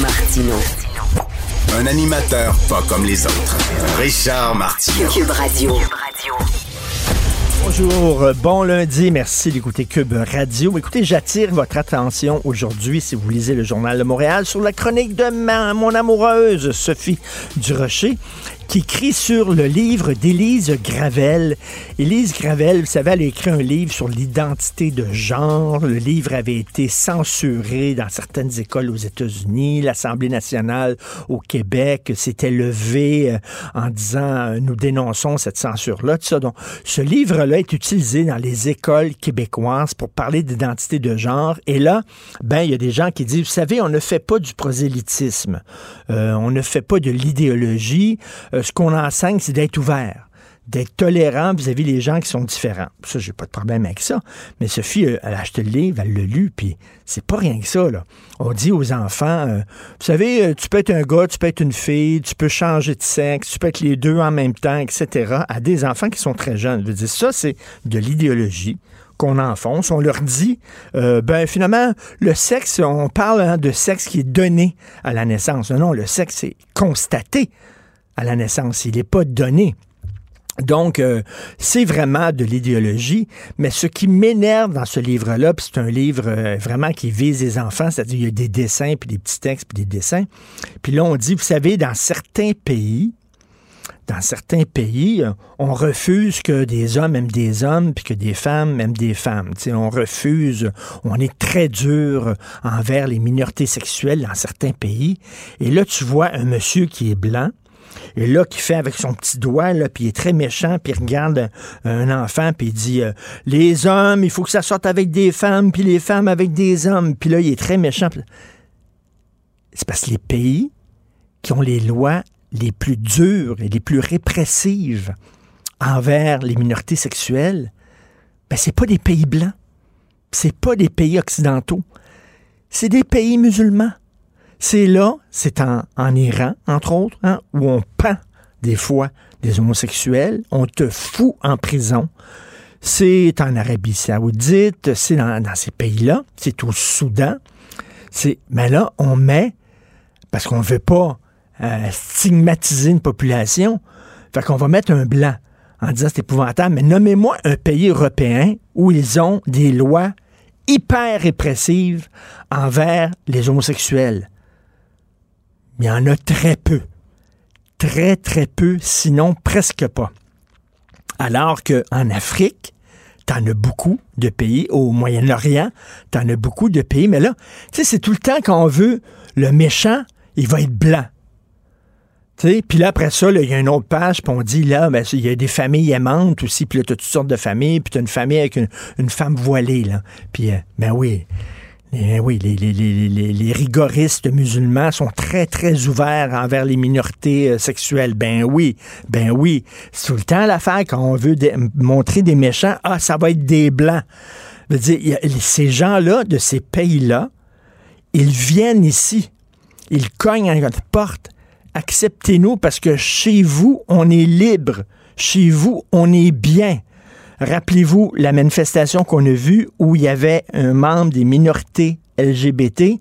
Martino. Un animateur pas comme les autres. Richard Martineau. Cube Radio. Bonjour, bon lundi, merci d'écouter Cube Radio. Écoutez, j'attire votre attention aujourd'hui, si vous lisez le Journal de Montréal, sur la chronique de ma- mon amoureuse Sophie Durocher, qui écrit sur le livre d'Élise Gravel. Élise Gravel, vous savez, elle a écrit un livre sur l'identité de genre. Le livre avait été censuré dans certaines écoles aux États-Unis. L'Assemblée nationale au Québec s'était levée euh, en disant euh, nous dénonçons cette censure-là. Donc, ce livre-là est utilisé dans les écoles québécoises pour parler d'identité de genre. Et là, ben, il y a des gens qui disent, vous savez, on ne fait pas du prosélytisme. Euh, on ne fait pas de l'idéologie. Euh, ce qu'on enseigne, c'est d'être ouvert d'être tolérant vis-à-vis des gens qui sont différents. Ça, j'ai pas de problème avec ça. Mais Sophie, euh, elle a acheté le livre, elle l'a lu, puis c'est pas rien que ça. On dit aux enfants, euh, vous savez, tu peux être un gars, tu peux être une fille, tu peux changer de sexe, tu peux être les deux en même temps, etc., à des enfants qui sont très jeunes. Je veux dire, ça, c'est de l'idéologie qu'on enfonce. On leur dit, ben finalement, le sexe, on parle hein, de sexe qui est donné à la naissance. Non, non, le sexe est constaté à la naissance. Il n'est pas donné. Donc, euh, c'est vraiment de l'idéologie, mais ce qui m'énerve dans ce livre-là, puis c'est un livre euh, vraiment qui vise les enfants, c'est-à-dire il y a des dessins, puis des petits textes, puis des dessins. Puis là, on dit, vous savez, dans certains pays, dans certains pays, euh, on refuse que des hommes aiment des hommes, puis que des femmes aiment des femmes. Tu sais, on refuse, on est très dur envers les minorités sexuelles dans certains pays. Et là, tu vois un monsieur qui est blanc, et là, qui fait avec son petit doigt, puis il est très méchant, puis il regarde un enfant, puis il dit euh, Les hommes, il faut que ça sorte avec des femmes, puis les femmes avec des hommes. Puis là, il est très méchant. C'est parce que les pays qui ont les lois les plus dures et les plus répressives envers les minorités sexuelles, ben, c'est pas des pays blancs. C'est pas des pays occidentaux. C'est des pays musulmans. C'est là, c'est en, Iran, entre autres, hein, où on pend des fois des homosexuels, on te fout en prison. C'est en Arabie saoudite, c'est dans, dans ces pays-là, c'est au Soudan. C'est, mais là, on met, parce qu'on ne veut pas euh, stigmatiser une population, fait qu'on va mettre un blanc en disant c'est épouvantable, mais nommez-moi un pays européen où ils ont des lois hyper répressives envers les homosexuels. Il y en a très peu. Très, très peu, sinon presque pas. Alors qu'en Afrique, t'en as beaucoup de pays, au Moyen-Orient, t'en as beaucoup de pays, mais là, tu sais, c'est tout le temps qu'on veut le méchant, il va être blanc. Puis là, après ça, il y a une autre page, puis on dit, là, ben, il y a des familles aimantes aussi, puis là, tu toutes sortes de familles, puis tu une famille avec une, une femme voilée, là. Puis, euh, ben oui, les, oui, les, rigoristes musulmans sont très, très ouverts envers les minorités euh, sexuelles. Ben oui, ben oui. C'est tout le temps l'affaire quand on veut montrer des méchants, ah, ça va être des blancs. Ces gens-là, de ces pays-là, ils viennent ici. Ils cognent à notre porte. Acceptez-nous parce que chez vous, on est libre. Chez vous, on est bien. Rappelez-vous la manifestation qu'on a vue où il y avait un membre des minorités LGBT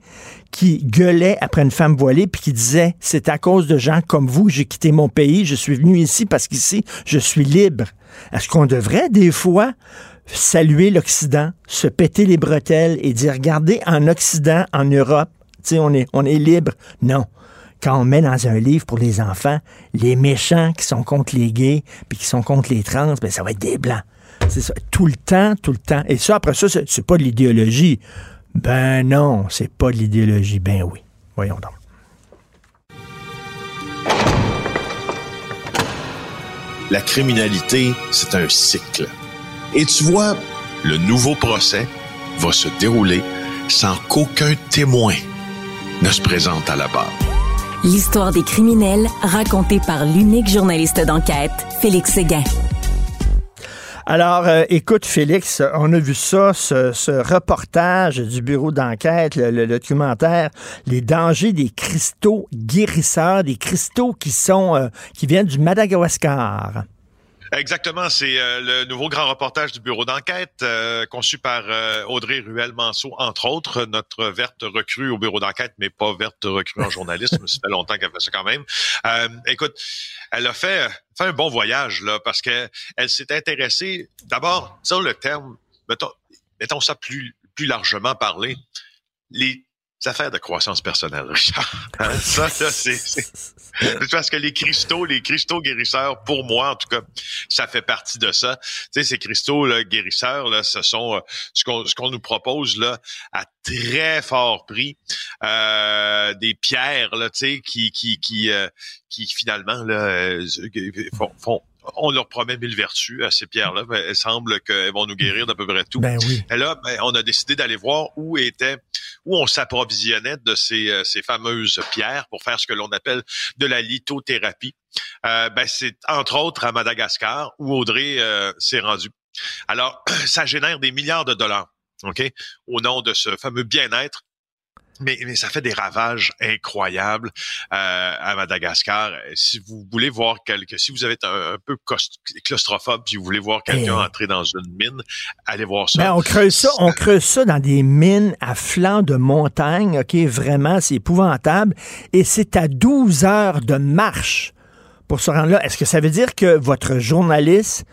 qui gueulait après une femme voilée puis qui disait c'est à cause de gens comme vous j'ai quitté mon pays, je suis venu ici parce qu'ici je suis libre. Est-ce qu'on devrait des fois saluer l'Occident, se péter les bretelles et dire regardez en Occident, en Europe, on est on est libre? Non quand on met dans un livre pour les enfants les méchants qui sont contre les gays puis qui sont contre les trans, ben ça va être des blancs. C'est ça, tout le temps, tout le temps. Et ça, après ça, c'est pas de l'idéologie. Ben non, c'est pas de l'idéologie. Ben oui. Voyons donc. La criminalité, c'est un cycle. Et tu vois, le nouveau procès va se dérouler sans qu'aucun témoin ne se présente à la barre. L'histoire des criminels racontée par l'unique journaliste d'enquête, Félix Séguin. Alors, euh, écoute, Félix, on a vu ça, ce, reportage du bureau d'enquête, le, documentaire, les dangers des cristaux guérisseurs, des cristaux qui sont, euh, qui viennent du Madagascar. Exactement, c'est euh, le nouveau grand reportage du bureau d'enquête conçu par Audrey Ruel-Manceau, entre autres, notre verte recrue au bureau d'enquête, mais pas verte recrue en journalisme. ça fait longtemps qu'elle fait ça quand même. écoute, elle a fait, fait un bon voyage là parce que elle s'est intéressée d'abord sur le terme mettons, mettons ça plus plus largement parlé les affaires de croissance personnelle, Richard. Hein, ça, c'est, parce que les cristaux, les cristaux guérisseurs, pour moi, en tout cas, ça fait partie de ça. Tu sais, ces cristaux là, guérisseurs, là, ce sont euh, ce qu'on ce qu'on nous propose là à très fort prix, euh, des pierres là, tu sais, qui qui qui euh, qui finalement là font, font on leur promet mille vertus à ces pierres-là. mais il semble qu'elles vont nous guérir d'à peu près tout. Ben oui. Et là, ben, on a décidé d'aller voir où était, où on s'approvisionnait de ces, euh, ces fameuses pierres pour faire ce que l'on appelle de la lithothérapie. Euh, ben, c'est entre autres à Madagascar où Audrey euh, s'est rendue. Alors, ça génère des milliards de dollars, ok, au nom de ce fameux bien-être mais, mais, ça fait des ravages incroyables euh, à Madagascar. Si vous voulez voir quelque, si vous avez un, peu claustrophobe, si vous voulez voir quelqu'un eh. entrer dans une mine, allez voir ça. Ben, on creuse ça, on creuse ça dans des mines à flanc de montagne. Ok, vraiment, c'est épouvantable. Et c'est à 12 heures de marche pour se rendre là. Est-ce que ça veut dire que votre journaliste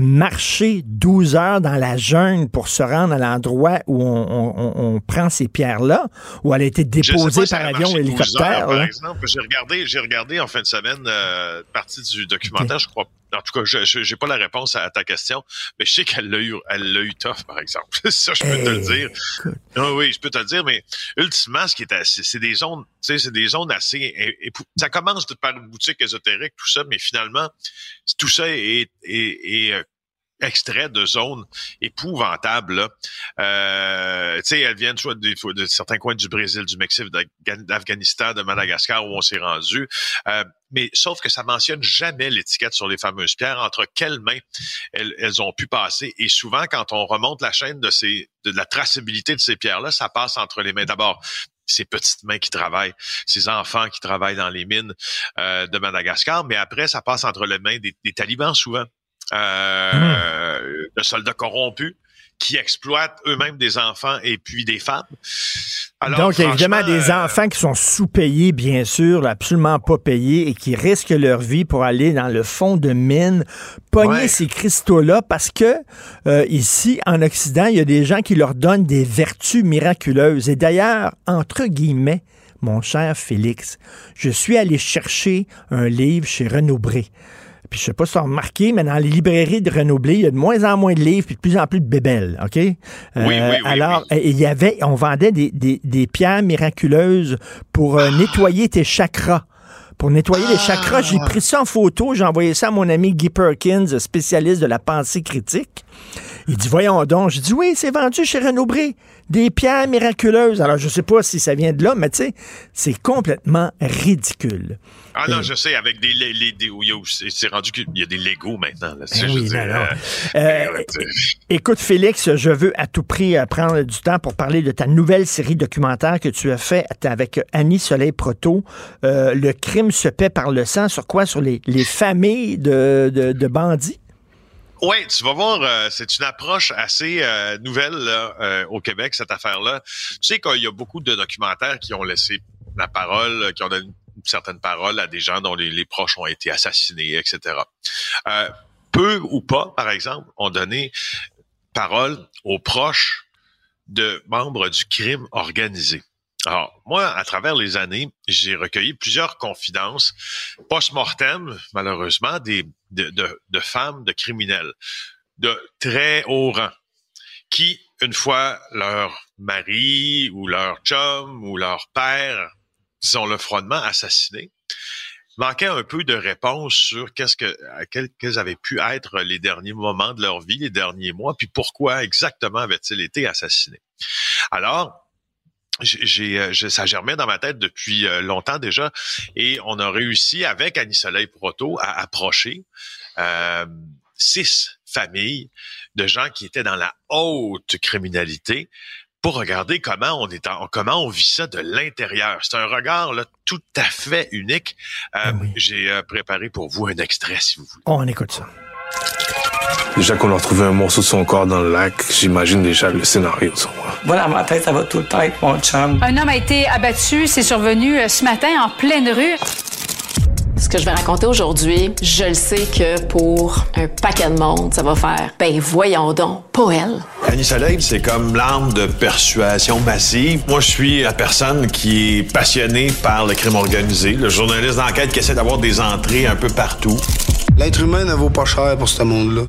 marcher 12 heures dans la jungle pour se rendre à l'endroit où on, prend ces pierres-là, où elle a été déposée par avion ou hélicoptère. par exemple, j'ai regardé, j'ai regardé en fin de semaine euh, partie du documentaire, je crois en tout cas, je n'ai pas la réponse à, ta question, mais je sais qu'elle l'a eu, elle l'a eu tough, par exemple. ça, je peux te le dire. Ah oui, je peux te le dire, mais ultimement, ce qui est assez, c'est des zones, tu sais, c'est des zones assez, ça commence par une boutique ésotérique, tout ça, mais finalement, tout ça est, est, est euh, extrait de zones épouvantables. Euh, tu sais, elles viennent soit de, certains coins du Brésil, du Mexique, d'Afghanistan, de Madagascar où on s'est rendu. Euh, mais sauf que ça mentionne jamais l'étiquette sur les fameuses pierres, entre quelles mains elles, ont pu passer. Et souvent, quand on remonte la chaîne de, ces, de la traçabilité de ces pierres-là, ça passe entre les mains d'abord ces petites mains qui travaillent, ces enfants qui travaillent dans les mines euh, de Madagascar, mais après, ça passe entre les mains des talibans souvent euh, de soldats corrompus qui exploitent eux-mêmes des enfants et puis des femmes. Alors, Donc, évidemment, des euh, enfants qui sont sous-payés, bien sûr, absolument pas payés et qui risquent leur vie pour aller dans le fond de mine, pogner ces cristaux-là parce que euh, ici, en Occident, il y a des gens qui leur donnent des vertus miraculeuses. Et d'ailleurs, entre guillemets, mon cher Félix, je suis allé chercher un livre chez Renaud Bré. Puis je sais pas si tu as remarqué, mais dans les librairies de Renoblé, il y a de moins en moins de livres puis de plus en plus de bébelles, OK? oui, oui, oui, Alors, il y avait, on vendait des, des, des pierres miraculeuses pour euh, nettoyer tes chakras pour nettoyer les chakras. J'ai pris ça en photo, j'ai envoyé ça à mon ami Guy Perkins, spécialiste de la pensée critique. Il dit, voyons donc. J'ai dit, oui, c'est vendu chez Renaud des pierres miraculeuses. Alors, je sais pas si ça vient de là, mais tu sais, c'est complètement ridicule. Ah non, je sais, avec des, les, les- des- où il y a aussi- c'est rendu qu'il y a des Legos maintenant. Là, Eh je dire, non, non. euh, Euh, Écoute, Félix, je veux à tout prix euh, prendre du temps pour parler de ta nouvelle série documentaire que tu as fait avec Annie Soleil Proto. Euh, le crime se paie par le sang. Sur quoi? Sur les, les familles de, de, de bandits? Oui, tu vas voir, euh, c'est une approche assez euh, nouvelle là, euh, au Québec, cette affaire-là. Tu sais qu'il y a beaucoup de documentaires qui ont laissé la parole, euh, qui ont donné une certaine parole à des gens dont les, proches ont été assassinés, etc. Euh, peu ou pas, par exemple, ont donné parole aux proches de membres du crime organisé. Alors, moi, à travers les années, j'ai recueilli plusieurs confidences post-mortem, malheureusement, des, de, de, de femmes, de criminels, de très haut rang, qui, une fois leur mari ou leur chum ou leur père, disons le froidement, assassiné, manquaient un peu de réponse sur qu'est-ce que, quels, avaient pu être les derniers moments de leur vie, les derniers mois, puis pourquoi exactement avaient-ils été assassinés. Alors, j'ai, euh, ça germait dans ma tête depuis euh, longtemps déjà, et on a réussi avec Annie Soleil Proto à approcher euh, six familles de gens qui étaient dans la haute criminalité pour regarder comment on est en- comment on vit ça de l'intérieur. C'est un regard là, tout à fait unique. Euh, J'ai euh, préparé pour vous un extrait si vous voulez. On écoute ça. Déjà qu'on a retrouvé un morceau de son corps dans le lac, j'imagine déjà le scénario son Moi, dans ma tête, ça va tout le temps avec mon chum. Un homme a été abattu, c'est survenu euh, ce matin en pleine rue. Ce que je vais raconter aujourd'hui, je le sais que pour un paquet de monde, ça va faire. Ben voyons donc, pas elle. Annie Soleil, c'est comme l'arme de persuasion massive. Moi, je suis la personne qui est passionnée par le crime organisé, le journaliste d'enquête qui essaie d'avoir des entrées un peu partout. L'être humain ne vaut pas cher pour ce monde-là.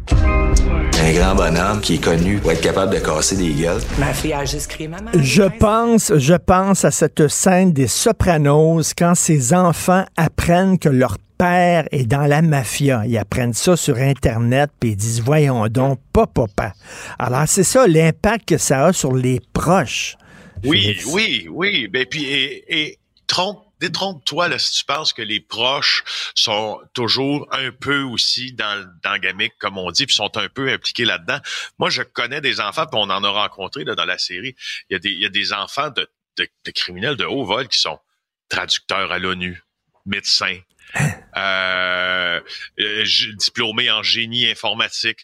Un grand bonhomme qui est connu pour être capable de casser des gueules. Ma fille a juste crié maman. Je pense, je pense à cette scène des Sopranos quand ces enfants apprennent que leur père est dans la mafia. Ils apprennent ça sur Internet, puis ils disent, voyons donc, pas papa. Alors, c'est ça l'impact que ça a sur les proches. Oui, oui, oui. Ben puis et, et trompe, détrompe-toi là si tu penses que les proches sont toujours un peu aussi dans dans le gamique comme on dit, puis sont un peu impliqués là-dedans. Moi, je connais des enfants, puis on en a rencontré là, dans la série. Il y a des il y a des enfants de, de, de criminels de haut vol qui sont traducteurs à l'ONU, médecins. euh, euh, g- diplômés en génie informatique,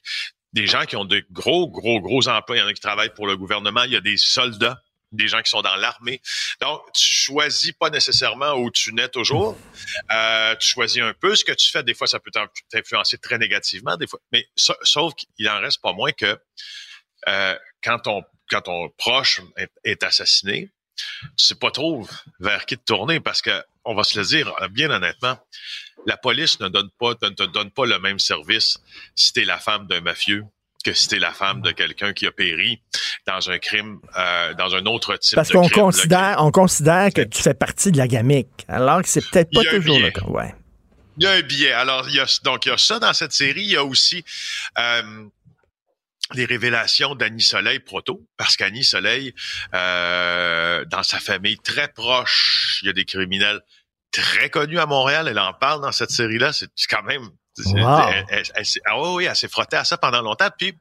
des gens qui ont de gros, gros, gros emplois. Il y en a qui travaillent pour le gouvernement. Il y a des soldats, des gens qui sont dans l'armée. Donc, tu choisis pas nécessairement où tu nais toujours. Euh, tu choisis un peu ce que tu fais. Des fois, ça peut t'in- t'influencer très négativement. Des fois, mais sa- sauf qu'il en reste pas moins que euh, quand ton proche est, assassiné, tu sais pas trop vers qui te tourner parce que on va se le dire euh, bien honnêtement, la police ne donne pas ne te donne pas le même service si t'es la femme d'un mafieux que si t'es la femme de quelqu'un qui a péri dans un crime, euh, dans un autre type Parce de qu'on crime. Le considère, on considère que tu fais partie de la gamique, alors que c'est peut-être pas toujours le biais. cas. Ouais. Il y a un billet. Alors, il y a, donc, il y a ça dans cette série. Il y a aussi euh, des révélations d'Annie Soleil Proto, parce qu'Annie Soleil, euh, dans sa famille très proche, il y a des criminels très connus à Montréal. Elle en parle dans cette série-là. C'est quand même... c'est- Wow. Elle, elle- elle s'est- ah oui, oui, elle s'est frottée à ça pendant longtemps. Puis,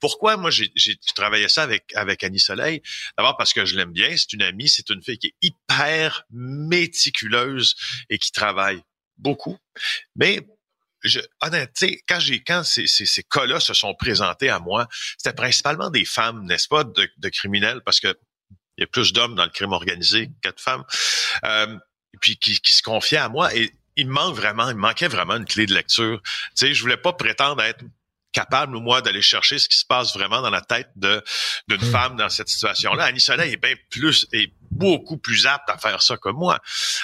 pourquoi moi j'ai travaillé ça avec avec Annie Soleil? D'abord parce que je l'aime bien, c'est une amie, c'est une fille qui est hyper méticuleuse et qui travaille beaucoup. Mais je, honnêtement, quand j'ai quand ces, ces, ces cas-là se sont présentés à moi, c'était principalement des femmes, n'est-ce pas, de, de criminels, parce que il y a plus d'hommes dans le crime organisé que de femmes, euh, puis qui, qui se confiaient à moi. Et il me manque vraiment, il me manquait vraiment une clé de lecture. Tu sais, je voulais pas prétendre être capable, moi, d'aller chercher ce qui se passe vraiment dans la tête de d'une femme dans cette situation-là. Annie Soleil est bien plus est beaucoup plus aptes à faire ça que moi.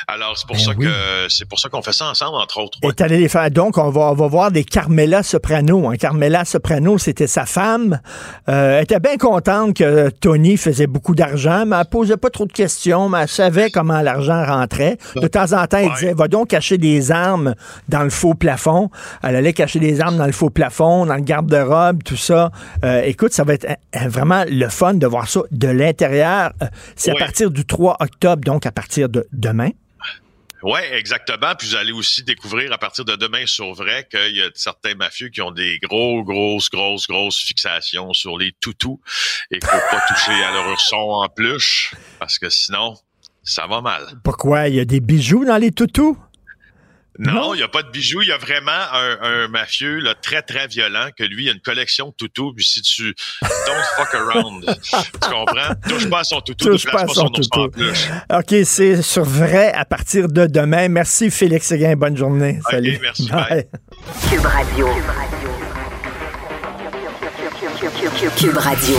Alors, c'est pour Ben ça oui. que c'est pour ça qu'on fait ça ensemble, entre autres. Et t'allais les faire. Donc, on va, on va voir des Carmela Soprano. Hein. Carmela Soprano, c'était sa femme. Euh, elle était bien contente que Tony faisait beaucoup d'argent, mais elle posait pas trop de questions, mais elle savait comment l'argent rentrait. De temps en temps, elle disait, va donc cacher des armes dans le faux plafond. Elle allait cacher des armes dans le faux plafond, dans le garde-robe, tout ça. Euh, écoute, ça va être euh, vraiment le fun de voir ça de l'intérieur. Euh, C'est Oui. à partir du 3 octobre, donc à partir de demain. Oui, exactement. Puis vous allez aussi découvrir à partir de demain sur vrai qu'il y a certains mafieux qui ont des gros, grosses, grosses, grosses fixations sur les toutous et qu'il faut pas toucher à leur son en pluche parce que sinon, ça va mal. Pourquoi? Il y a des bijoux dans les toutous? Non, il n'y a pas de bijoux. Il y a vraiment un, un mafieux là, très, très violent que lui, il a une collection de toutous. Puis si tu don't fuck around, tu comprends? Touche pas à son toutou, ne Touche place pas à son son toutou. OK, c'est sur vrai à partir de demain. Merci, Félix Séguin. Bonne journée. OK, Salut. merci, bye. Cube Radio. Cube Radio.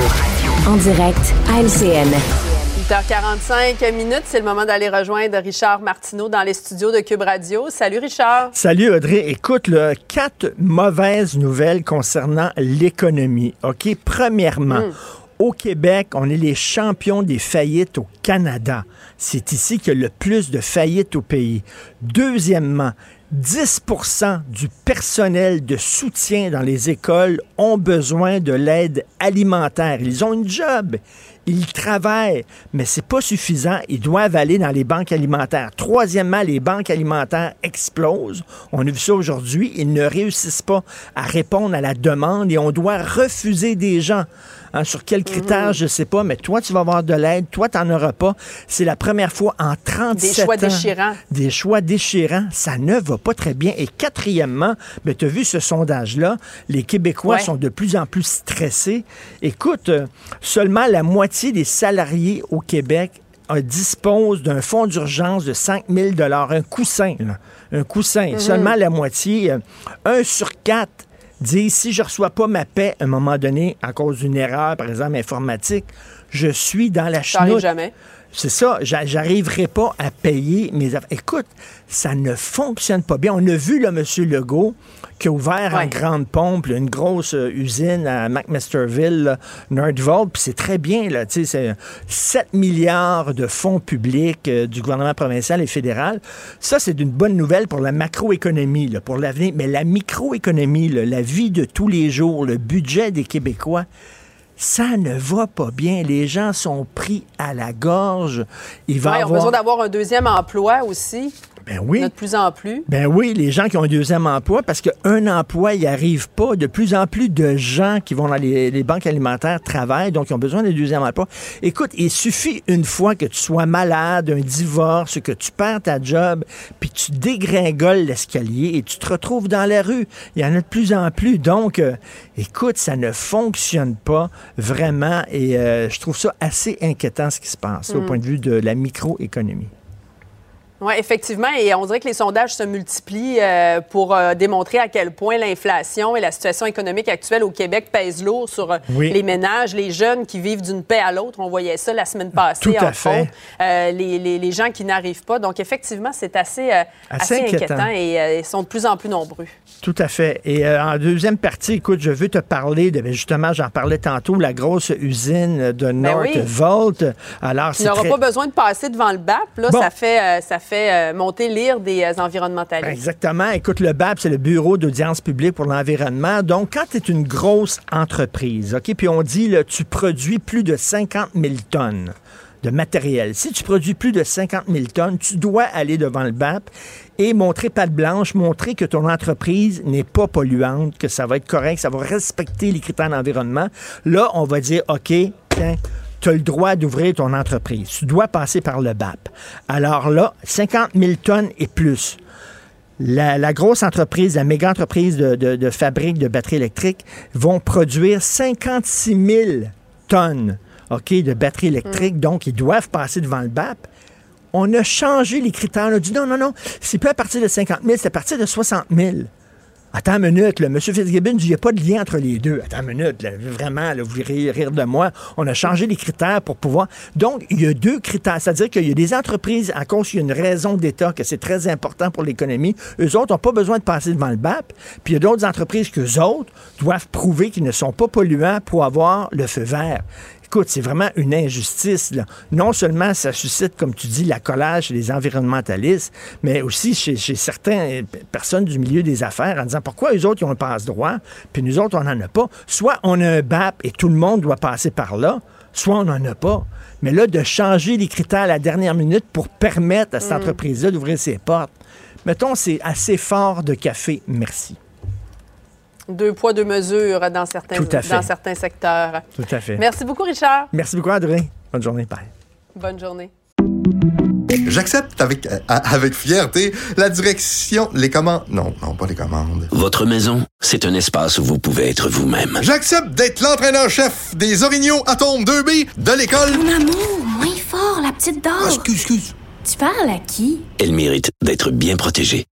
En direct à LCN. 8h45 minutes, c'est le moment d'aller rejoindre Richard Martineau dans les studios de Cube Radio. Salut Richard. Salut Audrey. Écoute, là, quatre mauvaises nouvelles concernant l'économie. OK, premièrement, Mm. au Québec, on est les champions des faillites au Canada. C'est ici qu'il y a le plus de faillites au pays. Deuxièmement, 10% du personnel de soutien dans les écoles ont besoin de l'aide alimentaire. Ils ont une job. Ils travaillent, mais c'est pas suffisant. Ils doivent aller dans les banques alimentaires. Troisièmement, les banques alimentaires explosent. On a vu ça aujourd'hui. Ils ne réussissent pas à répondre à la demande et on doit refuser des gens. Hein, sur quels critères, je sais pas, mais toi, tu vas avoir de l'aide, toi, tu n'en auras pas. C'est la première fois en 37 Des choix ans. déchirants. Des choix déchirants. Ça ne va pas très bien. Et quatrièmement, ben, tu as vu ce sondage-là, les Québécois Ouais. sont de plus en plus stressés. Écoute, euh, seulement la moitié des salariés au Québec euh, disposent d'un fonds d'urgence de 5 000 un coussin. là. Un coussin. Mhm. Seulement la moitié. euh, un sur quatre dit si je reçois pas ma paix à un moment donné à cause d'une erreur, par exemple informatique, je suis dans la chenoute. jamais. C'est ça, j'a- j'arriverai pas à payer mes affaires. Écoute, ça ne fonctionne pas bien. On a vu, là, M. Legault, qui a ouvert en Ouais. grande pompe là, une grosse euh, usine à McMasterville, là, Nordvolt, puis c'est très bien, là, tu sais, c'est 7 milliards de fonds publics euh, du gouvernement provincial et fédéral. Ça, c'est une bonne nouvelle pour la macroéconomie, là, pour l'avenir. Mais la microéconomie, la vie de tous les jours, le budget des Québécois, ça ne va pas bien. Les gens sont pris à la gorge. Ouais, ils ont avoir... besoin d'avoir un deuxième emploi aussi. Ben oui. De plus en plus. Ben oui, les gens qui ont un deuxième emploi, parce qu'un emploi, il n'y arrive pas. De plus en plus de gens qui vont dans les, les banques alimentaires travaillent, donc ils ont besoin d'un deuxième emploi. Écoute, il suffit une fois que tu sois malade, un divorce, que tu perds ta job, puis tu dégringoles l'escalier et tu te retrouves dans la rue. Il y en a de plus en plus. Donc, euh, écoute, ça ne fonctionne pas vraiment et euh, je trouve ça assez inquiétant ce qui se passe au Mm. point de vue de la microéconomie. Oui, effectivement. Et on dirait que les sondages se multiplient euh, pour euh, démontrer à quel point l'inflation et la situation économique actuelle au Québec pèsent lourd sur euh, Oui. les ménages, les jeunes qui vivent d'une paix à l'autre. On voyait ça la semaine passée. Tout à entre fait. les, les- les gens qui n'arrivent pas. Donc, effectivement, c'est assez, Assez assez inquiétant. inquiétant, et ils sont de plus en plus nombreux. Tout à fait. Et en deuxième partie, écoute, je veux te parler de, ben, justement, j'en parlais tantôt, la grosse usine de Ben oui. Northvolt. Alors, Tu n'auras très... pas besoin de passer devant le BAP. Là, Bon. ça fait, ça fait euh, monter l'ire des euh, environnementalistes. Exactement. Écoute, le BAP, c'est le Bureau d'audience publique pour l'environnement. Donc, quand tu es une grosse entreprise, OK, puis on dit, là, tu produis plus de 50 000 tonnes de matériel. Si tu produis plus de 50 000 tonnes, tu dois aller devant le BAP et montrer patte blanche, montrer que ton entreprise n'est pas polluante, que ça va être correct, ça va respecter les critères d'environnement. Là, on va dire, OK, tiens, tu as le droit d'ouvrir ton entreprise. Tu dois passer par le BAP. Alors là, 50 000 tonnes et plus. La, la grosse entreprise, la méga entreprise de, de, de fabrique de batteries électriques vont produire 56 000 tonnes OK, de batteries électriques. Donc, ils doivent passer devant le BAP. On a changé les critères. On a dit non, non, non, c'est pas à partir de 50 000, c'est à partir de 60 000. Attends une minute, là, M. Fitzgibbon dit il n'y a pas de lien entre les deux. Attends une minute, vraiment, là, vous rire de moi. On a changé les critères pour pouvoir. Donc, il y a deux critères. C'est-à-dire qu'il y a des entreprises, à cause qu'il y a une raison d'État, que c'est très important pour l'économie, eux autres n'ont pas besoin de passer devant le BAP. Puis il y a d'autres entreprises qu'eux autres doivent prouver qu'ils ne sont pas polluants pour avoir le feu vert écoute, c'est vraiment une injustice. Là. Non seulement ça suscite, comme tu dis, la collage chez les environnementalistes, mais aussi chez, chez certaines personnes du milieu des affaires en disant pourquoi eux autres, ils ont un passe-droit, puis nous autres, on n'en a pas? Soit on a un BAP et tout le monde doit passer par là, soit on n'en a pas. Mais là, de changer les critères à la dernière minute pour permettre à cette Mm. entreprise-là d'ouvrir ses portes, mettons, c'est assez fort de café. Merci. Deux poids, deux mesures dans certains, Tout à fait. dans certains secteurs. Tout à fait. Merci beaucoup, Richard. Merci beaucoup, André. Bonne journée. Bye. Bonne journée. J'accepte avec, euh, avec fierté la direction, les commandes. Non, non, pas les commandes. Votre maison, c'est un espace où vous pouvez être vous-même. J'accepte d'être l'entraîneur-chef des Orignaux Atomes 2B de l'école. Mon amour, moins fort, la petite dame. excuse, excuse. Tu parles à qui? Elle mérite d'être bien protégée.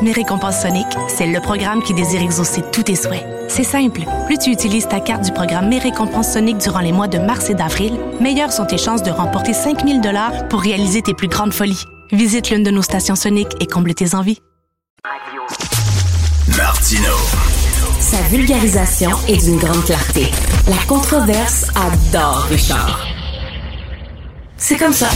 Mes récompenses Sonic, c'est le programme qui désire exaucer tous tes souhaits. C'est simple. Plus tu utilises ta carte du programme Mes récompenses Sonic durant les mois de mars et d'avril, meilleures sont tes chances de remporter 5000 dollars pour réaliser tes plus grandes folies. Visite l'une de nos stations Sonic et comble tes envies. Martino. Sa vulgarisation est d'une grande clarté. La controverse adore Richard. C'est comme ça.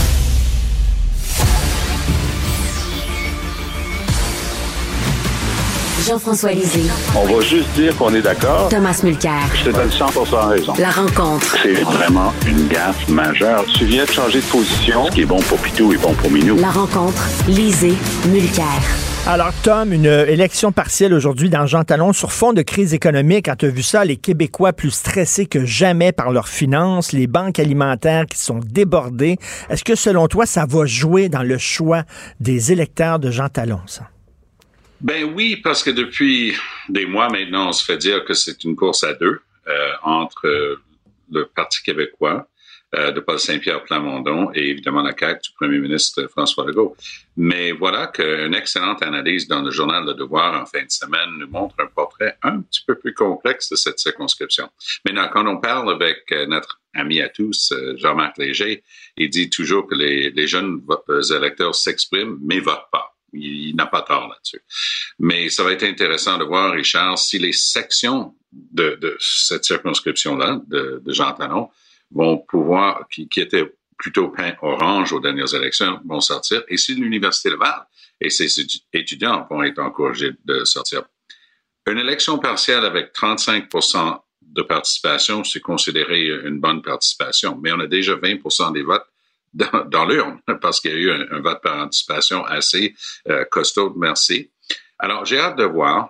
Jean-François Lisée. On va juste dire qu'on est d'accord. Thomas Mulcair. Je te donne 100 raison. La rencontre. C'est vraiment une gaffe majeure. Tu viens de changer de position. Ce qui est bon pour Pitou est bon pour Minou. La rencontre. Lisée. Mulcair. Alors, Tom, une élection partielle aujourd'hui dans Jean Talon sur fond de crise économique. Quand tu as vu ça, les Québécois plus stressés que jamais par leurs finances, les banques alimentaires qui sont débordées. Est-ce que, selon toi, ça va jouer dans le choix des électeurs de Jean Talon, ça? Ben oui, parce que depuis des mois maintenant, on se fait dire que c'est une course à deux euh, entre euh, le Parti québécois euh, de Paul Saint-Pierre Plamondon et évidemment la CAQ du premier ministre François Legault. Mais voilà qu'une excellente analyse dans le journal Le Devoir en fin de semaine nous montre un portrait un petit peu plus complexe de cette circonscription. Maintenant, quand on parle avec euh, notre ami à tous, euh, Jean-Marc Léger, il dit toujours que les, les jeunes électeurs s'expriment mais votent pas. Il, n'a pas tort là-dessus. Mais ça va être intéressant de voir, Richard, si les sections de, cette circonscription-là, de, Jean Talon, vont pouvoir, qui, étaient plutôt peint orange aux dernières élections, vont sortir, et si l'Université Laval et ses étu- étudiants vont être encouragés de sortir. Une élection partielle avec 35% de participation, c'est considéré une bonne participation, mais on a déjà 20% des votes dans, dans l'urne parce qu'il y a eu un, un vote par anticipation assez euh, costaud, merci. Alors, j'ai hâte de voir.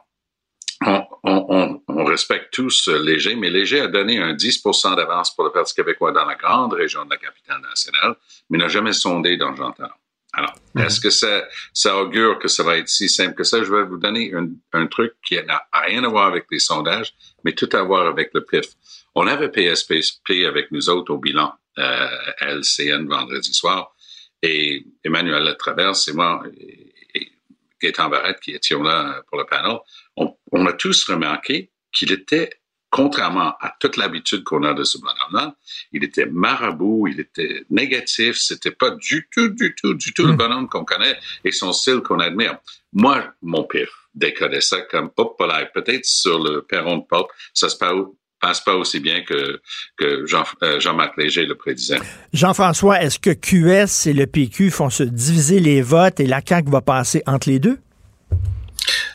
On, on, on, on respecte tous euh, Léger, mais Léger a donné un 10% d'avance pour le Parti québécois dans la grande région de la capitale nationale, mais n'a jamais sondé dans Jean Talon. Alors, est-ce que ça, ça augure que ça va être si simple que ça? Je vais vous donner un, un truc qui n'a rien à voir avec les sondages, mais tout à voir avec le PIF. On avait PSPP avec nous autres au bilan euh, LCN vendredi soir, et Emmanuel Latraverse et moi, et, Barrette, qui étions là pour le panel, on, on a tous remarqué qu'il était, contrairement à toute l'habitude qu'on a de ce bonhomme-là, il était marabout, il était négatif, c'était pas du tout, du tout, du tout le bonhomme qu'on connaît et son style qu'on admire. Moi, mon pif décodait ça comme, hop, là, peut-être sur le perron de porte, ça se passe passe pas aussi bien que, que Jean, euh, Jean-Marc Léger le prédisait. Jean-François, est-ce que QS et le PQ font se diviser les votes et la CAQ va passer entre les deux?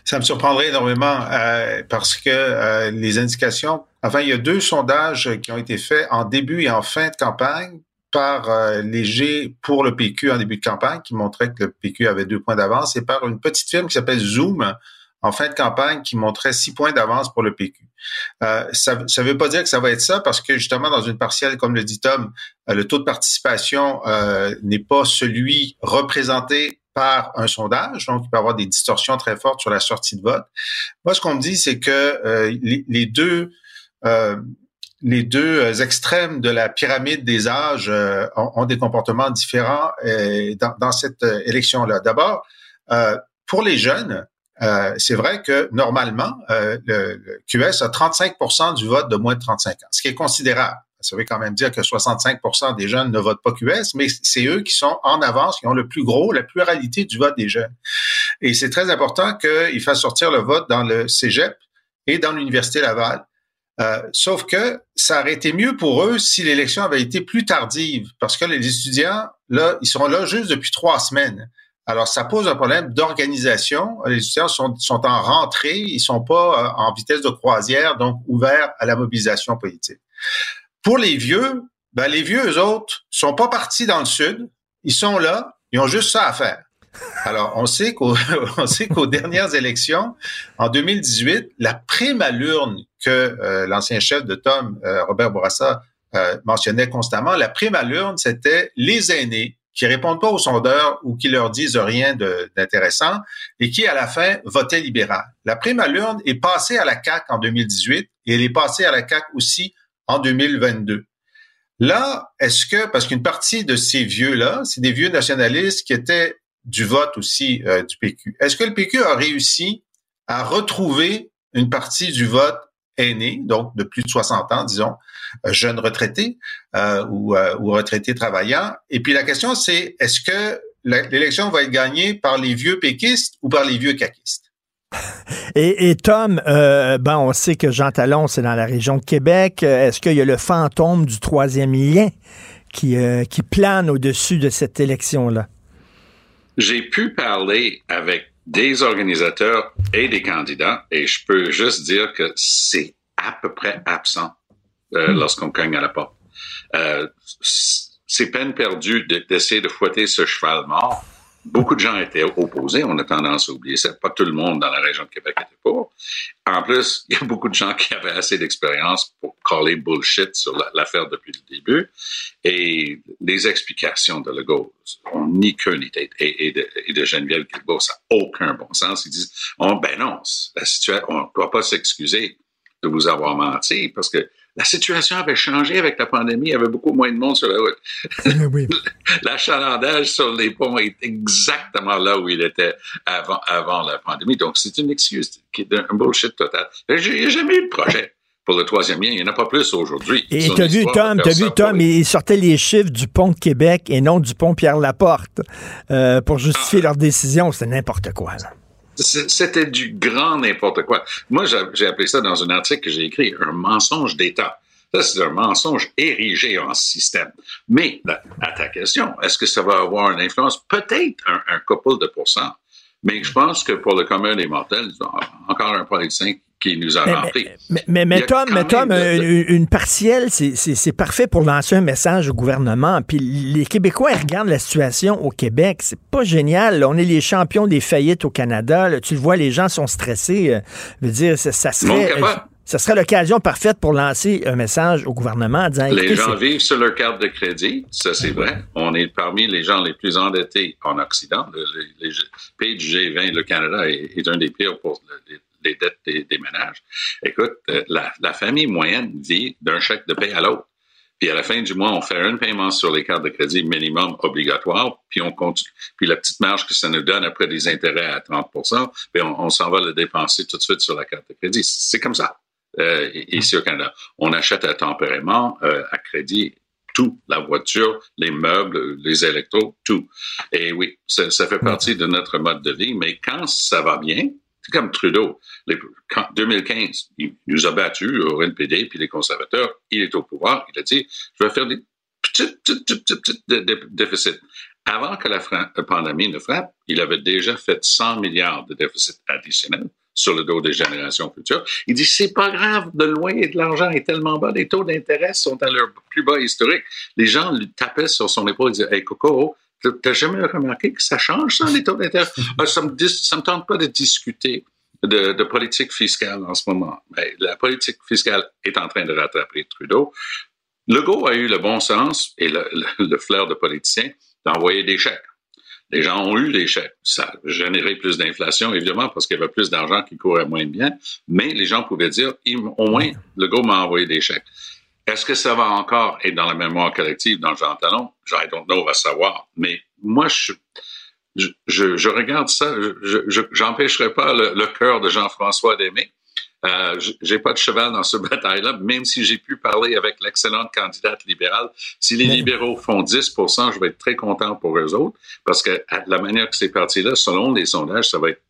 Ça me surprendrait énormément euh, parce que euh, les indications, enfin, il y a deux sondages qui ont été faits en début et en fin de campagne par euh, Léger pour le PQ en début de campagne qui montrait que le PQ avait deux points d'avance et par une petite firme qui s'appelle Zoom en fin de campagne qui montrait six points d'avance pour le PQ. Euh, ça ne veut pas dire que ça va être ça parce que justement, dans une partielle, comme le dit Tom, euh, le taux de participation euh, n'est pas celui représenté par un sondage, donc il peut y avoir des distorsions très fortes sur la sortie de vote. Moi, ce qu'on me dit, c'est que les, deux extrêmes de la pyramide des âges ont, des comportements différents dans, cette élection-là. D'abord, pour les jeunes, euh, c'est vrai que normalement, euh, le, QS a 35% du vote de moins de 35 ans, ce qui est considérable. Ça veut quand même dire que 65% des jeunes ne votent pas QS, mais c'est eux qui sont en avance, qui ont le plus gros, la pluralité du vote des jeunes. Et c'est très important qu'ils fassent sortir le vote dans le Cégep et dans l'Université Laval. Euh, sauf que ça aurait été mieux pour eux si l'élection avait été plus tardive, parce que les étudiants, là, ils sont là juste depuis trois semaines. Alors, ça pose un problème d'organisation. Les étudiants sont, sont, en rentrée, ils sont pas euh, en vitesse de croisière, donc ouverts à la mobilisation politique. Pour les vieux, ben, les vieux, eux autres, sont pas partis dans le sud. Ils sont là, ils ont juste ça à faire. Alors, on sait qu'aux, dernières élections, en 2018, la prime à l'urne que euh, l'ancien chef de Tom, euh, Robert Bourassa, mentionnait constamment, la prime à l'urne, c'était les aînés qui répondent pas aux sondeurs ou qui leur disent rien d'intéressant et qui, à la fin, votaient libéral. La prime à l'urne est passée à la CAQ en 2018 et elle est passée à la CAQ aussi en 2022. Là, est-ce que, parce qu'une partie de ces vieux-là, c'est des vieux nationalistes qui étaient du vote aussi euh, du PQ, est-ce que le PQ a réussi à retrouver une partie du vote aîné, donc de plus de 60 ans, disons, euh, jeunes retraités euh, ou, euh, ou retraités travaillants. Et puis la question, c'est est-ce que l'élection va être gagnée par les vieux péquistes ou par les vieux caquistes? Et, et, Tom, euh, ben on sait que Jean Talon, c'est dans la région de Québec. Est-ce qu'il y a le fantôme du troisième lien qui, euh, qui plane au-dessus de cette élection-là? J'ai pu parler avec des organisateurs et des candidats, et je peux juste dire que c'est à peu près absent euh, hmm. lorsqu'on cogne à la porte. Euh, c'est peine perdue d'essayer de fouetter ce cheval mort Beaucoup de gens étaient opposés. On a tendance à oublier ça. Pas tout le monde dans la région de Québec était pour. En plus, il y a beaucoup de gens qui avaient assez d'expérience pour caller bullshit sur l'affaire depuis le début. Et les explications de Legault ont ni queue ni. Et, de, et de Geneviève Guilbeault, ça n'a aucun bon sens. Ils disent, oh, ben non, la situation, on ne doit pas s'excuser de vous avoir menti parce que la situation avait changé avec la pandémie. Il y avait beaucoup moins de monde sur la route. Oui. L'achalandage sur les ponts est exactement là où il était avant, avant la pandémie. Donc, c'est une excuse qui est un bullshit total. J'ai jamais eu de projet pour le troisième lien. Il n'y en a pas plus aujourd'hui. Et tu as vu, Tom, vu, Tom, il sortait les chiffres du pont de Québec et non du pont Pierre-Laporte euh, pour justifier ah. leur décision. C'est n'importe quoi. Là. C'était du grand n'importe quoi. Moi, j'ai appelé ça dans un article que j'ai écrit un mensonge d'État. Ça, c'est un mensonge érigé en système. Mais, à ta question, est-ce que ça va avoir une influence? Peut-être un, un couple de pourcents. Mais je pense que pour le commun des mortels, encore un politicien qui nous a rempli. Mais, mais, mais, Tom, mais Tom une, partielle, c'est parfait pour lancer un message au gouvernement. Puis les Québécois regardent la situation au Québec. C'est pas génial. On est les champions des faillites au Canada. Tu le vois, les gens sont stressés. Euh, je veux dire, ça, serait... Ça serait l'occasion parfaite pour lancer un message au gouvernement en disant... Les gens vivent sur leur carte de crédit, ça c'est vrai. On est parmi les gens les plus endettés en Occident. Le, pays du G20, le Canada est, un des pires pour les, dettes des, ménages. Écoute, euh, la, famille moyenne vit d'un chèque de paie à l'autre. Puis à la fin du mois, on fait un paiement sur les cartes de crédit minimum obligatoire, puis on continue. Puis la petite marge que ça nous donne après des intérêts à 30 puis on, on s'en va le dépenser tout de suite sur la carte de crédit. C'est comme ça euh, ici au Canada. On achète à tempérament, euh, à crédit, tout, la voiture, les meubles, les électros, tout. Et oui, ça fait partie de notre mode de vie, mais quand ça va bien, c'est comme Trudeau. Les, quand, 2015, il nous a battus au NPD, puis les conservateurs, il est au pouvoir, il a dit, je vais faire des petits, petits, déficits. Avant que la pandémie ne frappe, il avait déjà fait 100 milliards de déficits additionnels sur le dos des générations futures. Il dit, c'est pas grave, de loin, de l'argent est tellement bas, les taux d'intérêt sont à leur plus bas historique. Les gens lui tapaient sur son épaule et disaient, hey, Coco, t'as jamais remarqué que ça change, ça, les taux d'intérêt? Ah, ça me, me tente pas de discuter de, de, politique fiscale en ce moment. Mais la politique fiscale est en train de rattraper Trudeau. Legault a eu le bon sens et le, le, le flair de politicien d'envoyer des chèques. Les gens ont eu des chèques. Ça a généré plus d'inflation, évidemment, parce qu'il y avait plus d'argent qui courait moins bien. Mais les gens pouvaient dire, au moins, Legault m'a envoyé des chèques. Est-ce que ça va encore? Être dans la mémoire collective dans Jean Talon? I don't know, on va savoir. Mais moi, je, je, je regarde ça, je n'empêcherai pas le, le cœur de Jean-François d'aimer. Euh, j'ai pas de cheval dans ce bataille-là, même si j'ai pu parler avec l'excellente candidate libérale. Si les libéraux font 10% je vais être très content pour eux autres, parce que la manière que c'est parti-là, selon les sondages, ça va être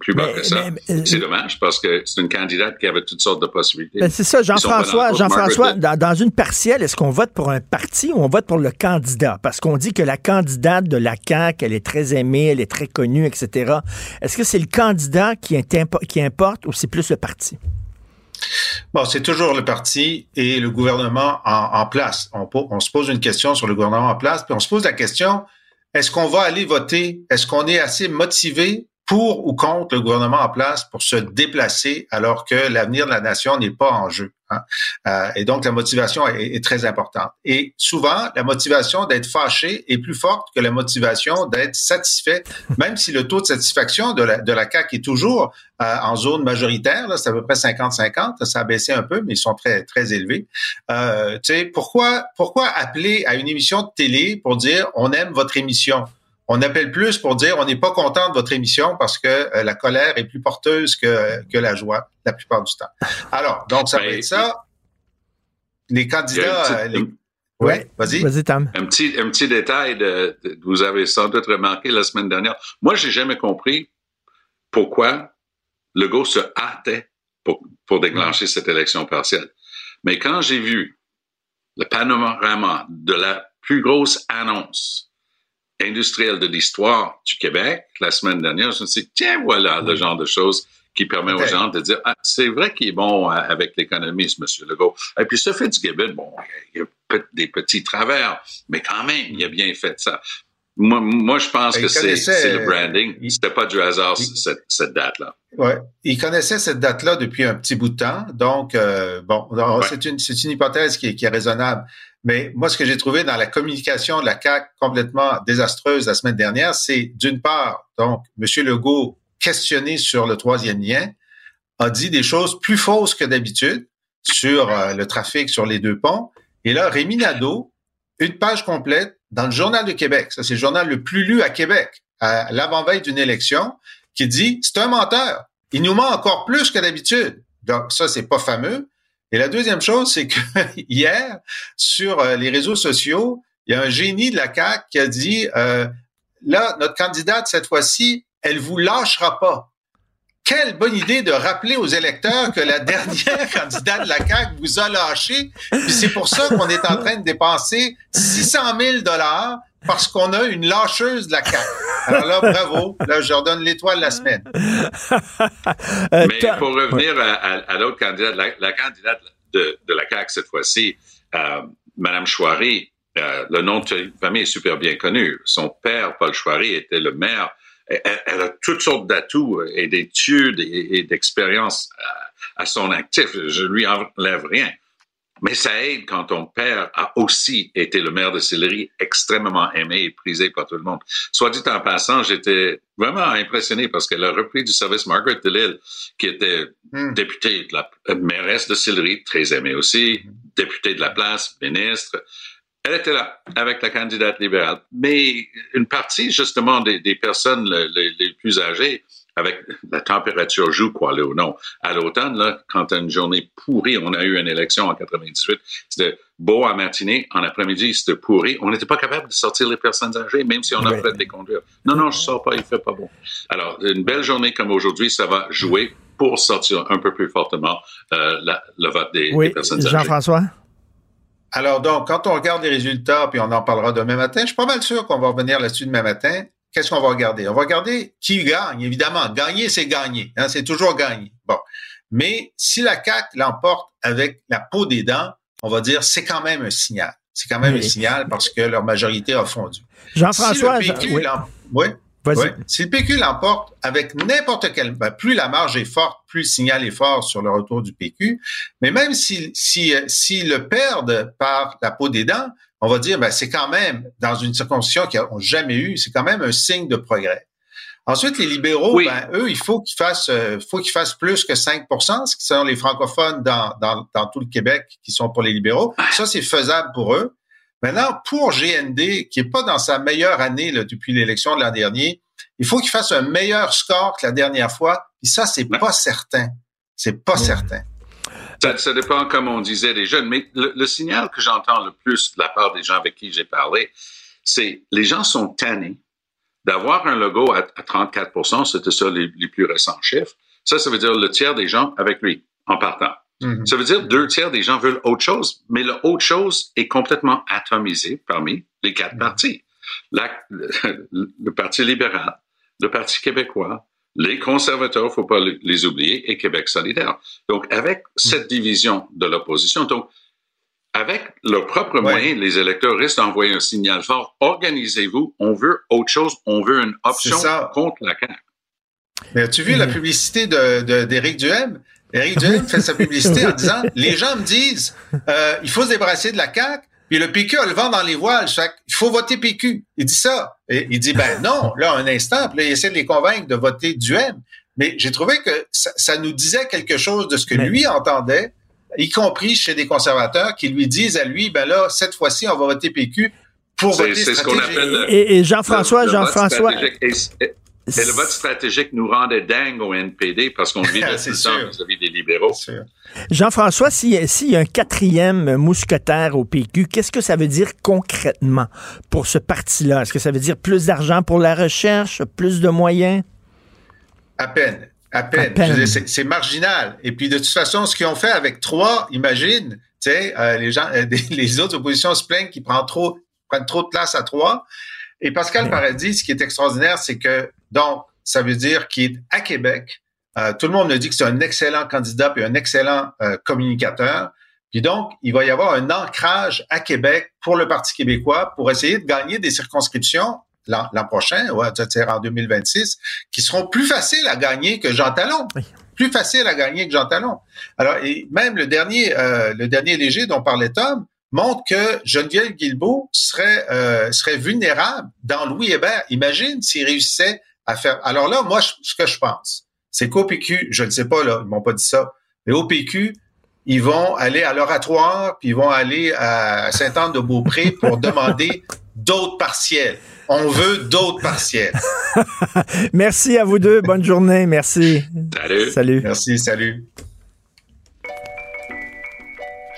plus bas que ça. c'est dommage parce que c'est une candidate qui avait toutes sortes de possibilités. Ben, c'est ça, Jean-François. Jean-François, dans, dans, une partielle, est-ce qu'on vote pour un parti ou on vote pour le candidat? Parce qu'on dit que la candidate de la CAQ, elle est très aimée, elle est très connue, etc. Est-ce que c'est le candidat qui, est qui importe ou c'est plus le parti? Bon, c'est toujours le parti et le gouvernement en, en place. On, on, se pose une question sur le gouvernement en place, puis on se pose la question, est-ce qu'on va aller voter? Est-ce qu'on est assez motivé pour ou contre le gouvernement en place pour se déplacer alors que l'avenir de la nation n'est pas en jeu. Hein? Euh, et donc, la motivation est, est, très importante. Et souvent, la motivation d'être fâché est plus forte que la motivation d'être satisfait, même si le taux de satisfaction de la, de la CAQ est toujours euh, en zone majoritaire, c'est à peu près 50-50, ça a baissé un peu, mais ils sont très, très élevés. Euh, pourquoi, pourquoi appeler à une émission de télé pour dire on aime votre émission? On appelle plus pour dire on n'est pas content de votre émission parce que euh, la colère est plus porteuse que, que la joie la plupart du temps. Alors, donc ça va être ça. Les candidats. Euh, oui, vas-y. Vas-y, Tam. Un petit, un petit détail de, vous avez sans doute remarqué la semaine dernière. Moi, j'ai jamais compris pourquoi le Legault se hâtait pour, pour déclencher cette élection partielle. Mais quand j'ai vu le panorama de la plus grosse annonce industriel de l'histoire du Québec la semaine dernière, je me suis dit, tiens, voilà le genre de choses qui permet aux gens de dire, ah, c'est vrai qu'il est bon euh, avec l'économie, ce monsieur Legault. Et puis, ce fait du Québec, bon, il y a des petits travers, mais quand même, il a bien fait ça. Moi, moi je pense que c'est le branding. C'était pas du hasard, cette, cette date-là. Ouais. Il connaissait cette date-là depuis un petit bout de temps. Donc, euh, bon, c'est une, une hypothèse qui est, qui est raisonnable. Mais moi, ce que j'ai trouvé dans la communication de la CAC complètement désastreuse la semaine dernière, c'est d'une part, donc, M. Legault, questionné sur le troisième lien, a dit des choses plus fausses que d'habitude sur euh, le trafic sur les deux ponts. Et là, Rémi Nadeau, une page complète dans le Journal de Québec, ça c'est le journal le plus lu à Québec, à l'avant-veille d'une élection, qui dit, c'est un menteur. Il nous ment encore plus que d'habitude. Donc ça, c'est pas fameux. Et la deuxième chose, c'est que hier, sur euh, les réseaux sociaux, il y a un génie de la CAQ qui a dit, euh, là, notre candidate, cette fois-ci, elle vous lâchera pas. Quelle bonne idée de rappeler aux électeurs que la dernière candidate de la CAQ vous a lâché. C'est pour ça qu'on est en train de dépenser 600 000 dollars parce qu'on a une lâcheuse de la CAQ. Alors là, bravo. Là, je leur donne l'étoile la semaine. Euh, Mais pour revenir à, l'autre candidate, la, candidate de, la CAQ cette fois-ci, euh, Madame Chouari, euh, le nom de famille est super bien connu. Son père, Paul Chouari, était le maire. Elle, a toutes sortes d'atouts et d'études et, d'expériences à, à, son actif. Je lui enlève rien. Mais ça aide quand ton père a aussi été le maire de Sillery, extrêmement aimé et prisé par tout le monde. Soit dit en passant, j'étais vraiment impressionné parce qu'elle a repris du service Margaret DeLille, qui était hmm. députée de la mairesse de Sillery, très aimée aussi, hmm. députée de la place, ministre. Elle était là avec la candidate libérale. Mais une partie, justement, des, des personnes les, les plus âgées avec la température joue quoi là ou non. À l'automne, là, quand tu as une journée pourrie, on a eu une élection en 98, c'était beau à matinée, en après-midi, c'était pourri. On n'était pas capable de sortir les personnes âgées, même si on a fait des conduire. Non, non, je sors pas, il fait pas bon. Alors, une belle journée comme aujourd'hui, ça va jouer pour sortir un peu plus fortement euh, la, le vote des, oui, des personnes âgées. Jean-François? Alors donc, quand on regarde les résultats, puis on en parlera demain matin, je suis pas mal sûr qu'on va revenir là-dessus demain matin qu'est-ce qu'on va regarder? On va regarder qui gagne, évidemment. Gagner, c'est gagner. Hein, c'est toujours gagner. Bon. Mais si la CAQ l'emporte avec la peau des dents, on va dire c'est quand même un signal. C'est quand même un signal parce que leur majorité a fondu. Jean-François, si oui. oui. Ouais. Si le PQ l'emporte avec n'importe quel, ben, plus la marge est forte, plus le signal est fort sur le retour du PQ. Mais même si si s'ils le perdent par la peau des dents, on va dire ben c'est quand même dans une circonscription qu'ils n'ont jamais eu, c'est quand même un signe de progrès. Ensuite, les libéraux, ben, eux, il faut qu'ils fassent, euh, faut qu'ils fassent plus que 5% ce qui sont les francophones dans, dans, dans tout le Québec qui sont pour les libéraux. Ça, c'est faisable pour eux. Maintenant, pour GND, qui est pas dans sa meilleure année là, depuis l'élection de l'an dernier, il faut qu'il fasse un meilleur score que la dernière fois. Et ça, c'est pas certain. C'est pas certain. Ça, ça, dépend, comme on disait des jeunes. Mais le, signal que j'entends le plus de la part des gens avec qui j'ai parlé, c'est les gens sont tannés d'avoir un logo à, 34% c'était ça les, les, plus récents chiffres. Ça, ça veut dire le tiers des gens avec lui en partant. Mhm. Ça veut dire deux tiers des gens veulent autre chose, mais le autre chose est complètement atomisé parmi les quatre mhm. partis. le, Parti libéral, le Parti québécois, les conservateurs, faut pas les oublier, et Québec solidaire. Donc, avec mhm. cette division de l'opposition, donc, avec leurs propres moyens, les électeurs risquent d'envoyer un signal fort. Organisez-vous, on veut autre chose, on veut une option contre la CAQ. Mais as-tu vu la publicité d'Éric de, Duhem? Éric Duhem fait sa publicité en disant les gens me disent euh, il faut se débarrasser de la CAQ, puis le PQ a le vent dans les voiles. Il faut voter PQ. Il dit ça. Et il dit ben non, là un instant, puis là, il essaie de les convaincre de voter Duhem. Mais j'ai trouvé que ça, nous disait quelque chose de ce que lui entendait, y compris chez des conservateurs qui lui disent à lui ben là cette fois-ci on va voter PQ pour voter stratégique. et, et Jean-François, Jean-François. Et le vote stratégique nous rendait dingue au NPD parce qu'on vit le vis-à-vis des libéraux. Jean-François, s'il y a un quatrième mousquetaire au PQ, qu'est-ce que ça veut dire concrètement pour ce parti-là? Est-ce que ça veut dire plus d'argent pour la recherche, plus de moyens? À peine. À peine. C'est marginal. Et puis, de toute façon, ce qu'ils ont fait avec trois, imagine, tu sais, euh, les gens, euh, les autres oppositions se plaignent qu'ils prennent trop, prennent trop de place à trois. Et Pascal Paradis, ce qui est extraordinaire, c'est que, donc, ça veut dire qu'il est à Québec. Euh, tout le monde me dit que c'est un excellent candidat et un excellent euh, communicateur. Puis donc, il va y avoir un ancrage à Québec pour le Parti québécois pour essayer de gagner des circonscriptions l'an prochain, ouais, c'est-à-dire en 2026, qui seront plus faciles à gagner que Jean Talon. Plus faciles à gagner que Jean Talon. Alors, et même le dernier, euh, le dernier léger dont parlait Tom, montre que Geneviève Guilbeault serait, euh, serait vulnérable dans Louis Hébert. Imagine s'il réussissait à faire. Alors là, moi, ce que je pense, c'est qu'au PQ, je ne sais pas, là, ils m'ont pas dit ça, mais au PQ, ils vont aller à l'oratoire, puis ils vont aller à Saint-Anne-de-Beaupré pour demander d'autres partiels. On veut d'autres partiels. Merci à vous deux. Bonne journée. Merci. Salut. Salut. Merci. Salut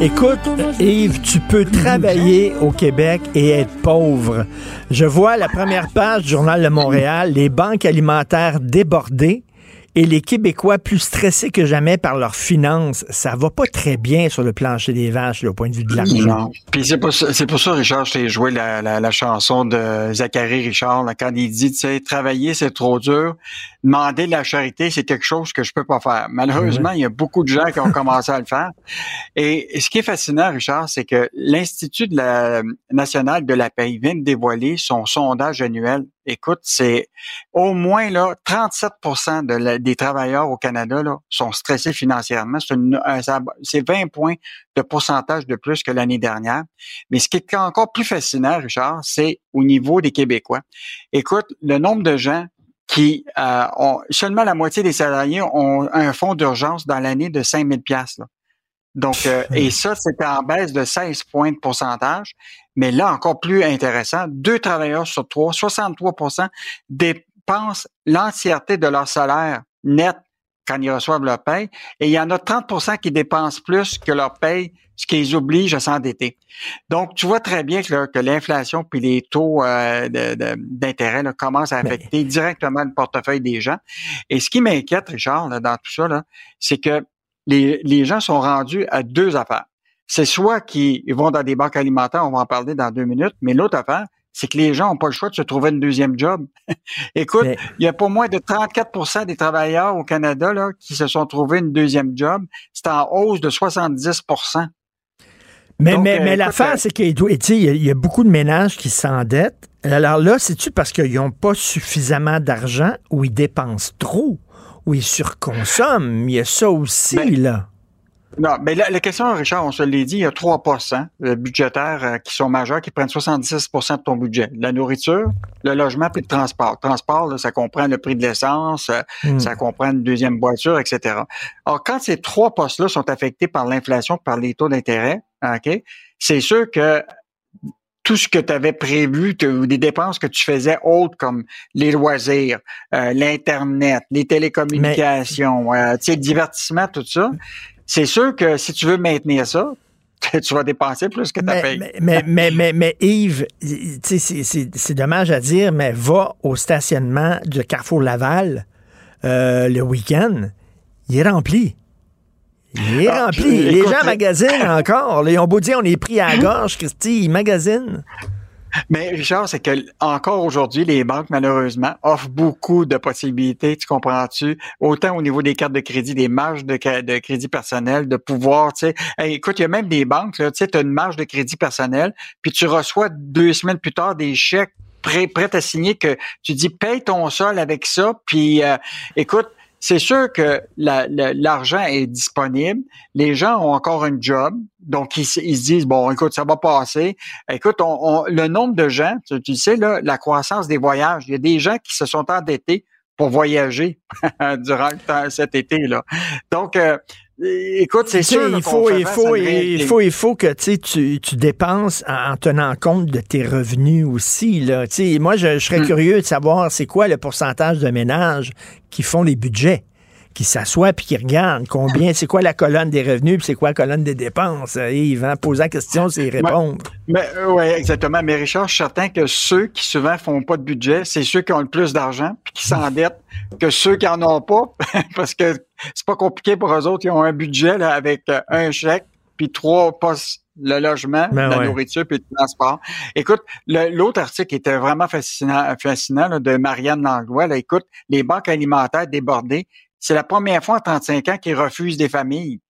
Écoute, Yves, tu peux travailler au Québec et être pauvre. Je vois la première page du Journal de Montréal, les banques alimentaires débordées et les Québécois plus stressés que jamais par leurs finances. Ça va pas très bien sur le plancher des vaches, au point de vue de l'argent. Puis c'est pour, ça, pour ça, Richard, je t'ai joué la, la, chanson de Zachary Richard, quand il dit, tu sais, travailler, c'est trop dur. Demander de la charité, c'est quelque chose que je peux pas faire. Malheureusement, il y a beaucoup de gens qui ont commencé à le faire. Et ce qui est fascinant, Richard, c'est que l'Institut de la national de la paix vient de dévoiler son sondage annuel écoute, c'est au moins là 37 de des travailleurs au Canada là, sont stressés financièrement. C'est 20 points de pourcentage de plus que l'année dernière. Mais ce qui est encore plus fascinant, Richard, c'est au niveau des Québécois. Écoute, le nombre de gens qui euh, ont seulement la moitié des salariés ont un fonds d'urgence dans l'année de 5000 pièces. Donc, euh, et ça, c'était en baisse de 16 points de pourcentage. Mais là, encore plus intéressant, deux travailleurs sur trois, 63% dépensent l'entièreté de leur salaire net quand ils reçoivent leur paye, et il y en a 30% qui dépensent plus que leur paye, ce qui les oblige à s'endetter. Donc, tu vois très bien que, que l'inflation puis les taux euh, d'intérêt commencent à affecter directement le portefeuille des gens. Et ce qui m'inquiète, Richard, dans tout ça, c'est que les, les gens sont rendus à deux affaires. C'est soit qu'ils vont dans des banques alimentaires, on va en parler dans deux minutes, mais l'autre affaire, c'est que les gens n'ont pas le choix de se trouver une deuxième job. Écoute, il y a pas moins de 34% des travailleurs au Canada là, qui se sont trouvés une deuxième job. C'est en hausse de 70 mais, mais, mais l'affaire, euh, c'est qu'il y, y a beaucoup de ménages qui s'endettent. Alors là, c'est-tu parce qu'ils n'ont pas suffisamment d'argent ou ils dépensent trop ou ils surconsomment? Il y a ça aussi, ben, là. Non, mais la, question, Richard, on se l'a dit, il y a trois postes hein, budgétaires euh, qui sont majeurs, qui prennent 76% de ton budget. La nourriture, le logement puis le transport. Le transport, ça comprend le prix de l'essence, euh, hmm. ça comprend une deuxième voiture, etc. Alors, quand ces trois postes-là sont affectés par l'inflation, par les taux d'intérêt, ok, c'est sûr que tout ce que tu avais prévu, ou des dépenses que tu faisais autres comme les loisirs, euh, l'Internet, les télécommunications, le divertissement, tout ça, c'est sûr que si tu veux maintenir ça, tu vas dépenser plus que ta paye. Mais, mais, mais, mais, Yves, c'est dommage à dire, mais va au stationnement de Carrefour Laval euh, le week-end, il est rempli. Il est ah, rempli. Les gens magasinent encore. Ils ont beau dire on est pris à la gorge, Christy, ils magasinent. Mais Richard, c'est que encore aujourd'hui, les banques, malheureusement, offrent beaucoup de possibilités, tu comprends-tu? Autant au niveau des cartes de crédit, des marges de, crédit personnel, de pouvoir, tu sais. écoute, il y a même des banques, tu sais, tu as une marge de crédit personnel, puis tu reçois deux semaines plus tard des chèques prêts, prêts à signer que tu dis paye ton sol avec ça, puis euh, écoute, c'est sûr que l'argent est disponible. Les gens ont encore un job, donc ils, se disent bon, écoute, ça va passer. Écoute, on, le nombre de gens, tu, sais là, la croissance des voyages. Il y a des gens qui se sont endettés pour voyager durant cet été là. Donc euh, Écoute, c'est sûr. Il faut, il faut, il faut, il faut que tu, tu dépenses en, tenant compte de tes revenus aussi. Là. moi, je, serais hmm. curieux de savoir c'est quoi le pourcentage de ménages qui font les budgets qui s'assoient puis qui regardent combien, c'est quoi la colonne des revenus puis c'est quoi la colonne des dépenses. Yves, hein? poser la question, c'est répondre. Mais, euh, oui, exactement. Mais Richard, je suis certain que ceux qui souvent font pas de budget, c'est ceux qui ont le plus d'argent puis qui s'endettent que ceux qui en ont pas parce que c'est pas compliqué pour eux autres. Ils ont un budget là, avec euh, un chèque puis trois postes le logement, ben la nourriture puis le transport. Écoute, l'autre article était vraiment fascinant, fascinant de Marianne Langlois. Là, écoute, les banques alimentaires débordées c'est la première fois en 35 ans qu'ils refusent des familles.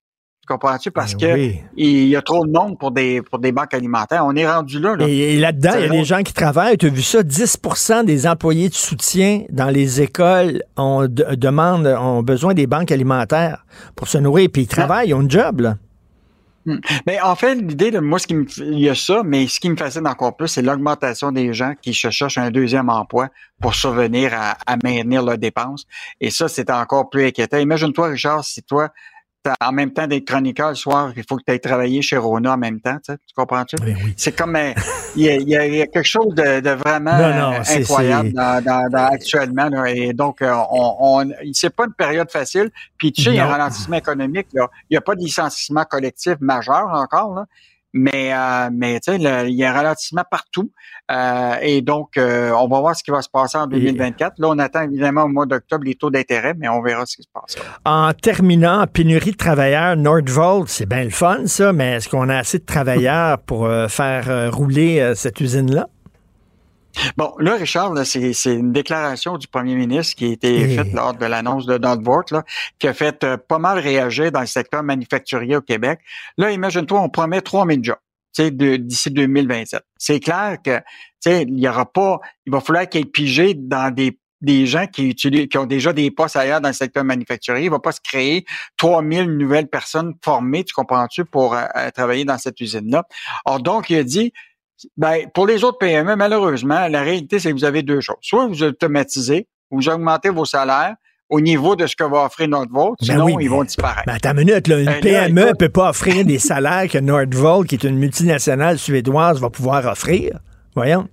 Comprends-tu? Parce ben que il y a trop de monde pour des, pour des banques alimentaires. On est rendu là. Et, là-dedans, il y a des gens qui travaillent. Tu as vu ça? 10% des employés de soutien dans les écoles ont, demandent, ont besoin des banques alimentaires pour se nourrir. Puis ils travaillent, ils ont un job, là. Hmm. Mais en fait, l'idée de moi, ce qui me, il y a ça, mais ce qui me fascine encore plus, c'est l'augmentation des gens qui cherchent un deuxième emploi pour survenir à, à maintenir leurs dépenses. Et ça, c'est encore plus inquiétant. Imagine-toi, Richard, si toi, en même temps d'être chroniqueur le soir, il faut que tu ailles travailler chez Rona en même temps, tu, comprends-tu? Ben c'est comme euh, il y, a, quelque chose de, vraiment incroyable actuellement. et donc, euh, on, on c'est pas une période facile. Puis tu sais, il y a un ralentissement économique. Il n'y a pas de licenciement collectif majeur encore. Là. Mais, euh, mais tu sais, il y a un ralentissement partout. Euh, et donc, euh, on va voir ce qui va se passer en 2024. Là, on attend évidemment au mois d'octobre les taux d'intérêt, mais on verra ce qui se passe. En terminant, pénurie de travailleurs, Nordvolt, c'est bien le fun, ça, mais est-ce qu'on a assez de travailleurs pour faire rouler cette usine-là? Bon, là, Richard, c'est une déclaration du premier ministre qui a été faite lors de l'annonce de là, qui a fait euh, pas mal réagir dans le secteur manufacturier au Québec. Là, imagine-toi, on promet 3000 jobs d'ici 2027. C'est clair que il y aura pas, il va falloir qu'il y ait pigé dans des des gens qui utilisent, qui ont déjà des postes ailleurs dans le secteur manufacturier. Il va pas se créer 3000 nouvelles personnes formées, tu comprends-tu, pour euh, travailler dans cette usine-là. Alors donc, il a dit, ben, pour les autres PME, malheureusement, la réalité, c'est que vous avez deux choses. Soit vous automatisez, vous augmentez vos salaires au niveau de ce que va offrir Nordvolt, ben sinon ils vont disparaître. Ben, attends une minute, là, une PME ne peut pas offrir des salaires que Nordvolt, qui est une multinationale suédoise, va pouvoir offrir. Voyons.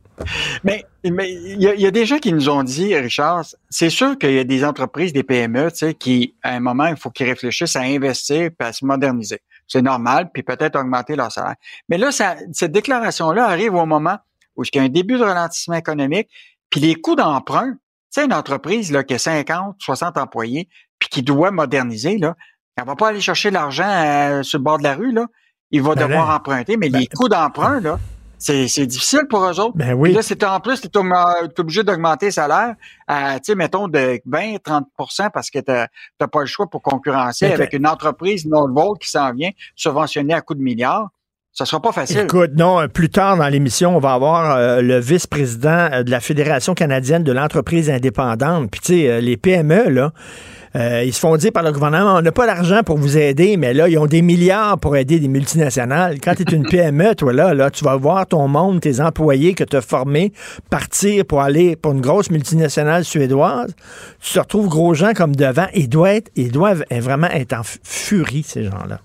Mais il y, a des gens qui nous ont dit, Richard, c'est sûr qu'il y a des entreprises, des PME, tu sais, qui, à un moment, il faut qu'ils réfléchissent à investir et à se moderniser. C'est normal, puis peut-être augmenter leur salaire. Mais là, ça, cette déclaration-là arrive au moment où il y a un début de ralentissement économique, puis les coûts d'emprunt, tu sais, une entreprise là, qui a 50, 60 employés, puis qui doit moderniser, là, elle va pas aller chercher l'argent euh, sur le bord de la rue, là. Il va ben devoir emprunter, mais ben les coûts d'emprunt, là, c'est difficile pour eux autres. Ben oui. là, c'est en plus, tu es, obligé d'augmenter le salaire à, tu sais, mettons, de 20-30% parce que tu n'as pas le choix pour concurrencer avec une entreprise non-volte qui s'en vient subventionnée à coups de milliards. Ça sera pas facile. Écoute, non, plus tard dans l'émission, on va avoir euh, le vice-président euh, de la Fédération canadienne de l'entreprise indépendante. Puis, tu sais, euh, les PME, là, euh, ils se font dire par le gouvernement, on n'a pas d'argent pour vous aider, mais là, ils ont des milliards pour aider des multinationales. Quand tu es une PME, toi, là, là, tu vas voir ton monde, tes employés que tu as formés partir pour aller pour une grosse multinationale suédoise. Tu te retrouves gros gens comme devant. Ils doivent, être, ils doivent vraiment être en furie, ces gens-là.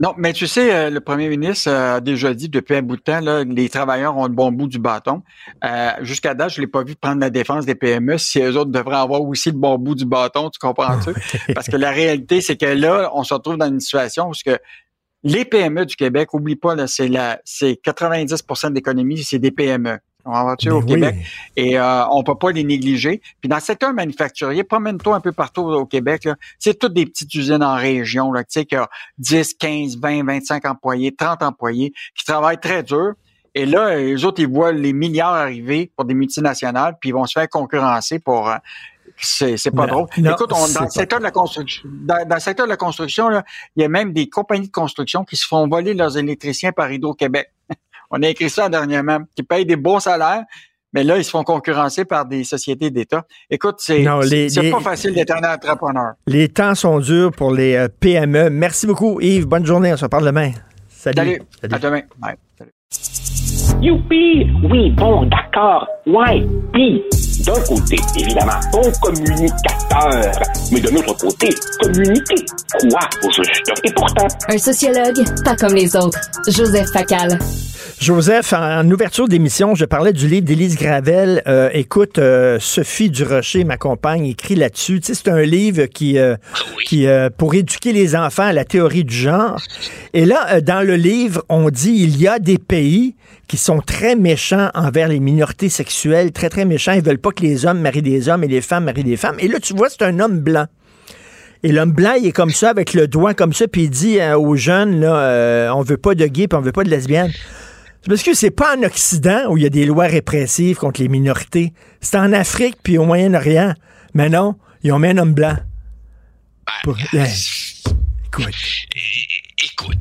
Non, mais tu sais, euh, le premier ministre a déjà dit depuis un bout de temps, là, les travailleurs ont le bon bout du bâton. Euh, jusqu'à date, je l'ai pas vu prendre la défense des PME. Si eux autres devraient avoir aussi le bon bout du bâton, tu comprends-tu? Parce que la réalité, c'est que là, on se retrouve dans une situation où que les PME du Québec, oublie pas, là, c'est la, c'est 90% de l'économie, c'est des PME au Québec. Et euh, on peut pas les négliger. Puis dans le secteur manufacturier, promène-toi un peu partout au Québec. C'est toutes des petites usines en région, là, tu sais, qui a 10, 15, 20, 25 employés, 30 employés, qui travaillent très dur. Et là, les autres, ils voient les milliards arriver pour des multinationales, puis ils vont se faire concurrencer pour... Euh, c'est, pas drôle. Écoute, dans, le secteur de la construction, dans, le secteur de la construction, là, il y a même des compagnies de construction qui se font voler leurs électriciens par Hydro-Québec. On a écrit ça dernièrement, qui payent des bons salaires, mais là, ils se font concurrencer par des sociétés d'État. Écoute, c'est pas facile d'être un entrepreneur. Les temps sont durs pour les euh, PME. Merci beaucoup, Yves. Bonne journée. On se reparle demain. Salut. Salut. À demain. Salut. Youpi! Oui, bon, d'accord. Ouais, d'un côté, évidemment, bon communicateur, mais de l'autre côté, communiquer quoi au juste? Et pourtant... Un sociologue, pas comme les autres. Joseph Facal. Joseph, en ouverture d'émission, je parlais du livre d'Élise Gravel. Euh, écoute, euh, Sophie Durocher, ma compagne, écrit là-dessus. Tu sais, c'est un livre qui, euh, qui pour éduquer les enfants à la théorie du genre. Et là, dans le livre, on dit il y a des pays qui sont très méchants envers les minorités sexuelles, très, très méchants. Ils veulent pas que les hommes marient des hommes et les femmes marient des femmes. Et là, tu vois, c'est un homme blanc. Et l'homme blanc, il est comme ça, avec le doigt comme ça, puis il dit aux jeunes, là, on veut pas de gays, puis on veut pas de lesbiennes. Parce que c'est pas en Occident où il y a des lois répressives contre les minorités. C'est en Afrique puis au Moyen-Orient. Mais non, ils ont mis un homme blanc. Ben, écoute. Écoute,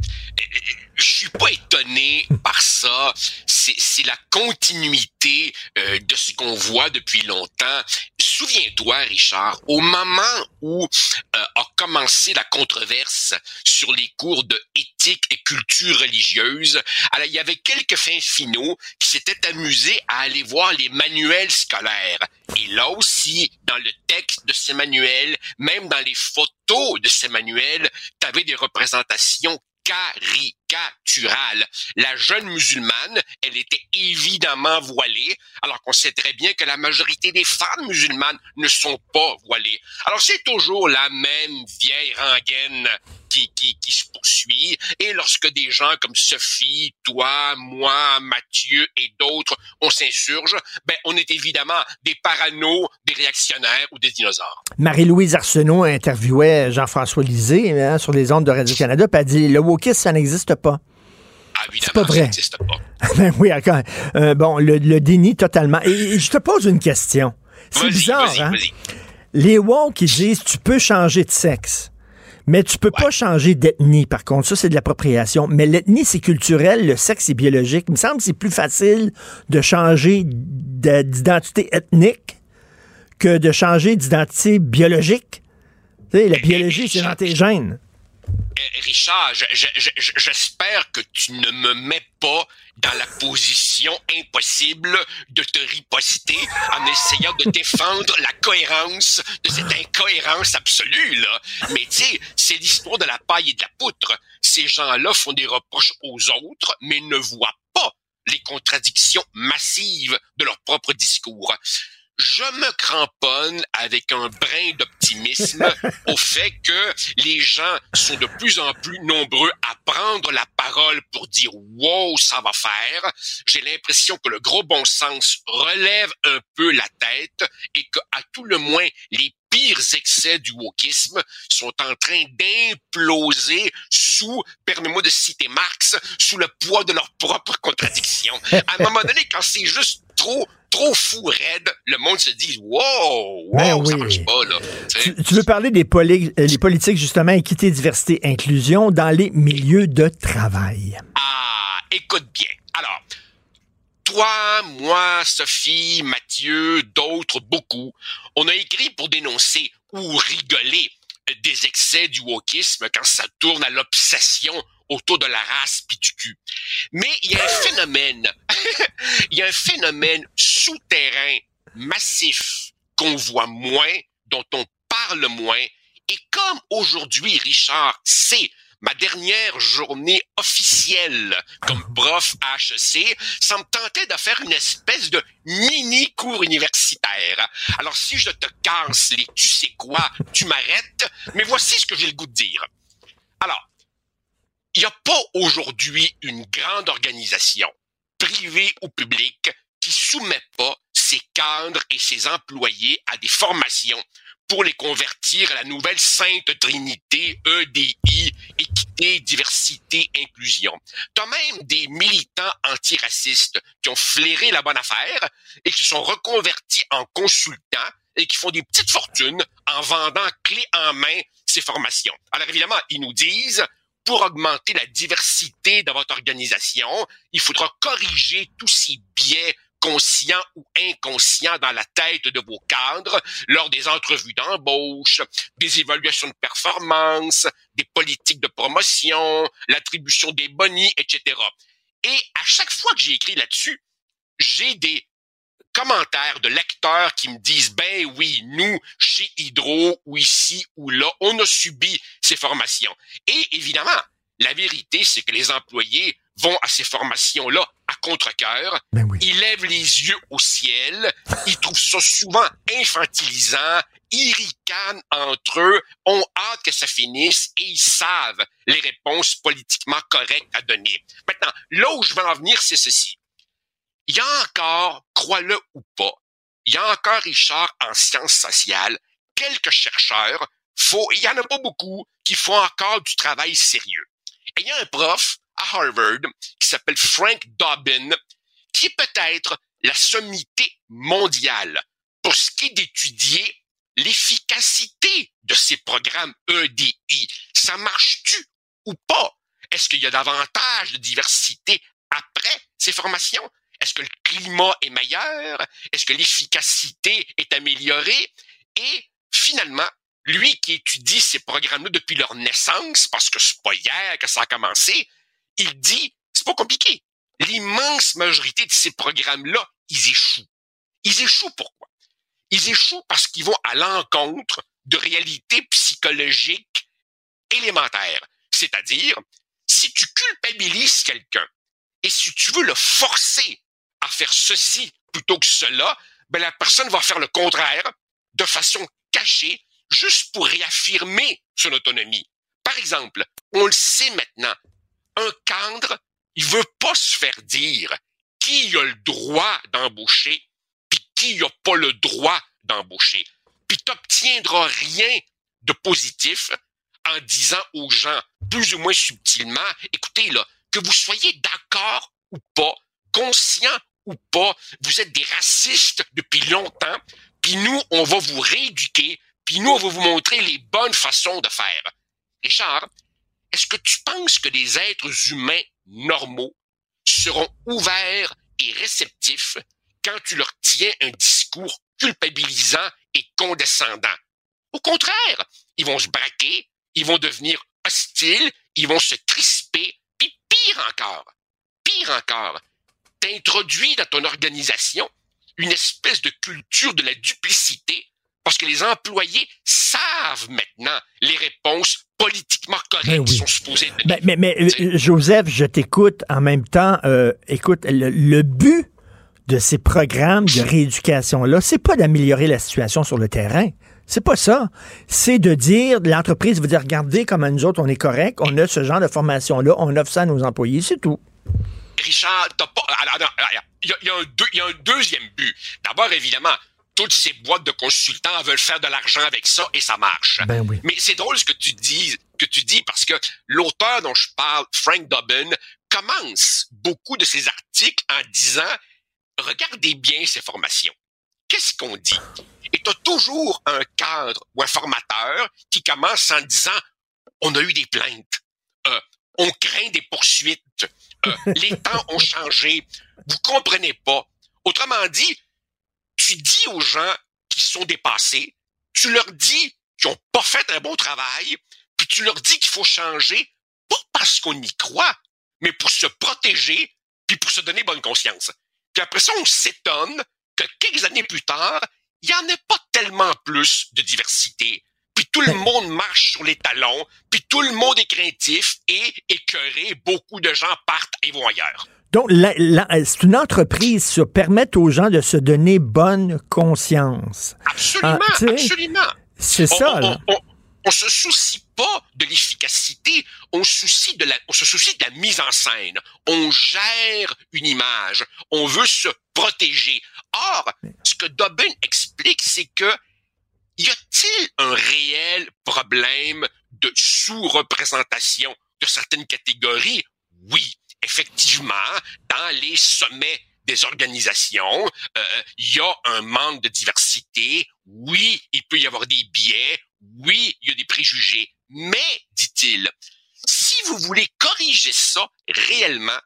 je suis pas étonné par ça. C'est la continuité euh, de ce qu'on voit depuis longtemps. Souviens-toi, Richard, au moment où euh, a commencé la controverse sur les cours de éthique et culture religieuse, alors, il y avait quelques fins finaux qui s'étaient amusés à aller voir les manuels scolaires. Et là aussi, dans le texte de ces manuels, même dans les photos de ces manuels, tu avais des représentations caricaturale. La jeune musulmane, elle était évidemment voilée, alors qu'on sait très bien que la majorité des femmes musulmanes ne sont pas voilées. Alors c'est toujours la même vieille rengaine qui, qui, qui se poursuit. Et lorsque des gens comme Sophie, toi, moi, Mathieu et d'autres, on s'insurge, ben, on est évidemment des parano, des réactionnaires ou des dinosaures. Marie-Louise Arsenault interviewait Jean-François Lisée hein, sur les ondes de Radio-Canada, puis elle dit, le wokisme, ça n'existe pas. Ah, c'est pas vrai. Ça pas. ben oui, d'accord. Euh, bon, le, déni totalement. Et, je te pose une question. C'est bizarre, hein? Les woke, ils disent, tu peux changer de sexe. Mais tu peux pas changer d'ethnie, par contre. Ça, c'est de l'appropriation. Mais l'ethnie, c'est culturel, le sexe, c'est biologique. Il me semble que c'est plus facile de changer d'identité ethnique que de changer d'identité biologique. Tu sais, la biologie, c'est dans tes gènes. Eh, Richard, j'espère que tu ne me mets pas dans la position impossible de te riposter en essayant de défendre la cohérence de cette incohérence absolue, là. Mais tu sais, c'est l'histoire de la paille et de la poutre. Ces gens-là font des reproches aux autres, mais ne voient pas les contradictions massives de leur propre discours je me cramponne avec un brin d'optimisme au fait que les gens sont de plus en plus nombreux à prendre la parole pour dire wow, ça va faire. J'ai l'impression que le gros bon sens relève un peu la tête et que à tout le moins les pires excès du wokisme sont en train d'imploser sous, permets-moi de citer Marx, sous le poids de leurs propres contradictions. À un moment donné, quand c'est juste trop trop fou raide, le monde se dit wow, wow, ben ça marche pas là. Tu, veux parler des euh, les politiques justement équité, diversité, inclusion dans les milieux de travail? Ah, écoute bien. Alors, toi, moi, Sophie, Mathieu, d'autres, beaucoup, on a écrit pour dénoncer ou rigoler des excès du wokisme quand ça tourne à l'obsession autour de la race puis du cul. Mais il y a un phénomène, il y a un phénomène souterrain massif qu'on voit moins, dont on parle moins. Et comme aujourd'hui, Richard, c'est ma dernière journée officielle comme prof HEC, ça me tentait de faire une espèce de mini cours universitaire. Alors si je te casse les tu sais quoi, tu m'arrêtes, mais voici ce que j'ai le goût de dire. Alors, il n'y a pas aujourd'hui une grande organisation, privée ou publique, qui soumet pas ses cadres et ses employés à des formations pour les convertir à la nouvelle Sainte Trinité EDI, équité, diversité, inclusion. T'as même des militants antiracistes qui ont flairé la bonne affaire et qui sont reconvertis en consultants et qui font des petites fortunes en vendant clé en main ces formations. Alors évidemment, ils nous disent, pour augmenter la diversité de votre organisation, il faudra corriger tous ces biais conscients ou inconscients dans la tête de vos cadres lors des entrevues d'embauche, des évaluations de performance, des politiques de promotion, l'attribution des bonis, etc. Et à chaque fois que j'ai écrit là-dessus, j'ai des commentaires de lecteurs qui me disent ben oui, nous chez Hydro ou ici ou là, on a subi ces formations. Et évidemment, la vérité c'est que les employés vont à ces formations-là à contre-cœur. Ben ils lèvent les yeux au ciel. Ils trouvent ça souvent infantilisant. Ils ricanent entre eux, ont hâte que ça finisse et ils savent les réponses politiquement correctes à donner. Maintenant, là où je veux en venir, c'est ceci il y a encore, crois-le ou pas, il y a encore, Richard, en sciences sociales, quelques chercheurs, faut, il y en a pas beaucoup, qui font encore du travail sérieux. Et il y a un prof à Harvard qui s'appelle Frank Dobbin, qui est peut-être la sommité mondiale pour ce qui est d'étudier l'efficacité de ces programmes EDI. Ça marche-tu ou pas? Est-ce qu'il y a davantage de diversité après ces formations? Est-ce que le climat est meilleur? Est-ce que l'efficacité est améliorée? Et finalement, lui qui étudie ces programmes-là depuis leur naissance, parce que c'est pas hier que ça a commencé, il dit, c'est pas compliqué. L'immense majorité de ces programmes-là, ils échouent. Ils échouent pourquoi? Ils échouent parce qu'ils vont à l'encontre de réalités psychologiques élémentaires. C'est-à-dire, si tu culpabilises quelqu'un et si tu veux le forcer faire ceci plutôt que cela, ben la personne va faire le contraire de façon cachée, juste pour réaffirmer son autonomie. Par exemple, on le sait maintenant, un cadre, il veut pas se faire dire qui a le droit d'embaucher, puis qui a pas le droit d'embaucher. Puis t'obtiendras rien de positif en disant aux gens, plus ou moins subtilement, écoutez là, que vous soyez d'accord ou pas, conscient ou pas, vous êtes des racistes depuis longtemps, puis nous, on va vous rééduquer, puis nous, on va vous montrer les bonnes façons de faire. Richard, est-ce que tu penses que les êtres humains normaux seront ouverts et réceptifs quand tu leur tiens un discours culpabilisant et condescendant? Au contraire, ils vont se braquer, ils vont devenir hostiles, ils vont se crisper, puis pire encore, pire encore, t'introduis dans ton organisation une espèce de culture de la duplicité parce que les employés savent maintenant les réponses politiquement corrects qui sont supposés donner. Mais, mais, euh, Joseph, je t'écoute en même temps. Euh, écoute, le, but de ces programmes de rééducation-là, c'est pas d'améliorer la situation sur le terrain. C'est pas ça. C'est de dire, l'entreprise veut dire, regardez comment nous autres, on est correct, on a ce genre de formation-là, on offre ça à nos employés, c'est tout. Richard, t'as pas. Il y, a, un deuxième but. D'abord, évidemment, toutes ces boîtes de consultants veulent faire de l'argent avec ça et ça marche. Ben Mais c'est drôle ce que tu dis, que tu dis parce que l'auteur dont je parle, Frank Dobbin, commence beaucoup de ses articles en disant regardez bien ces formations. Qu'est-ce qu'on dit? Et tu as toujours un cadre ou un formateur qui commence en disant on a eu des plaintes, euh, on craint des poursuites, euh, les temps ont changé, vous comprenez pas. Autrement dit, tu dis aux gens qui sont dépassés, tu leur dis qu'ils n'ont pas fait un bon travail, puis tu leur dis qu'il faut changer, pas parce qu'on y croit, mais pour se protéger, puis pour se donner bonne conscience. Puis après ça, on s'étonne que quelques années plus tard, il n'y en ait pas tellement plus de diversité. Puis tout le monde marche sur les talons, puis tout le monde est craintif et écœuré. Beaucoup de gens partent et vont ailleurs. Donc, c'est une entreprise sur permettre aux gens de se donner bonne conscience. Absolument, ah, absolument. C'est ça. là. on, se soucie pas de l'efficacité, on, soucie de la, on se soucie de la mise en scène. On gère une image, on veut se protéger. Or, ce que Dobbin explique, c'est que y a-t-il un réel problème de sous-représentation de certaines catégories? Oui, effectivement, dans les sommets des organisations, euh, il y a un manque de diversité. Oui, il peut y avoir des biais. Oui, il y a des préjugés. Mais, dit-il, si vous voulez corriger ça réellement,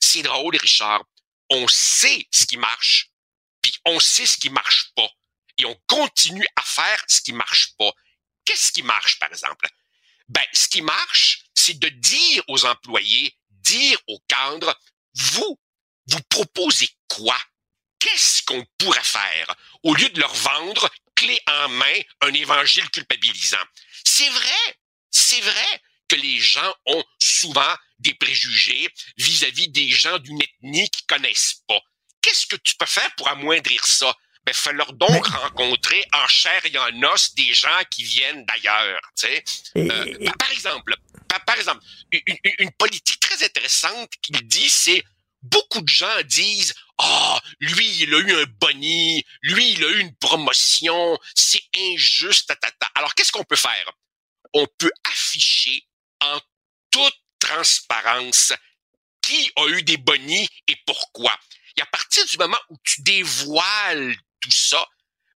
c'est drôle, Richard. On sait ce qui marche, puis on sait ce qui marche pas. Et on continue à faire ce qui marche pas. Qu'est-ce qui marche, par exemple? Ben, ce qui marche, c'est de dire aux employés, dire aux cadres, vous, vous proposez quoi? Qu'est-ce qu'on pourrait faire? Au lieu de leur vendre clé en main un évangile culpabilisant? C'est vrai, c'est vrai que les gens ont souvent des préjugés vis-à-vis des gens d'une ethnie qu'ils connaissent pas. Qu'est-ce que tu peux faire pour amoindrir ça? Ben, fais-leur donc rencontrer en chair et en os des gens qui viennent d'ailleurs. Euh, par exemple, par, exemple, une, politique très intéressante qu'il dit, c'est beaucoup de gens disent ah lui il a eu un boni, lui il a eu une promotion, c'est injuste. Alors qu'est-ce qu'on peut faire? On peut afficher en toute transparence qui a eu des bonis et pourquoi. Et à partir du moment où tu dévoiles tout ça,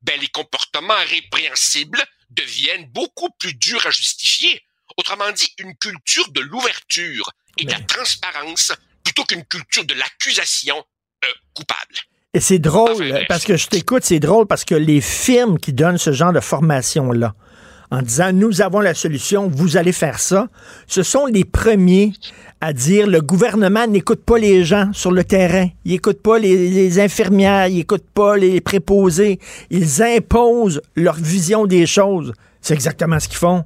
ben les comportements répréhensibles deviennent beaucoup plus durs à justifier. Autrement dit, une culture de l'ouverture et de la transparence plutôt qu'une culture de l'accusation euh, coupable. Et c'est drôle, parce que je t'écoute, c'est drôle parce que les firmes qui donnent ce genre de formation-là, en disant nous avons la solution, vous allez faire ça, ce sont les premiers à dire le gouvernement n'écoute pas les gens sur le terrain, il n'écoute pas les, les, infirmières, il n'écoute pas les préposés, ils imposent leur vision des choses. C'est exactement ce qu'ils font.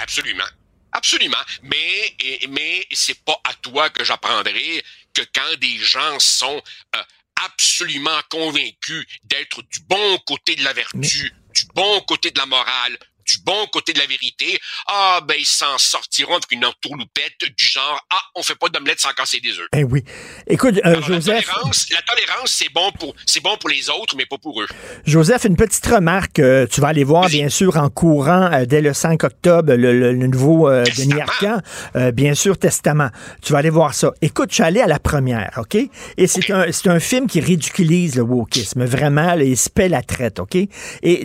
Absolument. Absolument. Mais, mais c'est pas à toi que j'apprendrai que quand des gens sont euh, absolument convaincus d'être du bon côté de la vertu, du bon côté de la morale, du bon côté de la vérité, ah ben ils s'en sortiront avec une entourloupette du genre ah on fait pas d'omelette sans casser des œufs. Eh oui. Écoute euh, Joseph, la tolérance, c'est bon pour c'est bon pour les autres mais pas pour eux. Joseph, une petite remarque, euh, tu vas aller voir bien sûr en courant euh, dès le 5 octobre le, nouveau Denis Arcand, bien sûr Testament. Tu vas aller voir ça. Écoute, je suis allé à la première, OK? Et c'est un c'est un film qui ridiculise le wokisme, vraiment, il se paie la traite, OK? Et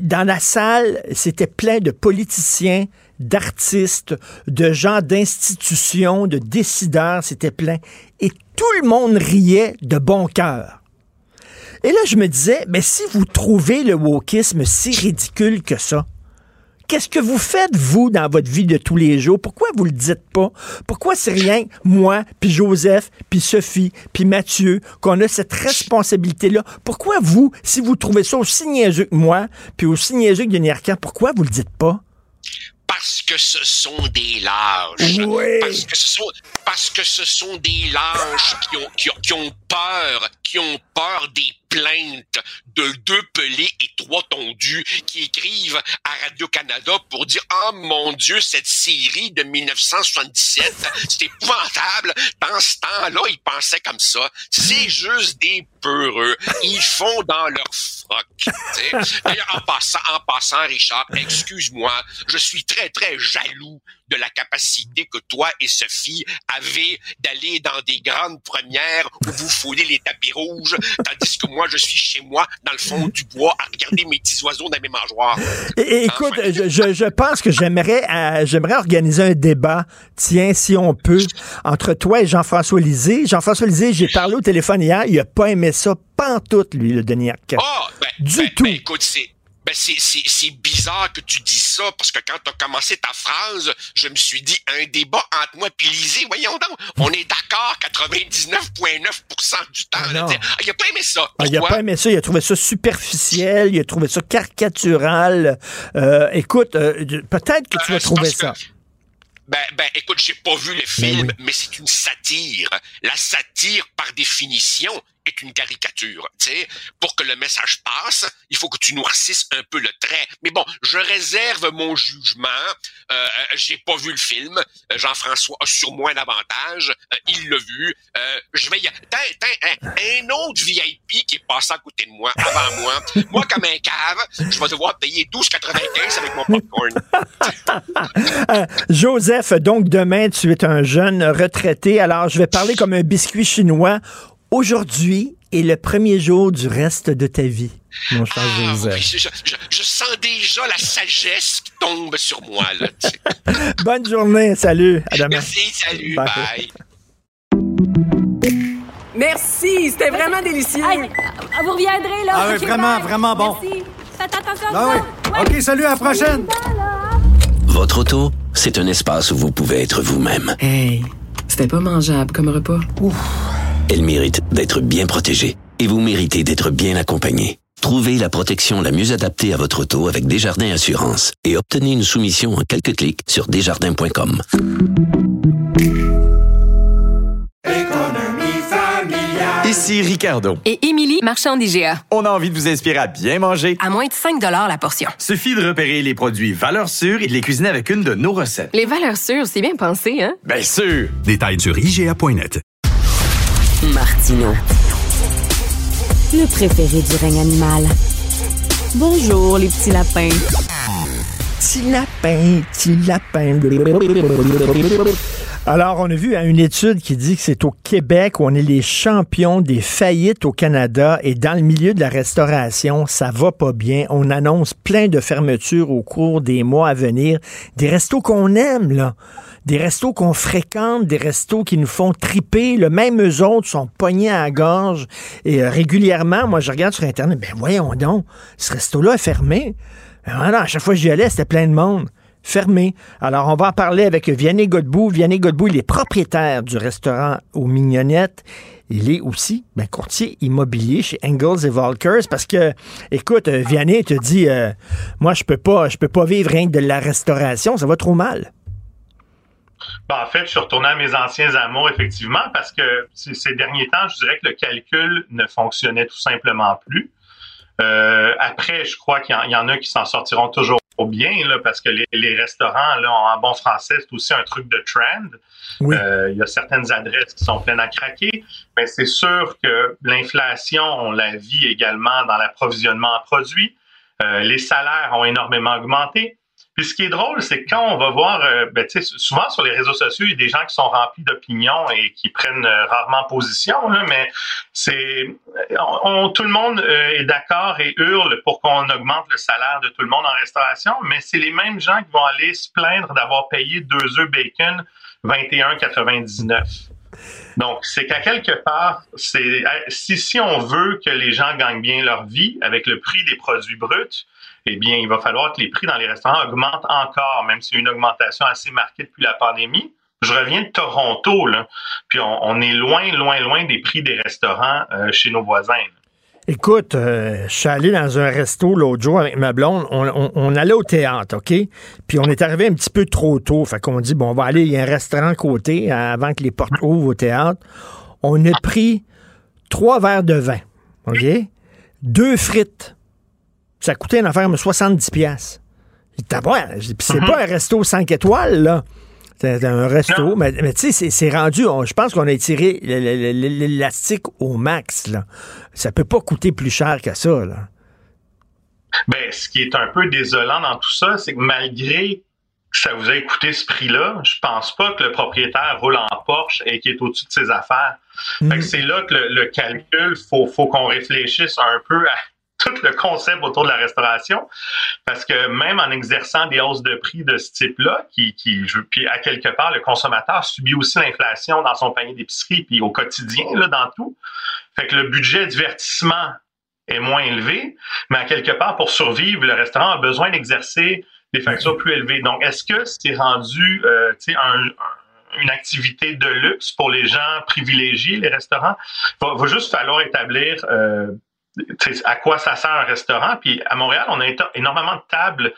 dans la salle, c'est c'était plein de politiciens, d'artistes, de gens d'institutions, de décideurs, c'était plein. Et tout le monde riait de bon cœur. Et là, je me disais, mais si vous trouvez le wokisme si ridicule que ça, qu'est-ce que vous faites, vous, dans votre vie de tous les jours? Pourquoi vous le dites pas? Pourquoi c'est rien, moi, puis Joseph, puis Sophie, puis Mathieu, qu'on a cette responsabilité-là? Pourquoi vous, si vous trouvez ça aussi niaiseux que moi, puis aussi niaiseux que Denis pourquoi vous le dites pas? parce que ce sont des lâches. Oui. Parce que ce sont, parce que ce sont des lâches qui ont, qui ont, qui ont peur, qui ont peur des plaintes de deux pelés et trois tondus qui écrivent à Radio-Canada pour dire « Oh mon Dieu, cette série de 1977, c'est épouvantable. » Dans ce temps-là, ils pensaient comme ça. C'est juste des peureux. Ils font dans leur froc. D'ailleurs, en passant, en passant, Richard, excuse-moi, je suis très, très jaloux de la capacité que toi et Sophie avez d'aller dans des grandes premières où vous foulez les tapis rouges, tandis que moi, je suis chez moi, dans le fond du bois, à regarder mes petits oiseaux dans mes mangeoires. Et, écoute, je, je, pense que j'aimerais euh, j'aimerais organiser un débat, tiens, si on peut, entre toi et Jean-François Lisée. Jean-François Lisée, j'ai parlé au téléphone hier, il a pas aimé ça, tout, lui, le Denis Arcand. Oh, ben, du ben, tout. Ben, écoute, c'est ben c'est, c'est, c'est bizarre que tu dis ça, parce que quand tu as commencé ta phrase, je me suis dit, un débat entre moi et Lisée, voyons donc, on est d'accord 99,9% du temps. Ah là, t'sais. Ah, il a pas aimé ça. Ah, il a pas aimé ça, il a trouvé ça superficiel, il a trouvé ça caricatural. Euh, écoute, euh, peut-être que tu vas Euh, c'est trouver ça. que- Ben, ben, écoute, j'ai pas vu le film, mais c'est une satire. La satire, par définition, est une caricature. Tu sais, pour que le message passe, il faut que tu noircisses un peu le trait. Mais bon, je réserve mon jugement. Euh, euh, j'ai pas vu le film. Euh, Jean-François a sur moi un. Euh, il l'a vu. Euh, je vais y... Tain, un, un autre VIP qui est passé à côté de moi, avant moi. moi, comme un cave, je vais devoir payer 12,95 avec mon popcorn. Joseph, donc demain, tu es un jeune retraité. Alors, je vais parler comme un biscuit chinois. Aujourd'hui est le premier jour du reste de ta vie, mon cher Ah, Joseph. oui, je, je- je sens déjà la sagesse qui tombe sur moi. Là. Bonne journée, salut. À demain. Merci, salut, Bye. bye. Merci, c'était vraiment délicieux. Vous reviendrez, là. Ah oui, vraiment, bye. vraiment bon. Merci. Faites attention Ah oui. autres. OK, salut, à la prochaine. Votre auto, c'est un espace où vous pouvez être vous-même. Hey, c'était pas mangeable comme repas. Elle mérite d'être bien protégée et vous méritez d'être bien accompagné. Trouvez la protection la mieux adaptée à votre auto avec Desjardins Assurance et obtenez une soumission en quelques clics sur desjardins.com. Ici Ricardo. Et Émilie, marchand d'IGA. On a envie de vous inspirer à bien manger. À moins de 5 la portion. Suffit de repérer les produits valeurs sûres et de les cuisiner avec une de nos recettes. Les valeurs sûres, c'est bien pensé, hein? Bien sûr! Détails sur IGA.net. Martino. Le préféré du règne animal. Bonjour, les petits lapins. Petit lapin, petit lapin. Alors, on a vu hein, une étude qui dit que c'est au Québec où on est les champions des faillites au Canada et dans le milieu de la restauration, ça va pas bien. On annonce plein de fermetures au cours des mois à venir. Des restos qu'on aime, là. Des restos qu'on fréquente, des restos qui nous font triper. Le même eux autres sont pognés à la gorge. Et euh, régulièrement, moi, je regarde sur Internet, ben voyons donc, ce resto-là est fermé. Ben voilà, à chaque fois que j'y allais, c'était plein de monde. Fermé. Alors, on va en parler avec Vianney Godbout. Vianney Godbout, il est propriétaire du restaurant aux Mignonnettes. Il est aussi ben, courtier immobilier chez Engels et Volkers parce que, écoute, euh, Vianney te dit, euh, moi, je peux pas, je peux pas vivre rien que de la restauration, ça va trop mal. Ben, en fait, je suis retourné à mes anciens amours, effectivement, parce que ces derniers temps, je dirais que le calcul ne fonctionnait tout simplement plus. Euh, après, je crois qu'il y, en- il y en a qui s'en sortiront toujours bien, là, parce que les, les restaurants, là, en bon français, c'est aussi un truc de trend. Euh, il y a certaines adresses qui sont pleines à craquer, mais c'est sûr que l'inflation, on la vit également dans l'approvisionnement en produits. Euh, les salaires ont énormément augmenté. Puis ce qui est drôle, c'est que quand on va voir, euh, ben, souvent sur les réseaux sociaux, il y a des gens qui sont remplis d'opinions et qui prennent euh, rarement position, mais c'est tout le monde euh, est d'accord et hurle pour qu'on augmente le salaire de tout le monde en restauration, mais c'est les mêmes gens qui vont aller se plaindre d'avoir payé deux œufs bacon 21,99. Donc, c'est qu'à quelque part, c'est si, si on veut que les gens gagnent bien leur vie avec le prix des produits bruts, eh bien, il va falloir que les prix dans les restaurants augmentent encore, même s'il y a une augmentation assez marquée depuis la pandémie. Je reviens de Toronto, là, puis on, on est loin, loin, loin des prix des restaurants euh, chez nos voisins. Écoute, euh, je suis allé dans un resto l'autre jour avec ma blonde. On, allait au théâtre, OK? Puis on est arrivé un petit peu trop tôt. Fait qu'on dit, bon, on va aller, il y a un restaurant à côté avant que les portes ouvrent au théâtre. On a pris trois verres de vin, OK? Deux frites. Ça coûtait une affaire de 70 pièces. C'est mm-hmm. pas un resto 5 étoiles, là. C'est un resto, mais, tu sais, c'est rendu, je pense qu'on a étiré l'élastique au max. Là. Ça peut pas coûter plus cher que ça. Là. Ben, ce qui est un peu désolant dans tout ça, c'est que malgré que ça vous ait coûté ce prix-là, je pense pas que le propriétaire roule en Porsche et qu'il est au-dessus de ses affaires. Mm. c'est là que le, le calcul, faut, faut qu'on réfléchisse un peu à tout le concept autour de la restauration, parce que même en exerçant des hausses de prix de ce type-là, qui, qui, puis à quelque part, le consommateur subit aussi l'inflation dans son panier d'épicerie, puis au quotidien, là, dans tout. Fait que le budget divertissement est moins élevé, mais à quelque part, pour survivre, le restaurant a besoin d'exercer des factures plus élevées. Donc, est-ce que c'est rendu euh, un, une activité de luxe pour les gens privilégiés, les restaurants? Il va, va juste falloir établir euh, à quoi ça sert un restaurant? Puis à Montréal, on a énormément de tables,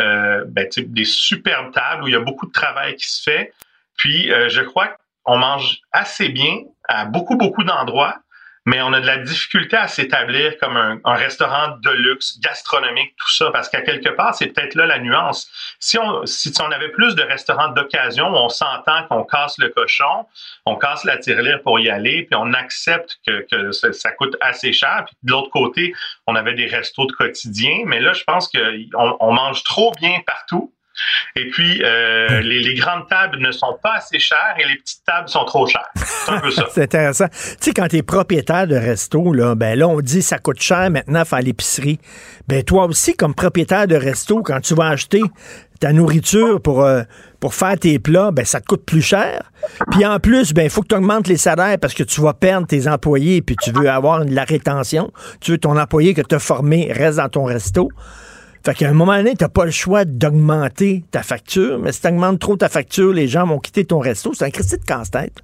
euh, ben, des superbes tables où il y a beaucoup de travail qui se fait. Puis euh, je crois qu'on mange assez bien à beaucoup, beaucoup d'endroits mais on a de la difficulté à s'établir comme un, restaurant de luxe, gastronomique, tout ça, parce qu'à quelque part, c'est peut-être là la nuance. Si on, si on avait plus de restaurants d'occasion, on s'entend qu'on casse le cochon, on casse la tirelire pour y aller, puis on accepte que, que ça, coûte assez cher. Puis de l'autre côté, on avait des restos de quotidien, mais là, je pense qu'on on mange trop bien partout. Et puis, euh, les, grandes tables ne sont pas assez chères et les petites tables sont trop chères. C'est un peu ça. C'est intéressant. Tu sais, quand tu es propriétaire de resto, là, ben là, on dit ça coûte cher maintenant faire l'épicerie. Ben toi aussi, comme propriétaire de resto, quand tu vas acheter ta nourriture pour, euh, pour faire tes plats, ben ça te coûte plus cher. Puis en plus, ben il faut que tu augmentes les salaires parce que tu vas perdre tes employés puis tu veux avoir de la rétention. Tu veux ton employé que tu as formé reste dans ton resto. Fait qu'à un moment donné, tu n'as pas le choix d'augmenter ta facture, mais si tu augmentes trop ta facture, les gens vont quitter ton resto. C'est un christie de casse-tête.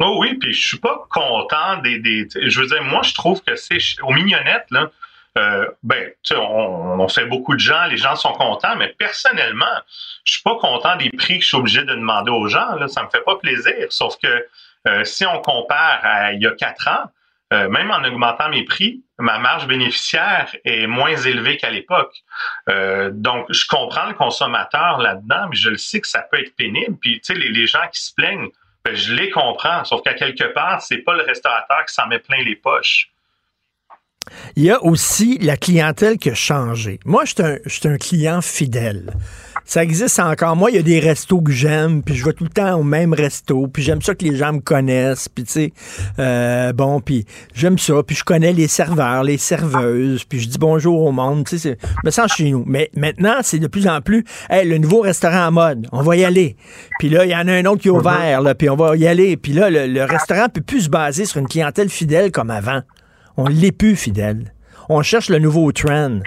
Oh oui, puis je suis pas content des, des, Je veux dire, moi, je trouve que c'est. Aux mignonnettes, là, euh, ben, on, on, fait beaucoup de gens, les gens sont contents, mais personnellement, je suis pas content des prix que je suis obligé de demander aux gens. Là, ça me fait pas plaisir. Sauf que euh, si on compare à il y a quatre ans, euh, même en augmentant mes prix, ma marge bénéficiaire est moins élevée qu'à l'époque. Euh, donc, je comprends le consommateur là-dedans, mais je le sais que ça peut être pénible. Puis, tu sais, les, gens qui se plaignent, ben, je les comprends. Sauf qu'à quelque part, c'est pas le restaurateur qui s'en met plein les poches. Il y a aussi la clientèle qui a changé. Moi, je suis un, client fidèle. Ça existe encore. Moi, il y a des restos que j'aime, puis je vais tout le temps au même resto, puis j'aime ça que les gens me connaissent, puis tu sais, euh, bon, puis j'aime ça, puis je connais les serveurs, les serveuses, puis je dis bonjour au monde, tu sais, je me sens chez nous. Mais maintenant, c'est de plus en plus, hey, le nouveau restaurant en mode, on va y aller. Puis là, il y en a un autre qui est ouvert, là, puis on va y aller. Puis là, le, le restaurant peut plus se baser sur une clientèle fidèle comme avant. On l'est plus fidèle. On cherche le nouveau trend.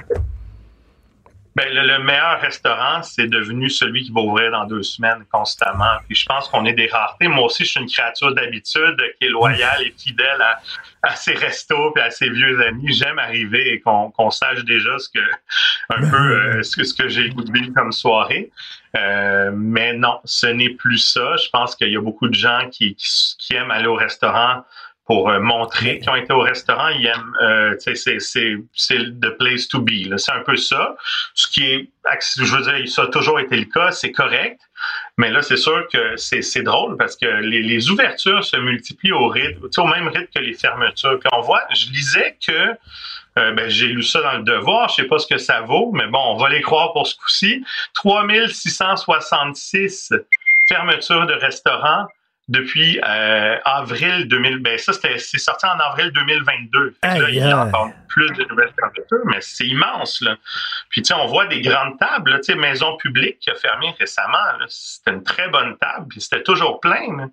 Ben, le, meilleur restaurant, c'est devenu celui qui va ouvrir dans deux semaines constamment. Puis je pense qu'on est des raretés. Moi aussi, je suis une créature d'habitude qui est loyale et fidèle à, ses restos et à ses vieux amis. J'aime arriver et qu'on sache déjà ce que un ben peu euh, ce que, ce que j'ai goûté comme soirée. Euh, mais non, ce n'est plus ça. Je pense qu'il y a beaucoup de gens qui, qui aiment aller au restaurant pour euh, montrer qu'ils ont été au restaurant, ils aiment, euh, c'est, c'est, c'est the place to be. C'est un peu ça. Ce qui est, je veux dire, ça a toujours été le cas, c'est correct. Mais là, c'est sûr que c'est, c'est drôle parce que les, les, ouvertures se multiplient au rythme, au même rythme que les fermetures. Puis on voit, je lisais que euh, ben, j'ai lu ça dans le devoir, je sais pas ce que ça vaut, mais bon, on va les croire pour ce coup-ci. 3666 fermetures de restaurants depuis euh, avril 2000. Ben ça, c'est sorti en avril 2022. il y a encore plus de nouvelles fermetures, mais c'est immense. Là. Puis, tu sais, on voit des grandes tables. Tu sais, Maison Publique qui a fermé récemment. C'était une très bonne table, puis c'était toujours plein.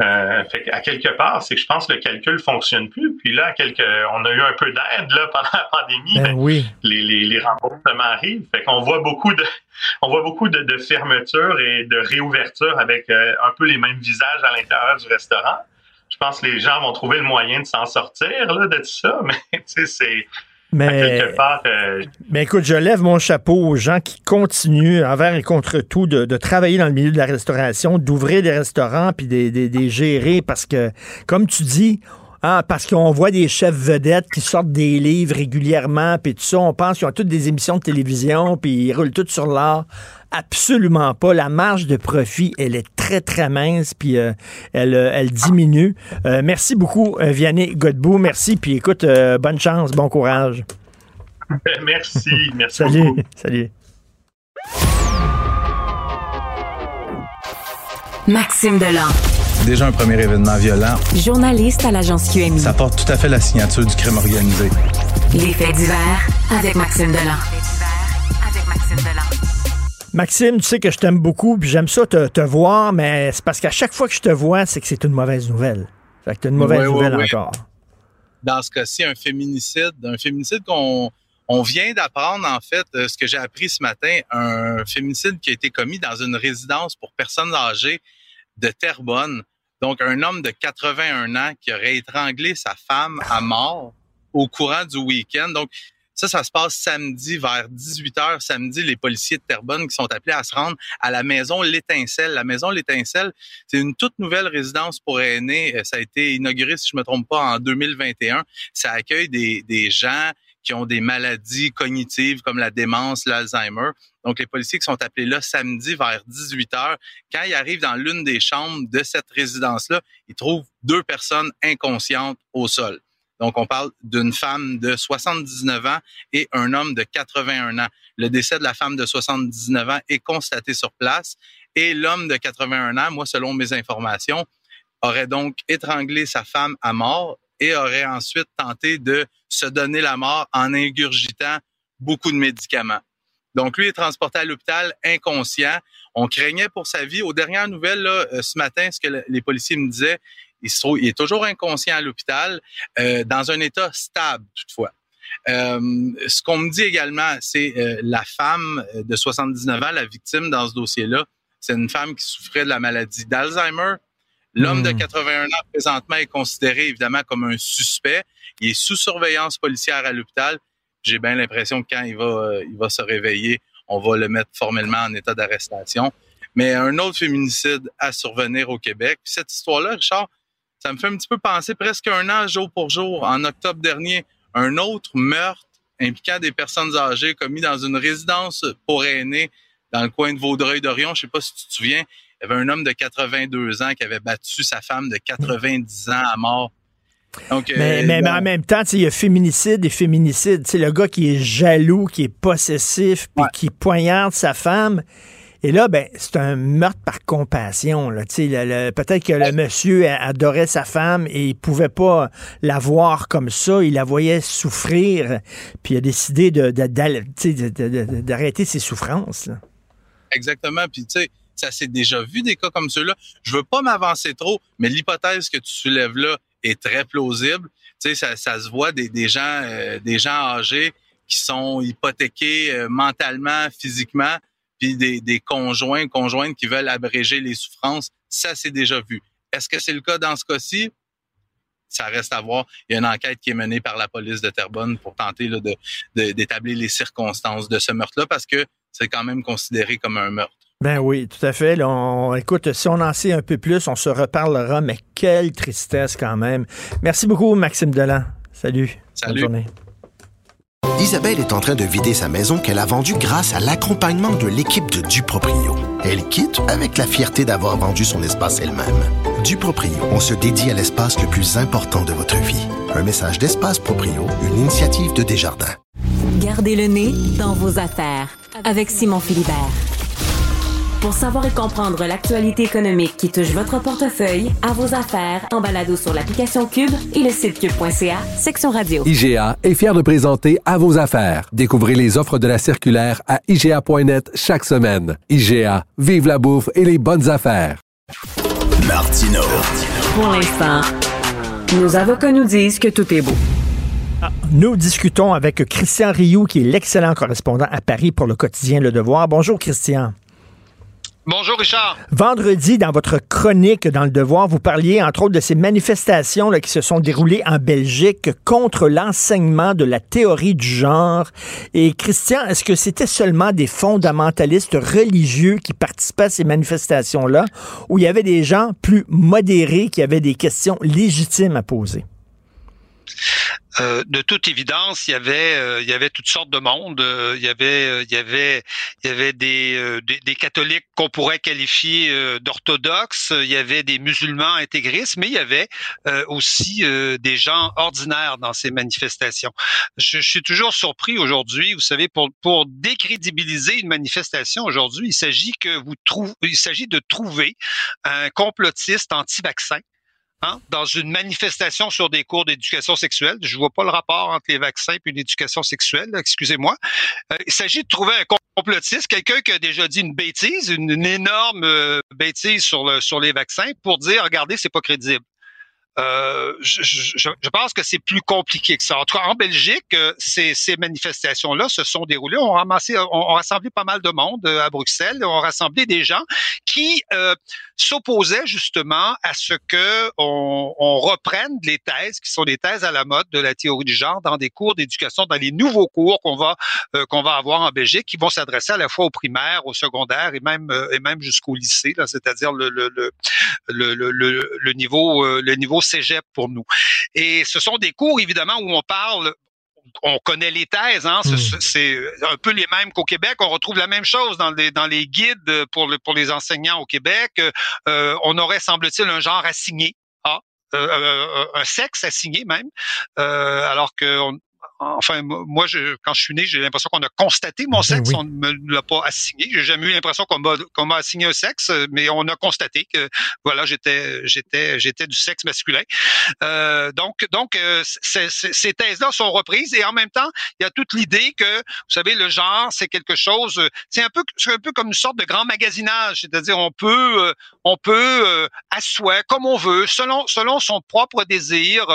Euh, fait à quelque part, c'est que je pense que le calcul fonctionne plus. Puis là, quelque, on a eu un peu d'aide là pendant la pandémie. Ben oui. les, les, les, remboursements arrivent. Fait qu'on voit beaucoup de, on voit beaucoup de, de fermetures et de réouvertures avec euh, un peu les mêmes visages à l'intérieur du restaurant. Je pense que les gens vont trouver le moyen de s'en sortir là, de tout ça, mais tu sais, c'est. Mais, euh, mais écoute, je lève mon chapeau aux gens qui continuent, envers et contre tout, de, travailler dans le milieu de la restauration, d'ouvrir des restaurants puis des, des, gérer parce que, comme tu dis, ah, parce qu'on voit des chefs vedettes qui sortent des livres régulièrement, puis tout ça, on pense qu'ils ont toutes des émissions de télévision, puis ils roulent tout sur l'art. Absolument pas. La marge de profit, elle est très, très mince, puis euh, elle, euh, elle diminue. Euh, merci beaucoup, Vianney Godbout. Merci, puis écoute, bonne chance, bon courage. Merci, merci salut, beaucoup. Salut. Maxime Delan. Déjà un premier événement violent. Journaliste à l'agence QMI. Ça porte tout à fait la signature du crime organisé. Les faits divers avec Maxime Delan. avec Maxime Delan. Maxime, tu sais que je t'aime beaucoup, puis j'aime ça te, voir, mais c'est parce qu'à chaque fois que je te vois, c'est que c'est une mauvaise nouvelle. Fait que t'as une mauvaise nouvelle encore. Dans ce cas-ci, un féminicide, un féminicide qu'on on vient d'apprendre, en fait, euh, ce que j'ai appris ce matin, un féminicide qui a été commis dans une résidence pour personnes âgées de Terrebonne. Donc, un homme de 81 ans qui aurait étranglé sa femme à mort au courant du week-end. Donc, ça, ça se passe samedi vers 18h. Samedi, les policiers de Terrebonne qui sont appelés à se rendre à la maison L'Étincelle. La maison L'Étincelle, c'est une toute nouvelle résidence pour aînés. Euh, ça a été inauguré, si je me trompe pas, en 2021. Ça accueille des, des gens qui ont des maladies cognitives comme la démence, l'Alzheimer. Donc, les policiers qui sont appelés là samedi vers 18 h quand ils arrivent dans l'une des chambres de cette résidence-là, ils trouvent deux personnes inconscientes au sol. Donc, on parle d'une femme de 79 ans et un homme de 81 ans. Le décès de la femme de 79 ans est constaté sur place et l'homme de 81 ans, moi, selon mes informations, aurait donc étranglé sa femme à mort et aurait ensuite tenté de se donner la mort en ingurgitant beaucoup de médicaments. Donc, lui est transporté à l'hôpital inconscient. On craignait pour sa vie. Aux dernières nouvelles, euh, ce matin, ce que les policiers me disaient, il, est toujours inconscient à l'hôpital, euh, dans un état stable toutefois. Euh, ce qu'on me dit également, c'est euh, la femme de 79 ans, la victime dans ce dossier-là, c'est une femme qui souffrait de la maladie d'Alzheimer. L'homme de 81 hmm. ans présentement est considéré évidemment comme un suspect. Il est sous surveillance policière à l'hôpital. J'ai bien l'impression que quand il va, il va se réveiller, on va le mettre formellement en état d'arrestation. Mais un autre féminicide à survenir au Québec. cette histoire-là, Richard, ça me fait un petit peu penser presque un an jour pour jour. En octobre dernier, un autre meurtre impliquant des personnes âgées commis dans une résidence pour aînés dans le coin de Vaudreuil-Dorion. Je sais pas si tu te souviens, il y avait un homme de 82 ans qui avait battu sa femme de 90 ans à mort. Donc, mais, euh, mais, en même temps, il y a féminicide et féminicide. C'est le gars qui est jaloux, qui est possessif, puis qui poignarde sa femme. Et là, ben, c'est un meurtre par compassion. Peut-être que le monsieur adorait sa femme et il pouvait pas la voir comme ça. Il la voyait souffrir, puis il a décidé d'arrêter ses souffrances. Exactement. Puis tu sais, ça s'est déjà vu des cas comme ceux-là. Je veux pas m'avancer trop, mais l'hypothèse que tu soulèves là est très plausible. Tu sais, ça, ça se voit des, des gens, euh, des gens âgés qui sont hypothéqués euh, mentalement, physiquement, puis des, des conjoints, conjointes qui veulent abréger les souffrances, ça c'est déjà vu. Est-ce que c'est le cas dans ce cas-ci? Ça reste à voir. Il y a une enquête qui est menée par la police de Terrebonne pour tenter là, de, d'établir les circonstances de ce meurtre-là parce que c'est quand même considéré comme un meurtre. Ben oui, tout à fait. on, écoute, si on en sait un peu plus, on se reparlera, mais quelle tristesse quand même. Merci beaucoup, Maxime Delan. Salut. Salut. Bonne journée. Isabelle est en train de vider sa maison qu'elle a vendue grâce à l'accompagnement de l'équipe de Duproprio. Elle quitte avec la fierté d'avoir vendu son espace elle-même. Duproprio, on se dédie à l'espace le plus important de votre vie. Un message d'Espace Proprio, une initiative de Desjardins. Gardez le nez dans vos affaires avec Simon Philibert. Pour savoir et comprendre l'actualité économique qui touche votre portefeuille, à vos affaires, en balado sur l'application Cube et le site cube.ca, section radio. IGA est fier de présenter À vos affaires. Découvrez les offres de la circulaire à IGA.net chaque semaine. IGA, vive la bouffe et les bonnes affaires. Martino. Pour l'instant, nos avocats nous disent que tout est beau. Ah, nous discutons avec Christian Rioux, qui est l'excellent correspondant à Paris pour le quotidien Le Devoir. Bonjour, Christian. Bonjour Richard. Vendredi, dans votre chronique dans le Devoir, vous parliez entre autres de ces manifestations là, qui se sont déroulées en Belgique contre l'enseignement de la théorie du genre. Et Christian, est-ce que c'était seulement des fondamentalistes religieux qui participaient à ces manifestations-là ou il y avait des gens plus modérés qui avaient des questions légitimes à poser? Euh, de toute évidence, il y avait, euh, il y avait toutes sortes de monde. Euh, il y avait, il y avait, il y avait des, catholiques qu'on pourrait qualifier d'orthodoxes. Il y avait des musulmans intégristes, mais il y avait aussi des gens ordinaires dans ces manifestations. Je, je suis toujours surpris aujourd'hui. Vous savez, pour pour décrédibiliser une manifestation aujourd'hui, il s'agit que vous trouvez, il s'agit de trouver un complotiste anti-vaccin Hein, dans une manifestation sur des cours d'éducation sexuelle. Je vois pas le rapport entre les vaccins et l'éducation sexuelle, excusez-moi. Euh, il s'agit de trouver un complotiste, quelqu'un qui a déjà dit une bêtise, une, énorme euh, bêtise sur, sur les vaccins pour dire, regardez, c'est pas crédible. Euh, je, je, pense que c'est plus compliqué que ça. En tout cas, en Belgique, euh, ces, ces manifestations-là se sont déroulées. On a ramassé, on, rassemblé pas mal de monde euh, à Bruxelles. On a rassemblé des gens qui euh, s'opposaient justement à ce que on, on, reprenne les thèses qui sont des thèses à la mode de la théorie du genre dans des cours d'éducation, dans les nouveaux cours qu'on va qu'on va avoir en Belgique, qui vont s'adresser à la fois aux primaires, aux secondaires et même et même jusqu'au lycée, c'est-à-dire le, le le, le, le niveau le niveau cégep pour nous. Et ce sont des cours, évidemment, où on parle on connaît les thèses, hein, hmm. c'est un peu les mêmes qu'au Québec. On retrouve la même chose dans les, dans les guides pour, pour les enseignants au Québec. Euh, on aurait, semble-t-il, un genre assigné. Ah, euh, euh, un sexe assigné même, alors que enfin, moi, je, quand je suis né, j'ai l'impression qu'on a constaté mon sexe, on ne me l'a pas assigné. J'ai jamais eu l'impression qu'on m'a, qu'on m'a assigné un sexe, mais on a constaté que, voilà, j'étais, j'étais, j'étais du sexe masculin. Euh, donc, donc, euh, ces thèses-là sont reprises et en même temps, il y a toute l'idée que, vous savez, le genre, c'est quelque chose, c'est un peu, c'est un peu comme une sorte de grand magasinage, c'est-à-dire on peut, euh, on peut euh, à souhait, comme on veut, selon, selon son propre désir,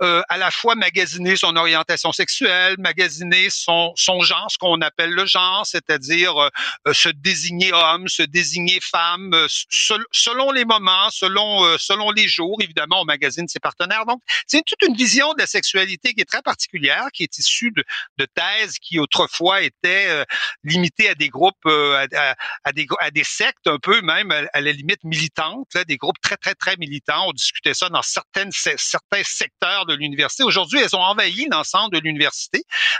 à la fois magasiner son orientation sexuelle magasiner son, genre, ce qu'on appelle le genre, c'est-à-dire euh, euh, se désigner homme, se désigner femme, euh, selon les moments, selon selon les jours. Évidemment, on magasine ses partenaires. Donc, c'est toute une vision de la sexualité qui est très particulière, qui est issue de, de thèses qui autrefois étaient limitées à des groupes, à, à, des à des sectes un peu même à, la limite militantes, là, des groupes très très très militants. On discutait ça dans certaines certains secteurs de l'université. Aujourd'hui, elles ont envahi l'ensemble de l'université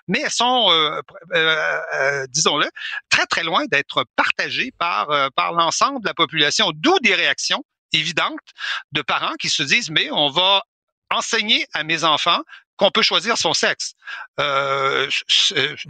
mais elles sont, euh, euh, euh, disons-le, très très loin d'être partagées par par l'ensemble de la population, d'où des réactions évidentes de parents qui se disent mais on va enseigner à mes enfants qu'on peut choisir son sexe. Euh,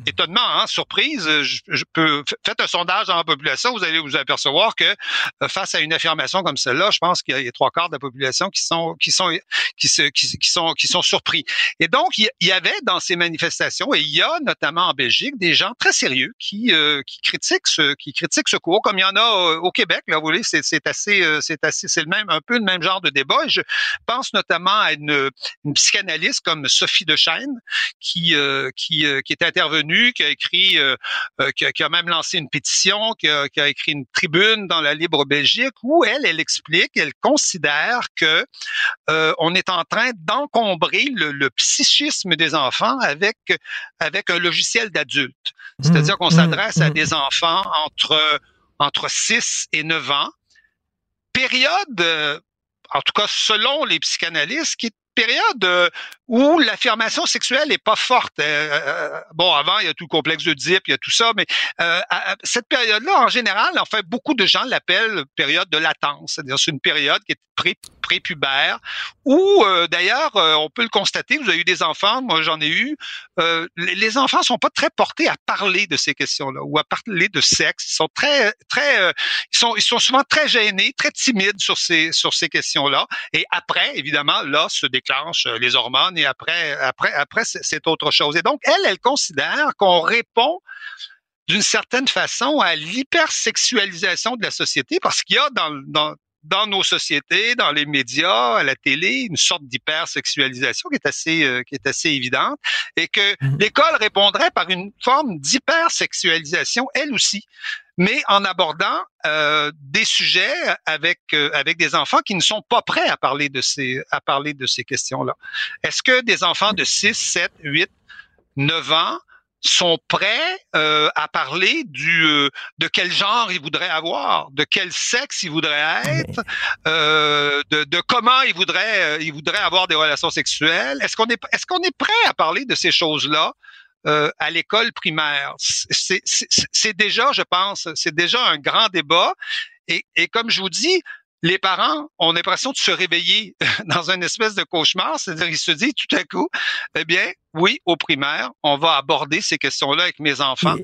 étonnement, hein, surprise, je, peux faites un sondage dans la population, vous allez vous apercevoir que euh, face à une affirmation comme celle-là, je pense qu'il y a trois quarts de la population qui sont qui sont qui, se, qui, sont qui sont surpris. Et donc il y avait dans ces manifestations et il y a notamment en Belgique des gens très sérieux qui euh, qui critiquent ce qui critiquent ce cours, comme il y en a euh, au Québec. Là, vous voyez, c'est assez c'est assez c'est le même un peu le même genre de débat. Et je pense notamment à une, une psychanalyste comme Sophie de Chêne, qui euh, qui, euh, qui est intervenue, qui a écrit, euh, qui a, qui, a, même lancé une pétition, qui a, qui a, écrit une tribune dans la Libre Belgique où elle, elle explique, elle considère que on est en train d'encombrer le, le, psychisme des enfants avec avec un logiciel d'adulte. C'est-à-dire qu'on mmh, s'adresse à mmh. des enfants entre entre 6 et 9 ans, période en tout cas selon les psychanalystes, qui est période euh, où l'affirmation sexuelle n'est pas forte. Euh, euh, bon, avant, il y a tout le complexe de Dip, il y a tout ça, mais cette période-là, en général, en fait, beaucoup de gens l'appellent période de latence. C'est-à-dire, c'est une période qui est pré prépubère, où d'ailleurs, on peut le constater, vous avez eu des enfants, moi j'en ai eu, les, enfants sont pas très portés à parler de ces questions-là ou à parler de sexe. Ils sont très, très, ils sont, ils sont souvent très gênés, très timides sur ces, sur ces questions-là. Et après, évidemment, là se déclenchent les hormones et après, après, après, c'est autre chose. Et donc, elle, elle considère qu'on répond d'une certaine façon à l'hypersexualisation de la société parce qu'il y a dans, dans, dans nos sociétés, dans les médias, à la télé, une sorte d'hypersexualisation qui est assez euh, qui est assez évidente et que mmh. l'école répondrait par une forme d'hypersexualisation elle aussi mais en abordant euh, des sujets avec euh, avec des enfants qui ne sont pas prêts à parler de ces à parler de ces questions-là. Est-ce que des enfants de 6, 7, 8, 9 ans sont prêts euh, à parler du euh, de quel genre ils voudraient avoir, de quel sexe ils voudraient être, euh, de, de, comment ils voudraient ils voudraient avoir des relations sexuelles. Est-ce qu'on est est-ce qu'on est prêt à parler de ces choses-là à l'école primaire? C'est déjà, je pense, c'est déjà un grand débat. Et, et comme je vous dis, les parents ont l'impression de se réveiller dans une espèce de cauchemar, c'est-à-dire ils se disent tout à coup, eh bien, oui, au primaire, on va aborder ces questions-là avec mes enfants.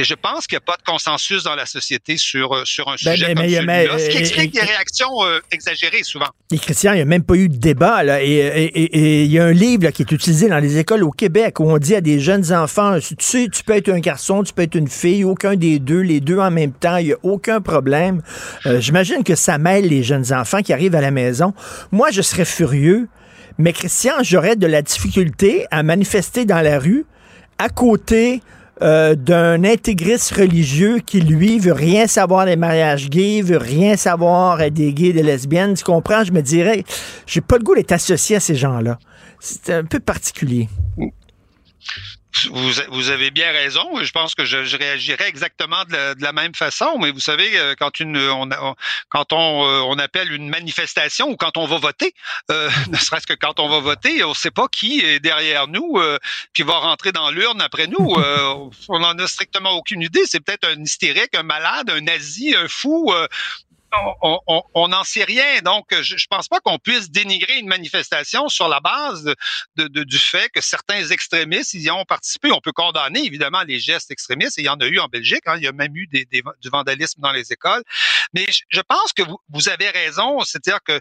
Et je pense qu'il n'y a pas de consensus dans la société sur, euh, sur un ben, sujet comme celui-là, ce qui explique des réactions euh, exagérées souvent. Et Christian, il n'y a même pas eu de débat. Là, et, il y a un livre qui est utilisé dans les écoles au Québec où on dit à des jeunes enfants, tu sais, tu peux être un garçon, tu peux être une fille, aucun des deux, les deux en même temps, il n'y a aucun problème. Euh, j'imagine que ça mêle les jeunes enfants qui arrivent à la maison. Moi, je serais furieux, mais Christian, j'aurais de la difficulté à manifester dans la rue à côté euh, d'un intégriste religieux qui, lui, veut rien savoir des mariages gays, veut rien savoir des gays, des lesbiennes. Tu comprends? Je me dirais, j'ai pas le goût d'être associé à ces gens-là. C'est un peu particulier. Vous, vous, avez bien raison. Je pense que je, je réagirais exactement de la, même façon. Mais vous savez, euh, quand une, on, quand on, euh, on, appelle une manifestation ou quand on va voter, euh, ne serait-ce que quand on va voter, on ne sait pas qui est derrière nous, euh, puis va rentrer dans l'urne après nous. on n'en a strictement aucune idée. C'est peut-être un hystérique, un malade, un nazi, un fou on n'en sait rien. Donc, je, ne pense pas qu'on puisse dénigrer une manifestation sur la base de, du fait que certains extrémistes y ont participé. On peut condamner évidemment les gestes extrémistes, il y en a eu en Belgique. Hein. il y a même eu des, du vandalisme dans les écoles. Mais je, pense que vous, vous avez raison, c'est-à-dire que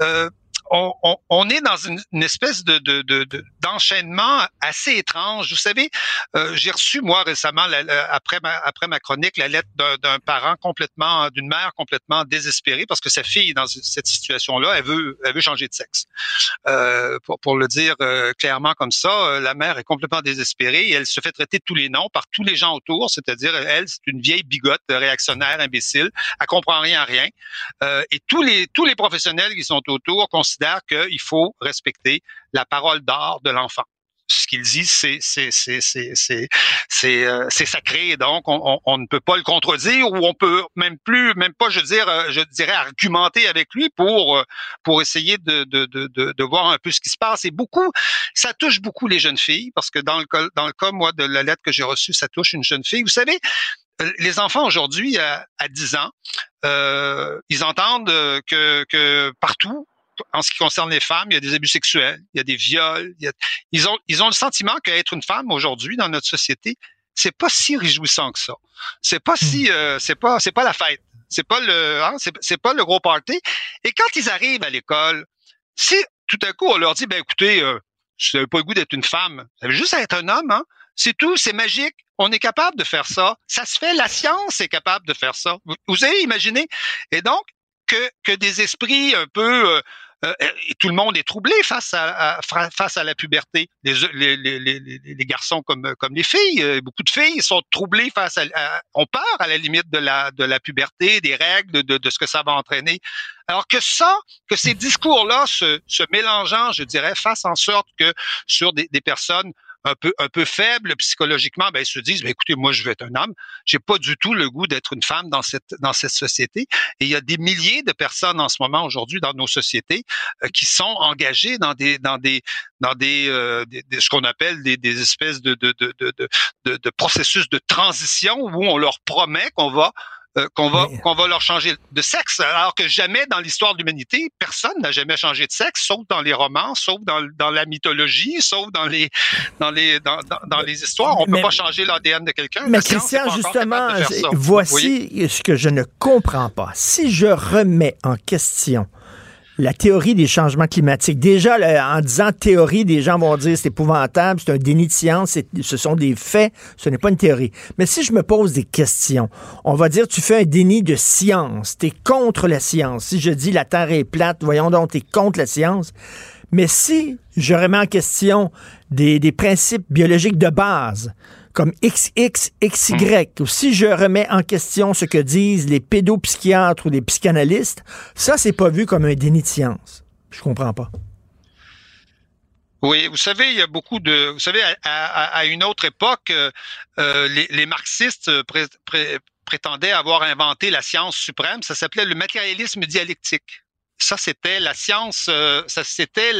euh, on, est dans une, espèce de, d'enchaînement assez étrange. Vous savez, euh, j'ai reçu moi récemment, après ma, après ma chronique, la lettre d'un, parent complètement, d'une mère complètement désespérée parce que sa fille dans cette situation-là, elle veut, elle veut changer de sexe. Euh, pour, le dire euh, clairement comme ça, la mère est complètement désespérée et elle se fait traiter de tous les noms par tous les gens autour, c'est-à-dire elle, c'est une vieille bigote réactionnaire, imbécile, elle comprend rien à rien. et tous les tous les professionnels qui sont autour considèrent qu'il faut respecter la parole d'art de l'enfant ce qu'il dit, c'est c'est c'est euh, sacré, donc on, on, ne peut pas le contredire ou on peut même plus, même pas, je dire, euh, je dirais argumenter avec lui pour euh, pour essayer de, de de de voir un peu ce qui se passe. Et beaucoup, ça touche beaucoup les jeunes filles parce que dans le cas dans le cas moi de la lettre que j'ai reçue, ça touche une jeune fille. Vous savez, les enfants aujourd'hui à, à 10 ans, euh, ils entendent que, que partout en ce qui concerne les femmes, il y a des abus sexuels, il y a des viols. ils ont ils ont le sentiment qu'être une femme aujourd'hui dans notre société, c'est pas si réjouissant que ça. C'est pas si hmm. euh, c'est pas c'est pas la fête. C'est pas le hein, c'est pas le gros party. Et quand ils arrivent à l'école, si tout à coup on leur dit ben écoutez, euh, je n'avais pas le goût d'être une femme, ça veut juste être un homme, hein? C'est tout, c'est magique. On est capable de faire ça. Ça se fait. La science est capable de faire ça. Vous, avez imaginé? Et donc, que, que des esprits un peu euh, euh, et tout le monde est troublé face à, face à la puberté. Les, les, les, les, garçons comme, comme les filles, euh, beaucoup de filles sont troublées face à, on peur à la limite de la, de la puberté, des règles, de, de ce que ça va entraîner. Alors que ça, que ces discours-là se, se mélangeant, je dirais, fassent en sorte que sur des, des personnes un peu un peu faibles psychologiquement, ben ils se disent, ben, écoutez, moi je veux être un homme, j'ai pas du tout le goût d'être une femme dans cette dans cette société. Et il y a des milliers de personnes en ce moment aujourd'hui dans nos sociétés euh, qui sont engagées dans des dans des dans des, euh, ce qu'on appelle des, des espèces de de, de, de, de, de processus de transition où on leur promet qu'on va euh, qu'on va qu'on va leur changer de sexe, alors que jamais dans l'histoire de l'humanité, personne n'a jamais changé de sexe, sauf dans les romans, sauf dans, dans la mythologie, sauf dans les dans les dans, dans, les histoires. On peut pas changer l'ADN de quelqu'un. Mais Christian, justement, voici ce que je ne comprends pas. Si je remets en question la théorie des changements climatiques. Déjà, en disant théorie, des gens vont dire c'est épouvantable, c'est un déni de science, ce sont des faits, ce n'est pas une théorie. Mais si je me pose des questions, on va dire tu fais un déni de science, tu es contre la science. Si je dis la Terre est plate, voyons donc, tu es contre la science. Mais si je remets en question des, des principes biologiques de base, comme XX, XY, ou si je remets en question ce que disent les pédopsychiatres ou les psychanalystes, ça, c'est pas vu comme un déni de science. Je comprends pas. Oui, vous savez, il y a beaucoup de. Vous savez, à, une autre époque, euh, euh, les, marxistes prétendaient avoir inventé la science suprême. Ça s'appelait le matérialisme dialectique ça c'était la science, euh, ça c'était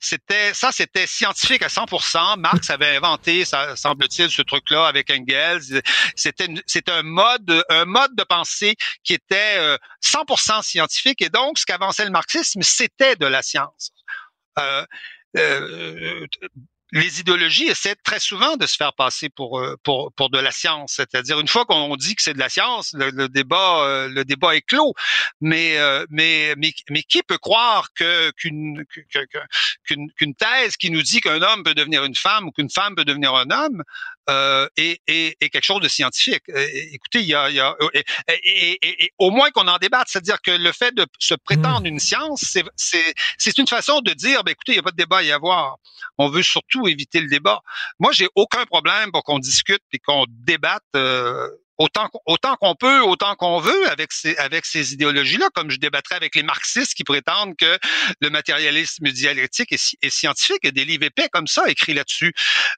c'était ça c'était scientifique à 100%. Marx avait inventé, ça semble-t-il, ce truc-là avec Engels. C'était c'était un mode un mode de pensée qui était 100% euh, scientifique et donc ce qu'avançait le marxisme c'était de la science. Euh, euh, les idéologies essaient très souvent de se faire passer pour euh, pour pour de la science, c'est-à-dire une fois qu'on dit que c'est de la science, le, débat euh, le débat est clos. Mais euh, mais mais mais qui peut croire que qu'une qu'une qu'une thèse qui nous dit qu'un homme peut devenir une femme ou qu'une femme peut devenir un homme euh, est, est, est, quelque chose de scientifique. écoutez, il y a, il y a et, et, au moins qu'on en débatte, c'est-à-dire que le fait de se prétendre une science, c'est c'est c'est une façon de dire, ben écoutez, il n'y a pas de débat à y avoir. On veut surtout éviter le débat. Moi, j'ai aucun problème pour qu'on discute et qu'on débatte euh, autant autant qu'on peut, autant qu'on veut avec ces avec ces idéologies-là, comme je débattrais avec les marxistes qui prétendent que le matérialisme dialectique est, scientifique. Il y a des livres épais comme ça écrits là-dessus.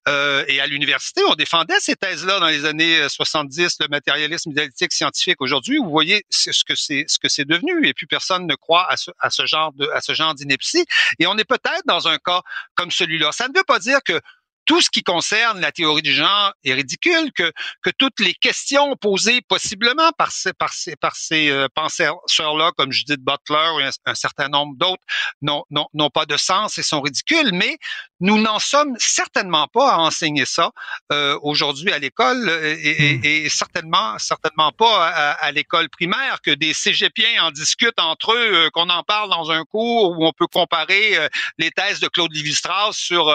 Euh, et à l'université, on défendait ces thèses-là dans les années 70, le matérialisme dialectique scientifique. Aujourd'hui, vous voyez ce que c'est ce que c'est devenu, et puis personne ne croit à ce, à ce genre de à ce genre d'ineptie. Et on est peut-être dans un cas comme celui-là. Ça ne veut pas dire que tout ce qui concerne la théorie du genre est ridicule, que, que toutes les questions posées possiblement par ces, par ces, par ces euh, penseurs-là, comme Judith Butler ou un, certain nombre d'autres, n'ont, pas de sens et sont ridicules, mais nous n'en sommes certainement pas à enseigner ça euh, aujourd'hui à l'école et, et, hmm. et, certainement, certainement pas à, à, l'école primaire, que des cégepiens en discutent entre eux, euh, qu'on en parle dans un cours où on peut comparer euh, les thèses de Claude Lévi-Strauss sur,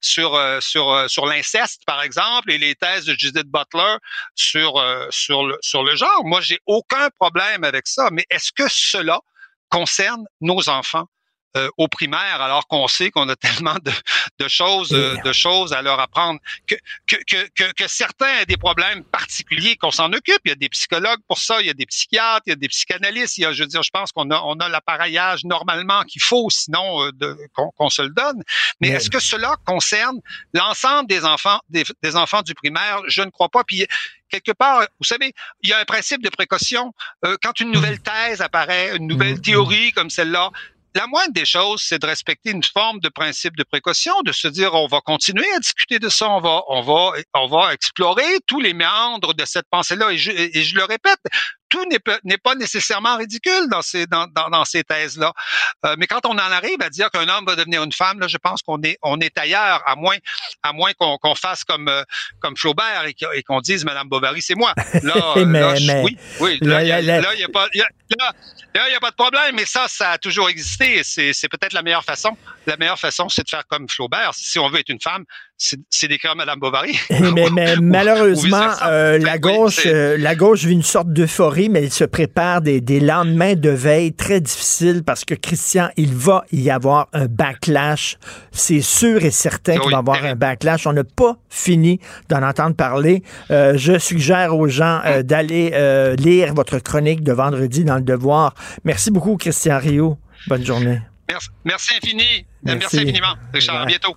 sur sur, euh, sur l'inceste, par exemple, et les thèses de Judith Butler sur, euh, sur, le, sur le genre. Moi, j'ai aucun problème avec ça, mais est-ce que cela concerne nos enfants? Euh, au primaire, alors qu'on sait qu'on a tellement de, de choses, euh, de choses à leur apprendre, que, que, que, que, certains ont des problèmes particuliers, qu'on s'en occupe. Il y a des psychologues pour ça, il y a des psychiatres, il y a des psychanalystes. Il y a, je veux dire, je pense qu'on a, on a l'appareillage normalement qu'il faut, sinon euh, qu'on, se le donne. Mais est-ce que cela concerne l'ensemble des enfants, des, des enfants du primaire? Je ne crois pas. Puis quelque part, vous savez, il y a un principe de précaution. Euh, quand une nouvelle thèse apparaît, une nouvelle mm-hmm. théorie comme celle-là, la moindre des choses, c'est de respecter une forme de principe de précaution, de se dire on va continuer à discuter de ça, on va, on va, on va explorer tous les méandres de cette pensée-là. Et je, et je le répète, tout n'est pas nécessairement ridicule dans ces dans, dans, ces thèses-là. Euh, mais quand on en arrive à dire qu'un homme va devenir une femme, là, je pense qu'on est on est ailleurs, à moins à moins qu'on fasse comme euh, comme Flaubert et qu'on dise Madame Bovary, c'est moi. Là, là oui, oui. Là, il n'y a, pas y a, là, y a pas de problème. Mais ça, ça a toujours existé. C'est peut-être la meilleure façon. La meilleure façon, c'est de faire comme Flaubert. Si on veut être une femme, c'est d'écrire Madame Bovary. mais, mais malheureusement, euh, la gauche, euh, la gauche vit une sorte d'euphorie, mais elle se prépare des, des, lendemains de veille très difficiles parce que Christian, il va y avoir un backlash. C'est sûr et certain qu'il va y avoir un backlash. On n'a pas fini d'en entendre parler. Euh, je suggère aux gens euh, d'aller lire votre chronique de vendredi dans le Devoir. Merci beaucoup, Christian Rio. Bonne journée. Merci, merci infini. Merci, infiniment. Richard, à bientôt.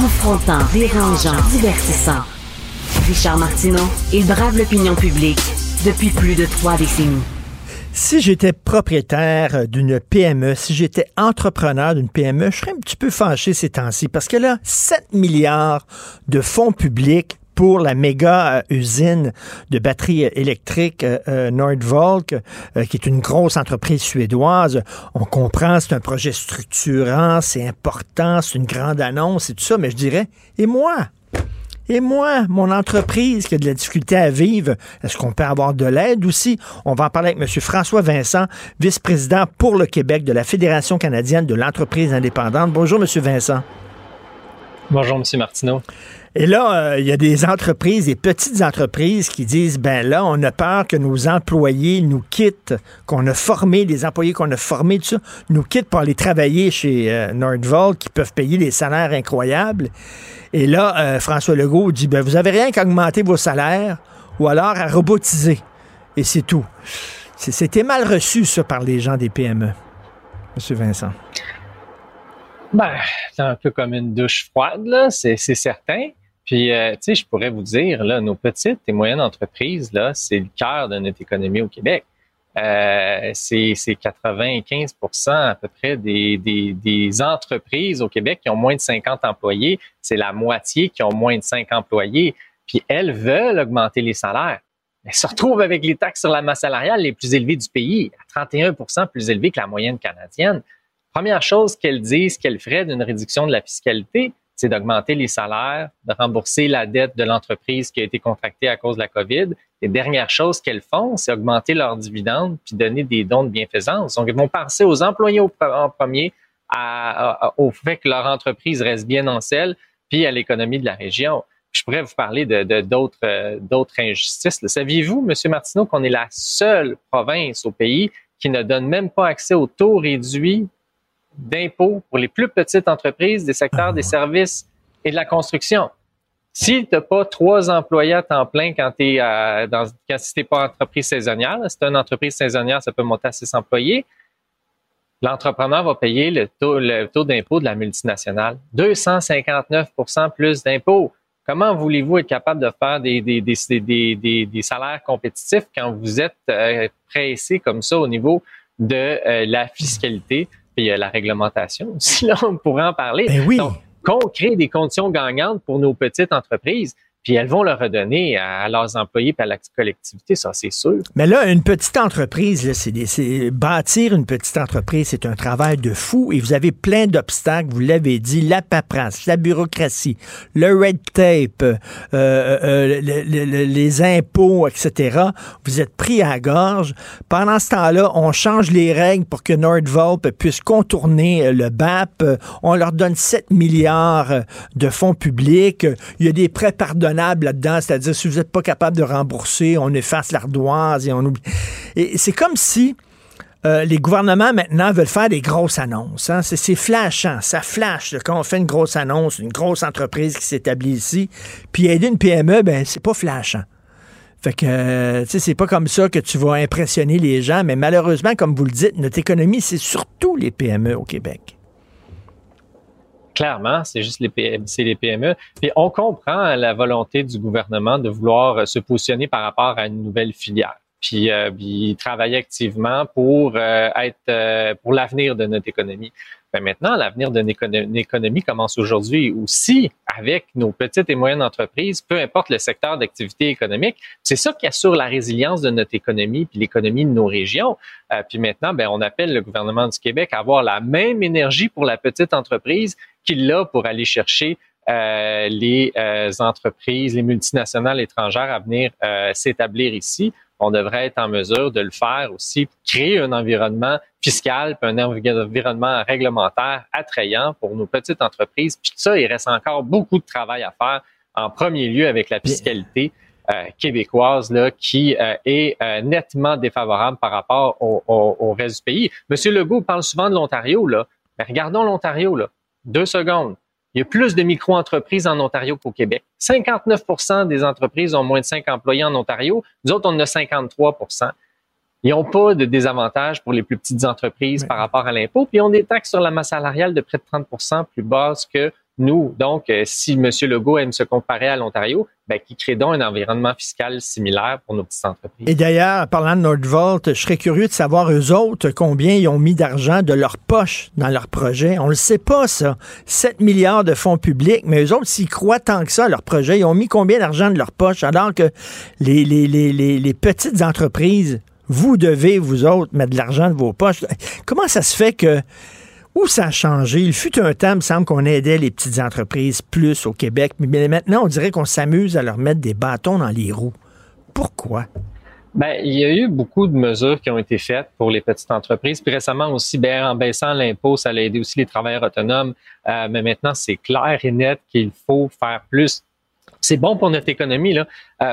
Confrontant, dérangeant, divertissant. Richard Martineau, il brave l'opinion publique depuis plus de trois décennies. Si j'étais propriétaire d'une PME, si j'étais entrepreneur d'une PME, je serais un petit peu fâché ces temps-ci parce que là, 7 milliards de fonds publics pour la méga euh, usine de batteries électriques euh, euh, Nordvolk, qui est une grosse entreprise suédoise. On comprend, c'est un projet structurant, c'est important, c'est une grande annonce et tout ça, mais je dirais, et moi? Et moi, mon entreprise qui a de la difficulté à vivre, est-ce qu'on peut avoir de l'aide aussi? On va en parler avec M. François Vincent, vice-président pour le Québec de la Fédération canadienne de l'entreprise indépendante. Bonjour, M. Vincent. Bonjour, M. Martineau. Et là, euh, il y a des entreprises, des petites entreprises qui disent, ben là, on a peur que nos employés nous quittent, qu'on a formé, les employés qu'on a formés, tout ça, nous quittent pour aller travailler chez euh, qui peuvent payer des salaires incroyables. Et là, euh, François Legault dit, ben vous avez rien qu'à augmenter vos salaires ou alors à robotiser. Et c'est tout. C'était mal reçu, ça, par les gens des PME. Monsieur Vincent. Ben, c'est un peu comme une douche froide, là, c'est certain. Puis, euh, tu sais, je pourrais vous dire, là, nos petites et moyennes entreprises, là, c'est le cœur de notre économie au Québec. Euh, c'est 95 à peu près des, des, des, entreprises au Québec qui ont moins de 50 employés. C'est la moitié qui ont moins de 5 employés. Puis elles veulent augmenter les salaires. Elles se retrouvent avec les taxes sur la masse salariale les plus élevées du pays, à 31% plus élevées que la moyenne canadienne. Première chose qu'elles disent qu'elles feraient d'une réduction de la fiscalité, c'est d'augmenter les salaires, de rembourser la dette de l'entreprise qui a été contractée à cause de la COVID. Les dernières choses qu'elles font, c'est augmenter leurs dividendes puis donner des dons de bienfaisance. Donc, elles vont penser aux employés en premier, au fait que leur entreprise reste bien en selle, puis à l'économie de la région. Je pourrais vous parler de d'autres euh, injustices. Saviez-vous, M. Martineau, qu'on est la seule province au pays qui ne donne même pas accès au taux réduit d'impôts pour les plus petites entreprises des secteurs des services et de la construction. Si tu n'as pas trois employés à temps plein quand tu es euh, dans quand si pas entreprise saisonnière, si tu une entreprise saisonnière, ça peut monter à six employés, l'entrepreneur va payer le taux, le taux d'impôt de la multinationale. 259% plus d'impôts. Comment voulez-vous être capable de faire des, des, des, des, salaires compétitifs quand vous êtes euh, pressé comme ça au niveau de euh, la fiscalité? Puis la réglementation aussi, là, on pourrait en parler. Ben oui. Donc, qu'on crée des conditions gagnantes pour nos petites entreprises, puis elles vont le redonner à, leurs employés et à la collectivité, ça c'est sûr. Mais là, une petite entreprise, c'est bâtir une petite entreprise, c'est un travail de fou et vous avez plein d'obstacles, vous l'avez dit, la paperasse, la bureaucratie, le red tape, euh, euh, euh les impôts, etc. Vous êtes pris à la gorge. Pendant ce temps-là, on change les règles pour que Nordvolp puisse contourner le BAP. On leur donne 7 milliards de fonds publics. Il y a des prêts là-dedans, c'est-à-dire si vous n'êtes pas capable de rembourser, on efface l'ardoise et on oublie. Et c'est comme si euh, les gouvernements maintenant veulent faire des grosses annonces. Hein. C'est flashant, ça flash quand on fait une grosse annonce, une grosse entreprise qui s'établit ici, puis aider une PME, ben c'est pas flashant. Fait que, euh, tu sais, c'est pas comme ça que tu vas impressionner les gens, mais malheureusement, comme vous le dites, notre économie, c'est surtout les PME au Québec clairement, c'est juste les, PME, les PME. Puis on comprend la volonté du gouvernement de vouloir se positionner par rapport à une nouvelle filière. Puis, euh, travailler activement pour euh, être euh, pour l'avenir de notre économie. Ben maintenant, l'avenir de notre économie commence aujourd'hui aussi avec nos petites et moyennes entreprises, peu importe le secteur d'activité économique. C'est ça qui assure la résilience de notre économie puis l'économie de nos régions. Euh, puis maintenant, ben, on appelle le gouvernement du Québec à avoir la même énergie pour la petite entreprise qu'il a pour aller chercher euh, les euh, entreprises, les multinationales étrangères à venir s'établir ici on devrait être en mesure de le faire aussi, créer un environnement fiscal, puis un environnement réglementaire attrayant pour nos petites entreprises. Puis ça, il reste encore beaucoup de travail à faire, en premier lieu avec la fiscalité. Euh, québécoise là, qui euh, est euh, nettement défavorable par rapport au, au, reste du pays. Monsieur Legault parle souvent de l'Ontario, là. Mais regardons l'Ontario, là. Deux secondes. Il y a plus de micro-entreprises en Ontario qu'au Québec. 59% des entreprises ont moins de 5 employés en Ontario. Nous autres, on en a 53% Ils n'ont pas de désavantages pour les plus petites entreprises par rapport à l'impôt. Puis ils ont des taxes sur la masse salariale de près de 30% plus basses que nous, donc, euh, si M. Legault aime se comparer à l'Ontario, ben, qui crée donc un environnement fiscal similaire pour nos petites entreprises. Et d'ailleurs, parlant de Nordvolt, je serais curieux de savoir eux autres combien ils ont mis d'argent de leur poche dans leur projet. On ne le sait pas, ça. 7 milliards de fonds publics, mais eux autres, s'ils croient tant que ça à leur projet, ils ont mis combien d'argent de leur poche? Alors que les, les, les, les petites entreprises, vous devez, vous autres, mettre de l'argent de vos poches. Comment ça se fait que où ça a changé? Il fut un temps, il me semble qu'on aidait les petites entreprises plus au Québec, mais maintenant, on dirait qu'on s'amuse à leur mettre des bâtons dans les roues. Pourquoi? Ben, il y a eu beaucoup de mesures qui ont été faites pour les petites entreprises. Puis récemment aussi, ben, en baissant l'impôt, ça a aidé aussi les travailleurs autonomes. Euh, mais maintenant, c'est clair et net qu'il faut faire plus. C'est bon pour notre économie. Euh,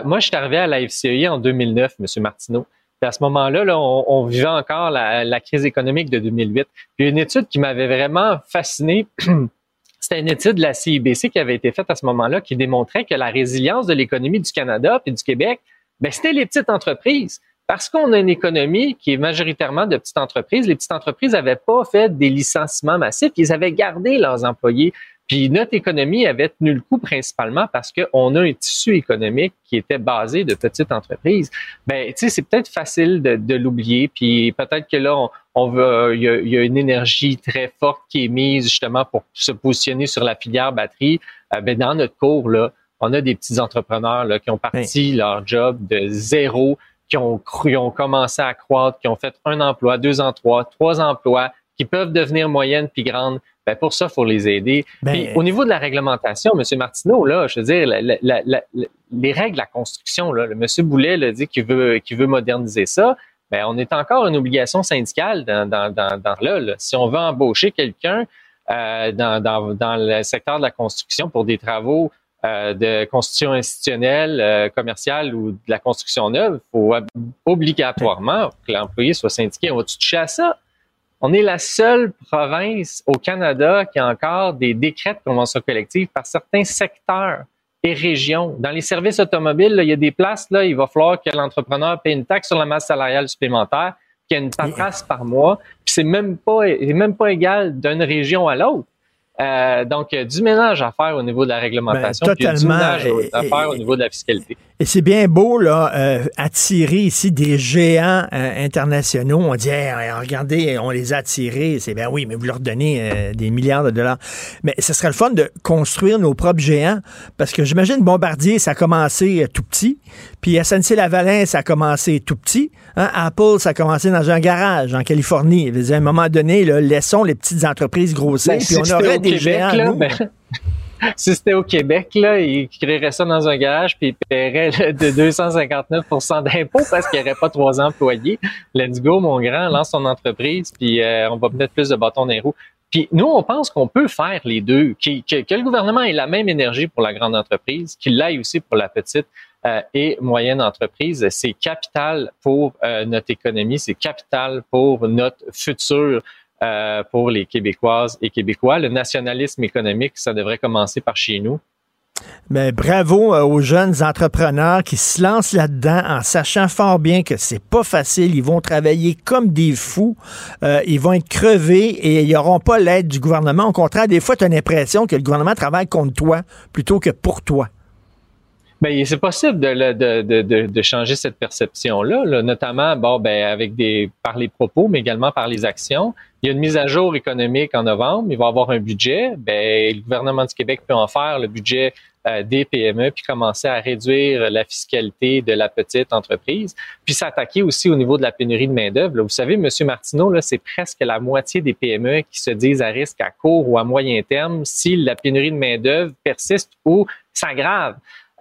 moi, je suis arrivé à la FCI en 2009, M. Martineau. À ce moment-là, là, on, vivait encore la, crise économique de 2008. Puis une étude qui m'avait vraiment fasciné, c'était une étude de la CIBC qui avait été faite à ce moment-là qui démontrait que la résilience de l'économie du Canada et du Québec ben, c'était les petites entreprises. Parce qu'on a une économie qui est majoritairement de petites entreprises, les petites entreprises n'avaient pas fait des licenciements massifs, ils avaient gardé leurs employés. Puis notre économie avait tenu le coup principalement parce qu'on a un tissu économique qui était basé de petites entreprises. Ben, tu sais, c'est peut-être facile de, l'oublier. Puis peut-être que là, on, veut, il y, a, une énergie très forte qui est mise justement pour se positionner sur la filière batterie. Euh, ben, dans notre cours là, on a des petits entrepreneurs là, qui ont parti leur job de zéro, qui ont, cru, ont commencé à croître, qui ont fait un emploi, deux emplois, trois emplois, qui peuvent devenir moyennes puis grandes. Ben pour ça, il faut les aider. Ben, au niveau de la réglementation, M. Martineau, là, je veux dire, les règles de la construction, là, le M. Boulet l'a dit qu'il veut, qu'il veut moderniser ça. Ben, on est encore une obligation syndicale dans, dans, dans, dans là, Si on veut embaucher quelqu'un euh, dans, dans, dans le secteur de la construction pour des travaux euh, de construction institutionnelle, euh, commerciale ou de la construction neuve, il faut obligatoirement que l'employé soit syndiqué. On va-tu toucher à ça? On est la seule province au Canada qui a encore des décrets de convention collective par certains secteurs et régions. Dans les services automobiles, il y a des places, là, il va falloir que l'entrepreneur paye une taxe sur la masse salariale supplémentaire, qu'il y ait une paperasse par mois, puis c'est même pas, même pas égal d'une région à l'autre. Euh, donc, du ménage à faire au niveau de la réglementation, ben, totalement. du ménage à faire au niveau de la fiscalité. Et c'est bien beau, là, euh, attirer ici des géants euh, internationaux. On dit, regardez, on les a attirés. C'est bien oui, mais vous leur donnez euh, des milliards de dollars. Mais ce serait le fun de construire nos propres géants. Parce que j'imagine Bombardier, ça a commencé tout petit. Puis SNC-Lavalin, ça a commencé tout petit. Hein. Apple, ça a commencé dans un garage en Californie. à un moment donné, là, laissons les petites entreprises grossir. Ben, puis on aurait des géants. Ben, si c'était au Québec, là, ils créeraient ça dans un garage puis ils paieraient de 259% d'impôts parce qu'il n'y aurait pas trois employés. Let's go, mon grand, lance ton entreprise puis euh, on va mettre plus de bâtons dans les roues. Puis nous, on pense qu'on peut faire les deux, que, le gouvernement ait la même énergie pour la grande entreprise, qu'il l'aille aussi pour la petite et moyenne entreprise. C'est capital pour euh, notre économie, c'est capital pour notre futur euh, pour les Québécoises et Québécois. Le nationalisme économique, ça devrait commencer par chez nous. Mais bravo euh, aux jeunes entrepreneurs qui se lancent là-dedans en sachant fort bien que c'est pas facile. Ils vont travailler comme des fous. Euh, ils vont être crevés et ils n'auront pas l'aide du gouvernement. Au contraire, des fois, tu as l'impression que le gouvernement travaille contre toi plutôt que pour toi. Bien, c'est possible de, de, de, de, changer cette perception-là, notamment bon, ben, avec des, par les propos, mais également par les actions. Il y a une mise à jour économique en novembre, il va y avoir un budget. Ben, le gouvernement du Québec peut en faire le budget euh, des PME, puis commencer à réduire la fiscalité de la petite entreprise, puis s'attaquer aussi au niveau de la pénurie de main-d'œuvre. Vous savez, M. Martineau, là, c'est presque la moitié des PME qui se disent à risque à court ou à moyen terme si la pénurie de main-d'œuvre persiste ou s'aggrave.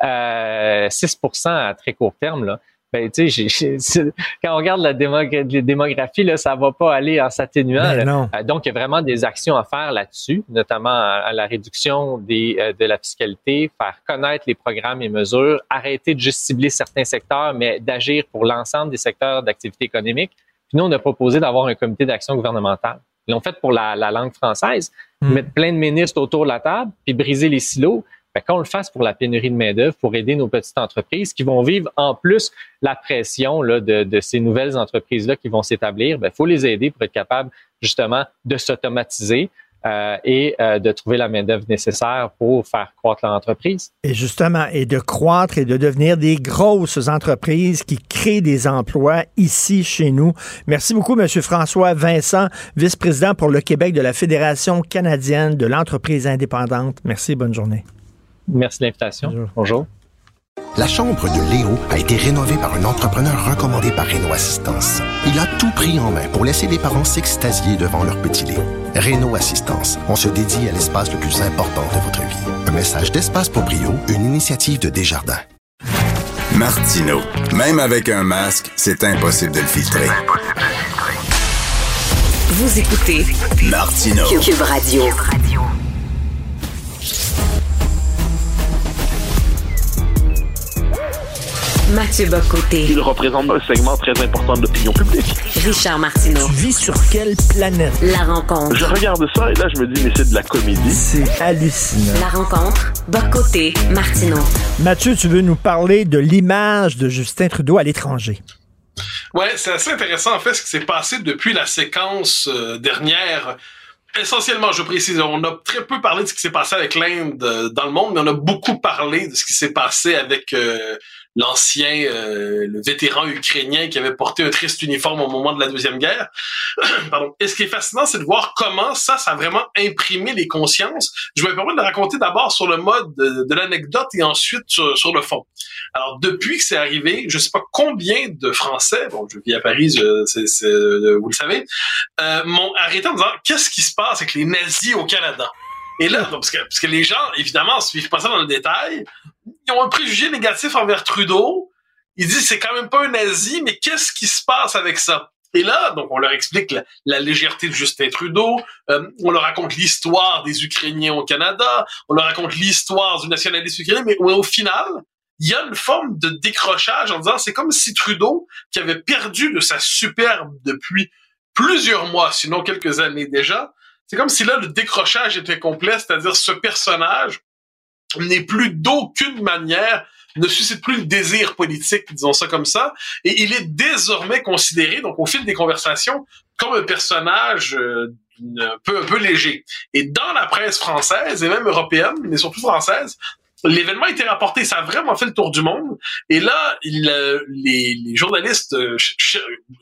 6% euh, à très court terme, là, ben, tu sais, quand on regarde la démographie, là, ça va pas aller en s'atténuant. Ben euh, donc, il y a vraiment des actions à faire là-dessus, notamment à, la réduction des, euh, de la fiscalité, faire connaître les programmes et mesures, arrêter de juste cibler certains secteurs, mais d'agir pour l'ensemble des secteurs d'activité économique. Puis nous, on a proposé d'avoir un comité d'action gouvernementale. Ils l'ont fait pour la, langue française, hmm. mettre plein de ministres autour de la table, puis briser les silos. Qu'on le fasse pour la pénurie de main-d'œuvre, pour aider nos petites entreprises qui vont vivre en plus la pression là, de, de ces nouvelles entreprises-là qui vont s'établir, il ben, faut les aider pour être capables justement de s'automatiser, euh, et euh, de trouver la main-d'œuvre nécessaire pour faire croître l'entreprise. Et justement, et de croître et de devenir des grosses entreprises qui créent des emplois ici chez nous. Merci beaucoup, M. François Vincent, vice-président pour le Québec de la Fédération canadienne de l'entreprise indépendante. Merci, bonne journée. Merci de l'invitation. Bonjour. La chambre de Léo a été rénovée par un entrepreneur recommandé par Renault Assistance. Il a tout pris en main pour laisser les parents s'extasier devant leur petit Léo. Renault Assistance, on se dédie à l'espace le plus important de votre vie. Un message d'Espace pour Brio, une initiative de Desjardins. Martino, même avec un masque, c'est impossible de le filtrer. Vous écoutez Martino. Cube Radio. Mathieu Bocoté. Il représente un segment très important de l'opinion publique. Richard Martineau. Tu vis sur quelle planète? La rencontre. Je regarde ça et là, je me dis, mais c'est de la comédie. C'est hallucinant. La rencontre. Bocoté. Martineau. Mathieu, tu veux nous parler de l'image de Justin Trudeau à l'étranger? Ouais, c'est assez intéressant en fait ce qui s'est passé depuis la séquence euh, dernière. Essentiellement, je précise, on a très peu parlé de ce qui s'est passé avec l'Inde euh, dans le monde, mais on a beaucoup parlé de ce qui s'est passé avec euh, l'ancien, euh, le vétéran ukrainien qui avait porté un triste uniforme au moment de la Deuxième Guerre. Pardon. Et ce qui est fascinant, c'est de voir comment ça, ça a vraiment imprimé les consciences. Je vais me permettre de raconter d'abord sur le mode de, de l'anecdote et ensuite sur, sur, le fond. Alors, depuis que c'est arrivé, je sais pas combien de Français, bon, je vis à Paris, je, c est, c est, vous le savez, euh, m'ont arrêté en disant, qu'est-ce qui se passe avec les nazis au Canada? Et là, parce que, parce que les gens, évidemment, suivent pas ça dans le détail, ils ont un préjugé négatif envers Trudeau. Ils disent c'est quand même pas un nazi, mais qu'est-ce qui se passe avec ça? Et là, donc, on leur explique la, légèreté de Justin Trudeau, euh, on leur raconte l'histoire des Ukrainiens au Canada, on leur raconte l'histoire du nationalisme ukrainien, mais au final, il y a une forme de décrochage en disant c'est comme si Trudeau, qui avait perdu de sa superbe depuis plusieurs mois, sinon quelques années déjà, c'est comme si là, le décrochage était complet, c'est-à-dire ce personnage n'est plus d'aucune manière ne suscite plus le désir politique, disons ça comme ça, et il est désormais considéré, donc au fil des conversations, comme un personnage euh, un peu, un peu léger. Et dans la presse française, et même européenne, mais surtout française, l'événement a été rapporté, ça a vraiment fait le tour du monde. Et là, euh, les, les, journalistes euh,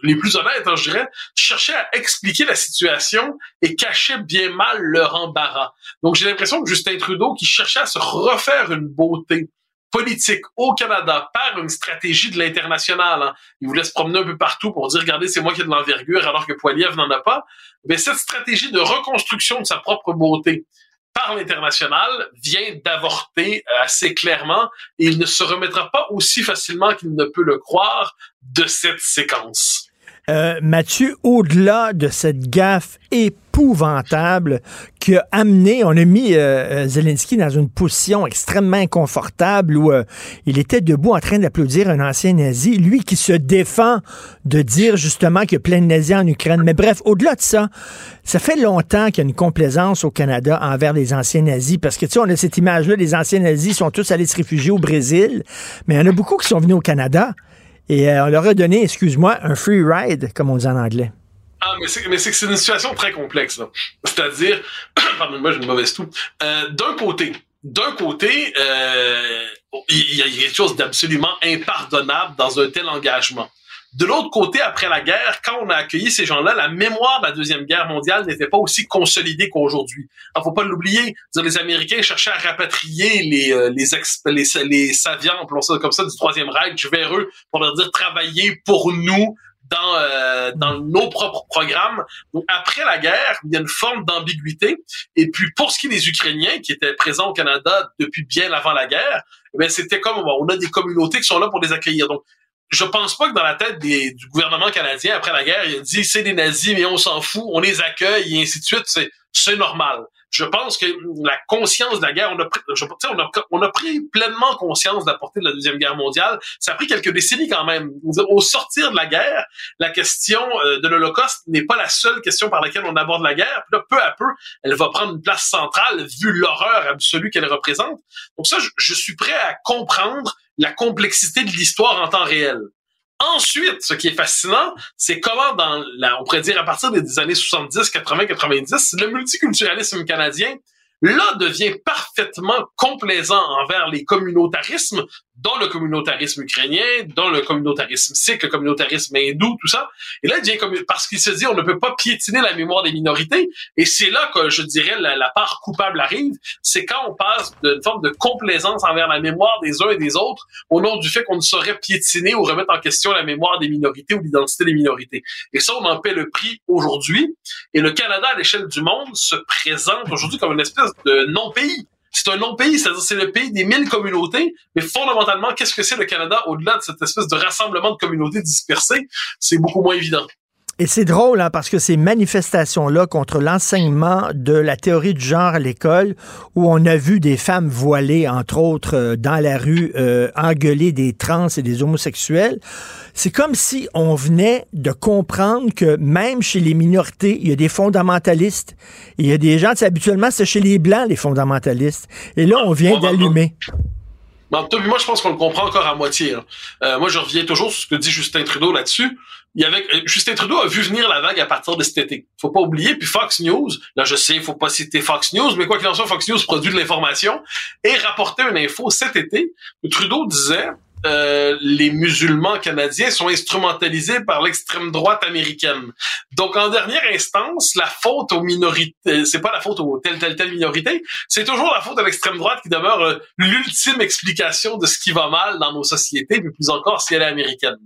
les plus honnêtes, hein, je dirais, cherchaient à expliquer la situation et cachaient bien mal leur embarras. Donc j'ai l'impression que Justin Trudeau, qui cherchait à se refaire une beauté politique au Canada par une stratégie de l'international. Hein. Il voulait se promener un peu partout pour dire, regardez, c'est moi qui ai de l'envergure alors que Poiliev n'en a pas. Mais cette stratégie de reconstruction de sa propre beauté, par l'international vient d'avorter assez clairement et il ne se remettra pas aussi facilement qu'il ne peut le croire de cette séquence. Euh, Mathieu, au-delà de cette gaffe épouvantable qui a amené, on a mis euh, Zelensky dans une position extrêmement inconfortable où euh, il était debout en train d'applaudir un ancien nazi, lui qui se défend de dire justement qu'il y a plein de nazis en Ukraine. Mais bref, au-delà de ça, ça fait longtemps qu'il y a une complaisance au Canada envers les anciens nazis parce que tu sais, on a cette image-là, les anciens nazis sont tous allés se réfugier au Brésil, mais il y en a beaucoup qui sont venus au Canada. Et euh, on leur a donné, excuse-moi, un free ride, comme on dit en anglais. Ah, mais c'est, mais c'est, une situation très complexe. Là. C'est-à-dire, pardonne-moi, j'ai une mauvaise toux. Euh, d'un côté, d'un côté, euh, il y a quelque chose d'absolument impardonnable dans un tel engagement. De l'autre côté, après la guerre, quand on a accueilli ces gens-là, la mémoire de la Deuxième Guerre mondiale n'était pas aussi consolidée qu'aujourd'hui. Il faut pas l'oublier. Les Américains cherchaient à rapatrier les, euh, les, les, les comme ça, du Troisième Reich vers eux pour leur dire travaillez pour nous dans, euh, dans nos propres programmes. Donc, après la guerre, il y a une forme d'ambiguïté. Et puis, pour ce qui est des Ukrainiens qui étaient présents au Canada depuis bien avant la guerre, eh c'était comme, on a des communautés qui sont là pour les accueillir. Donc, je pense pas que dans la tête des, du gouvernement canadien après la guerre, il a dit c'est des nazis mais on s'en fout, on les accueille et ainsi de suite. C'est c'est normal. Je pense que la conscience de la guerre, on a, je, on a, on a pris pleinement conscience de la portée de la deuxième guerre mondiale. Ça a pris quelques décennies quand même. Au sortir de la guerre, la question euh, de l'Holocauste n'est pas la seule question par laquelle on aborde la guerre. Puis là, peu à peu, elle va prendre une place centrale vu l'horreur absolue qu'elle représente. Donc ça, je, je suis prêt à comprendre la complexité de l'histoire en temps réel. Ensuite, ce qui est fascinant, c'est comment dans la, on pourrait dire à partir des années 70, 80, 90, le multiculturalisme canadien, là, devient parfait parfaitement complaisant envers les communautarismes, dont le communautarisme ukrainien, dont le communautarisme sikh, le communautarisme hindou, tout ça. Et là, il devient comme, parce qu'il se dit, on ne peut pas piétiner la mémoire des minorités. Et c'est là que, je dirais, la, la part coupable arrive. C'est quand on passe d'une forme de complaisance envers la mémoire des uns et des autres au nom du fait qu'on ne saurait piétiner ou remettre en question la mémoire des minorités ou l'identité des minorités. Et ça, on en paie le prix aujourd'hui. Et le Canada, à l'échelle du monde, se présente aujourd'hui comme une espèce de non-pays. C'est un non-pays, c'est-à-dire c'est le pays des mille communautés, mais fondamentalement, qu'est-ce que c'est le Canada au-delà de cette espèce de rassemblement de communautés dispersées? C'est beaucoup moins évident. Et c'est drôle, hein, parce que ces manifestations-là contre l'enseignement de la théorie du genre à l'école, où on a vu des femmes voilées, entre autres, euh, dans la rue, euh, engueuler des trans et des homosexuels, c'est comme si on venait de comprendre que même chez les minorités, il y a des fondamentalistes. Il y a des gens, habituellement, c'est chez les Blancs, les fondamentalistes. Et là, on vient d'allumer. Moi, je pense qu'on le comprend encore à moitié. Hein. Euh, moi, je reviens toujours sur ce que dit Justin Trudeau là-dessus il avait euh, Justin Trudeau a vu venir la vague à partir de cet été. Faut pas oublier. Puis Fox News, là je sais, faut pas citer Fox News, mais quoi qu'il en soit, Fox News produit de l'information et rapportait une info cet été. Trudeau disait euh, les musulmans canadiens sont instrumentalisés par l'extrême droite américaine. Donc, en dernière instance, la faute aux minorités, c'est pas la faute aux telle, telle, telle minorité, c'est toujours la faute à l'extrême droite qui demeure euh, l'ultime explication de ce qui va mal dans nos sociétés, mais plus encore si elle est américaine.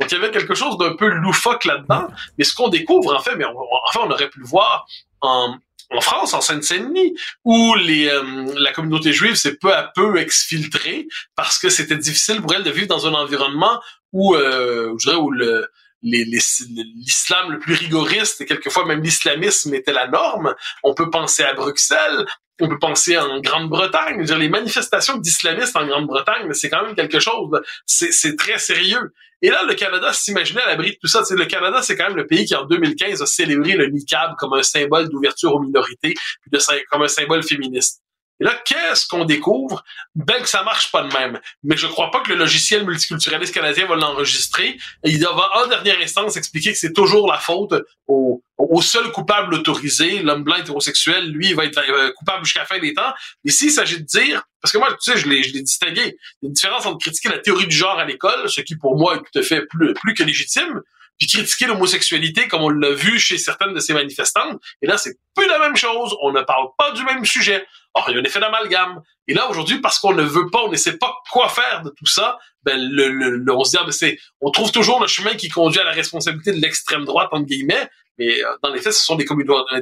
Donc, il y avait quelque chose d'un peu loufoque là-dedans. Mais ce qu'on découvre, en fait, mais enfin, on aurait pu le voir en, en France, en Seine-Saint-Denis, où les, euh, la communauté juive s'est peu à peu exfiltrée parce que c'était difficile pour elle de vivre dans un environnement où, euh, je dirais, où le, l'islam le plus rigoriste et quelquefois même l'islamisme était la norme. On peut penser à Bruxelles, on peut penser en Grande-Bretagne. Dire les manifestations d'islamistes en Grande-Bretagne, c'est quand même quelque chose. C'est très sérieux. Et là, le Canada s'imaginait à l'abri de tout ça. le Canada, c'est quand même le pays qui, en 2015, a célébré le niqab comme un symbole d'ouverture aux minorités, puis comme un symbole féministe. Et là, qu'est-ce qu'on découvre? Ben que ça marche pas de même. Mais je crois pas que le logiciel multiculturaliste canadien va l'enregistrer. Il va, en dernière instance, expliquer que c'est toujours la faute au, seul coupable autorisé, l'homme blanc hétérosexuel, lui, il va être euh, coupable jusqu'à la fin des temps. Mais s'il s'agit de dire, parce que moi, tu sais, je l'ai, je distingué, il y a une différence entre critiquer la théorie du genre à l'école, ce qui pour moi est tout à fait plus que légitime, puis critiquer l'homosexualité comme on l'a vu chez certaines de ces manifestantes. Et là, c'est plus la même chose. On ne parle pas du même sujet. Or, il y a un effet d'amalgame. Et là, aujourd'hui, parce qu'on ne veut pas, on ne sait pas quoi faire de tout ça, ben, le, le, on se dit, ah, ben, c'est, on trouve toujours le chemin qui conduit à la responsabilité de l'extrême droite, entre guillemets, mais euh, dans les faits, ce sont des,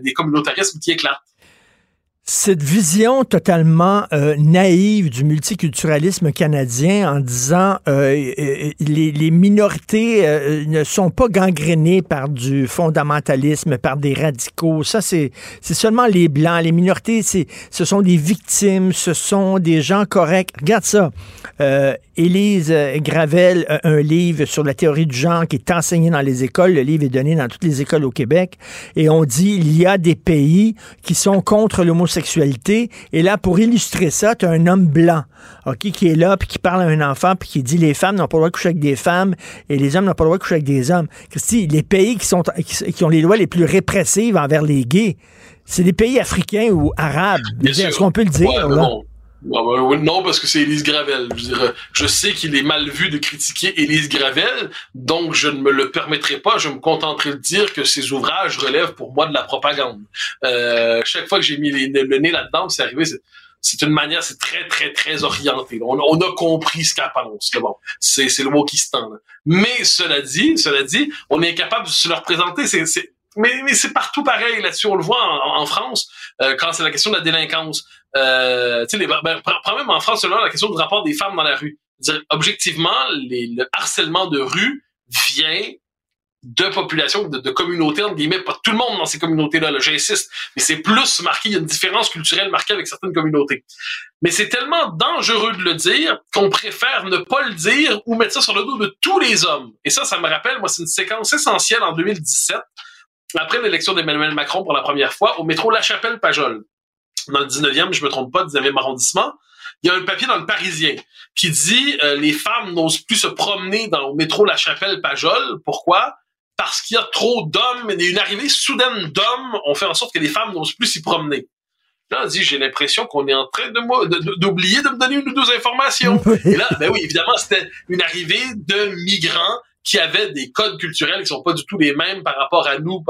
des communautarismes qui éclatent. Cette vision totalement euh, naïve du multiculturalisme canadien en disant euh, les, les, minorités euh, ne sont pas gangrénées par du fondamentalisme, par des radicaux. Ça, c'est seulement les Blancs. Les minorités, ce sont des victimes, ce sont des gens corrects. Regarde ça. Élise Gravel un livre sur la théorie du genre qui est enseigné dans les écoles. Le livre est donné dans toutes les écoles au Québec. Et on dit il y a des pays qui sont contre l'homosexualité. Et là, pour illustrer ça, tu as un homme blanc ok, qui est là, puis qui parle à un enfant, puis qui dit les femmes n'ont pas le droit de coucher avec des femmes et les hommes n'ont pas le droit de coucher avec des hommes. Christy, les pays qui, sont, qui, ont les lois les plus répressives envers les gays, c'est les pays africains ou arabes. Est-ce qu'on peut le dire? là? Non, parce que c'est Élise Gravel. Je, je sais qu'il est mal vu de critiquer Élise Gravel, donc je ne me le permettrai pas. Je me contenterai de dire que ses ouvrages relèvent pour moi de la propagande. Euh, chaque fois que j'ai mis le nez là-dedans, c'est arrivé. C'est une manière, c'est très, très, très orienté. On, on a compris ce pense. Bon, c'est, le mot qui se tend. Mais cela dit, cela dit, on est incapable de se le représenter. C'est, mais, mais c'est partout pareil là-dessus. On le voit en, en France euh, quand c'est la question de la délinquance. Euh, tu sais, ben, même en France, selon la question du rapport des femmes dans la rue. Dire, objectivement, les, le harcèlement de rue vient de populations, de, de communautés, entre guillemets, pas tout le monde dans ces communautés-là, là, j'insiste, mais c'est plus marqué, il y a une différence culturelle marquée avec certaines communautés. Mais c'est tellement dangereux de le dire qu'on préfère ne pas le dire ou mettre ça sur le dos de tous les hommes. Et ça, ça me rappelle, moi, c'est une séquence essentielle en 2017, après l'élection d'Emmanuel Macron pour la première fois, au métro La Chapelle-Pajol dans le 19e, je me trompe pas, 19e arrondissement, il y a un papier dans le Parisien qui dit euh, les femmes n'osent plus se promener dans le métro La Chapelle Pajol. Pourquoi? Parce qu'il y a trop d'hommes et une arrivée soudaine d'hommes ont fait en sorte que les femmes n'osent plus s'y promener. Là, on dit, j'ai l'impression qu'on est en train de d'oublier de, me donner une ou deux informations. Et là, ben oui, évidemment, c'était une arrivée de migrants qui avaient des codes culturels qui sont pas du tout les mêmes par rapport à nous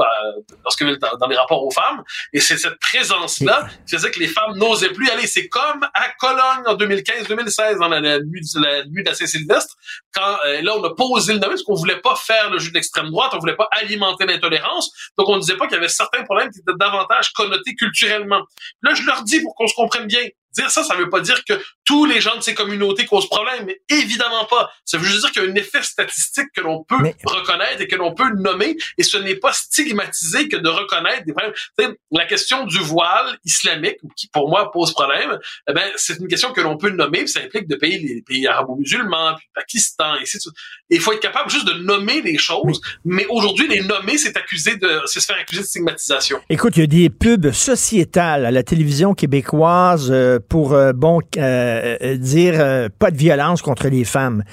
lorsque dans, dans les rapports aux femmes. Et c'est cette présence là qui faisait que les femmes n'osaient plus aller. C'est comme à Cologne en 2015-2016 dans la, nuit la nuit de la Saint-Sylvestre quand euh, là on a posé le nom parce qu'on voulait pas faire le jeu de l'extrême droite on voulait pas alimenter l'intolérance. Donc on disait pas qu'il y avait certains problèmes qui étaient davantage connotés culturellement. Là je leur dis pour qu'on se comprenne bien Dire ça, ça veut pas dire que tous les gens de ces communautés causent problème, mais évidemment pas. Ça veut juste dire qu'il y a un effet statistique que l'on peut reconnaître et que l'on peut nommer, et ce n'est pas stigmatisé que de reconnaître des problèmes. la question du voile islamique, qui pour moi pose problème, eh ben, c'est une question que l'on peut nommer, ça implique de payer les pays arabo-musulmans, puis Pakistan, et ainsi de suite. Et il faut être capable juste de nommer les choses, mais aujourd'hui, les nommer, c'est accusé de, c'est se faire accuser de stigmatisation. Écoute, il y a des pubs sociétales à la télévision québécoise, euh, pour euh, bon euh, euh, dire pas de violence contre les femmes.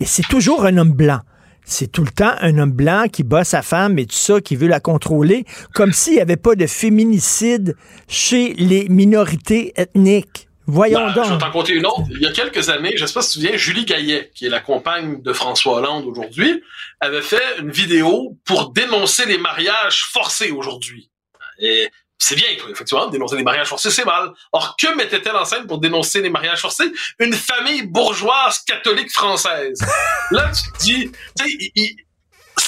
Et c'est toujours un homme blanc. C'est tout le temps un homme blanc qui bat sa femme et tout ça, qui veut la contrôler, comme s'il n'y avait pas de féminicide chez les minorités ethniques. Voyons ben, donc. Je vais t'en compter une autre. Il y a quelques années, je ne sais pas si tu te souviens, Julie Gaillet, qui est la compagne de François Hollande aujourd'hui, avait fait une vidéo pour dénoncer les mariages forcés aujourd'hui. Et c'est bien, effectivement, dénoncer les mariages forcés, c'est mal. Or, que mettait-elle en scène pour dénoncer les mariages forcés? Une famille bourgeoise catholique française. Là, tu te dis, tu sais,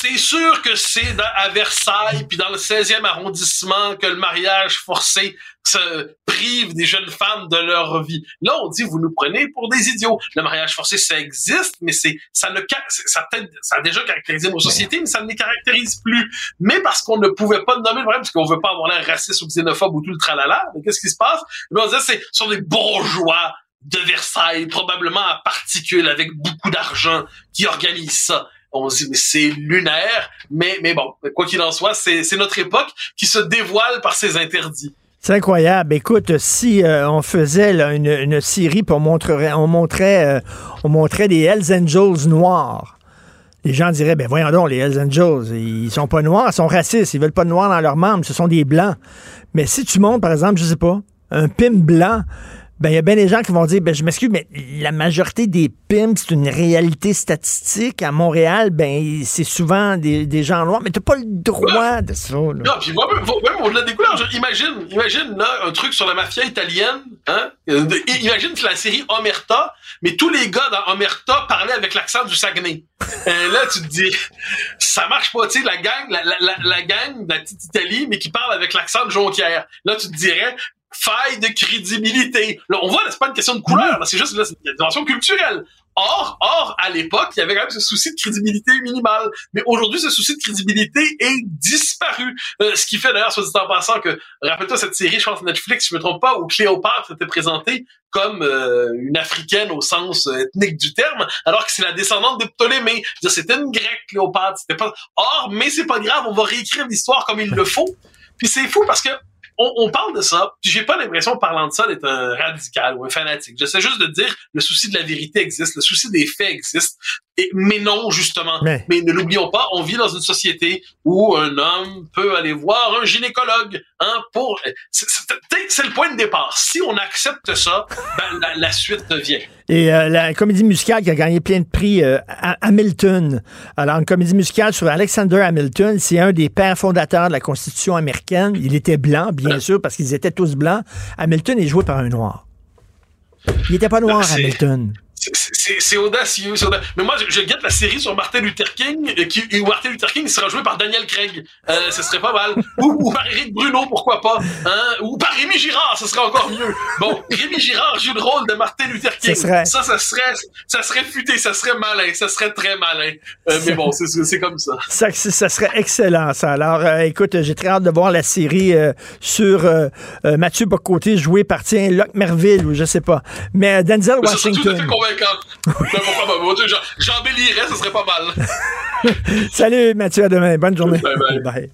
c'est sûr que c'est à Versailles puis dans le 16e arrondissement que le mariage forcé se prive des jeunes femmes de leur vie. Là, on dit vous nous prenez pour des idiots. Le mariage forcé, ça existe, mais c'est ça ne ça, ça a déjà caractérisé nos sociétés, mais ça ne les caractérise plus. Mais parce qu'on ne pouvait pas nommer le problème, parce qu'on veut pas avoir l'air raciste ou xénophobe ou tout le tralala. Qu'est-ce qui se passe? Eh On disait c'est sur des bourgeois de Versailles, probablement à particules avec beaucoup d'argent, qui organisent ça on se dit mais c'est lunaire, mais mais bon, quoi qu'il en soit, c'est notre époque qui se dévoile par ses interdits. C'est incroyable. Écoute, si euh, on faisait une, une, série, puis on on montrait, euh, on montrait des Hells Angels noirs. Les gens diraient, ben voyons donc, les Hells Angels, ils sont pas noirs, ils sont racistes, ils veulent pas de noirs dans leurs membres, ce sont des blancs. Mais si tu montres, par exemple, je sais pas, un pim blanc, ben, il y a bien des gens qui vont dire, ben, je m'excuse, mais la majorité des pimps, c'est une réalité statistique. À Montréal, ben, c'est souvent des, des, gens noirs, mais t'as pas le droit de ça, Non, puis même, au-delà des couleurs, imagine, imagine, là, un truc sur la mafia italienne, hein. Imagine la série Omerta, mais tous les gars dans Omerta parlaient avec l'accent du Saguenay. Euh, là, tu te dis, ça marche pas, tu sais, la gang, la, la, la, gang de la petite Italie, mais qui parle avec l'accent de Jonquière. Là, tu te dirais, faille de crédibilité. Là, on voit, c'est pas une question de couleur, c'est juste une dimension culturelle. Or, or, à l'époque, il y avait quand même ce souci de crédibilité minimale. Mais aujourd'hui, ce souci de crédibilité est disparu. Euh, ce qui fait d'ailleurs, soit dit en passant, que, rappelle-toi cette série, je pense Netflix, je me trompe pas, où Cléopâtre était présentée comme euh, une africaine au sens euh, ethnique du terme, alors que c'est la descendante de Ptolémée. C'était une grecque, Cléopâtre. Pas. Or, mais c'est pas grave, on va réécrire l'histoire comme il le faut. Puis c'est fou parce que on, parle de ça, puis j'ai pas l'impression, parlant de ça, d'être un radical ou un fanatique. J'essaie juste de dire le souci de la vérité existe, le souci des faits existe, et, mais non, justement. Mais, ne l'oublions pas, on vit dans une société où un homme peut aller voir un gynécologue, hein, pour... C'est le point de départ. Si on accepte ça, ben, la, suite vient. Et euh, la comédie musicale qui a gagné plein de prix, euh, Hamilton. Alors, une comédie musicale sur Alexander Hamilton, c'est un des pères fondateurs de la Constitution américaine. Il était blanc, bien sûr, parce qu'ils étaient tous blancs. Hamilton est joué par un noir. Il n'était pas noir, Hamilton c'est audacieux, audacieux, Mais moi, je, je, guette la série sur Martin Luther King, euh, qui, où Martin Luther King sera joué par Daniel Craig. Euh, ce serait pas mal. Ou, par Eric Bruno, pourquoi pas. Hein? Ou par Rémi Girard, ce serait encore mieux. Bon, Rémi Girard joue le rôle de Martin Luther King. Ça, ça, serait, ça serait futé, ça serait malin, ça serait très malin. Euh, mais bon, c'est comme ça. ça. Ça serait excellent, ça. Alors, euh, écoute, j'ai très hâte de voir la série euh, sur Mathieu Bocoté, joué par, tiens, Locke Merville, ou je sais pas. Mais Denzel Washington. J'embellirais, ce serait pas mal. Salut Mathieu, à demain. Bonne journée. Bye bye.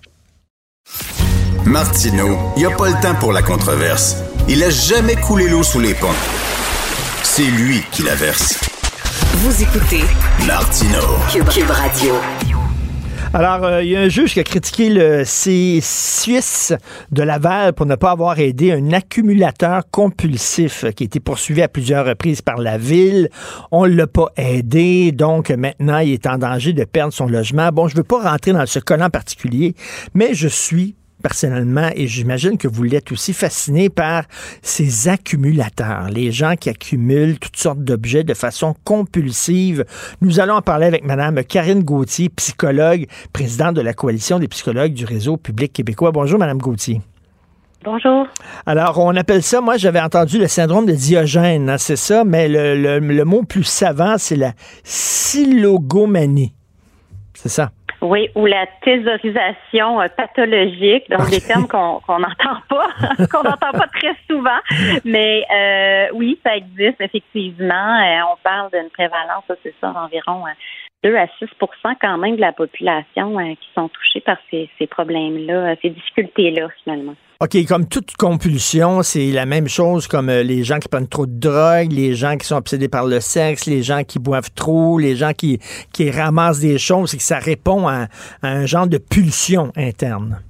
Martineau, il n'y a pas le temps pour la controverse. Il a jamais coulé l'eau sous les ponts. C'est lui qui la verse. Vous écoutez Martineau. Cube, Radio. Alors, euh, il y a un juge qui a critiqué le Suisse de Laval pour ne pas avoir aidé un accumulateur compulsif qui a été poursuivi à plusieurs reprises par la ville. On ne l'a pas aidé, donc maintenant, il est en danger de perdre son logement. Bon, je ne veux pas rentrer dans ce en particulier, mais je suis personnellement, et j'imagine que vous l'êtes aussi fasciné par ces accumulateurs, les gens qui accumulent toutes sortes d'objets de façon compulsive. Nous allons en parler avec Mme Karine Gauthier, psychologue, présidente de la Coalition des psychologues du réseau public québécois. Bonjour, Mme Gauthier. Bonjour. Alors, on appelle ça, moi j'avais entendu le syndrome de Diogène, hein, c'est ça, mais le, le mot plus savant, c'est la silogomanie. C'est ça. Oui, ou la thésaurisation euh, pathologique, donc des termes qu'on n'entend pas, qu'on n'entend pas très souvent. Mais euh, oui, ça existe effectivement. Euh, on parle d'une prévalence, c'est ça, d'environ 2 à 6% quand même de la population qui sont touchés par ces, ces problèmes-là, ces difficultés-là finalement. OK, comme toute compulsion, c'est la même chose comme euh, les gens qui prennent trop de drogue, les gens qui sont obsédés par le sexe, les gens qui boivent trop, les gens qui, ramassent des choses, c'est que ça répond à, un genre de pulsion interne.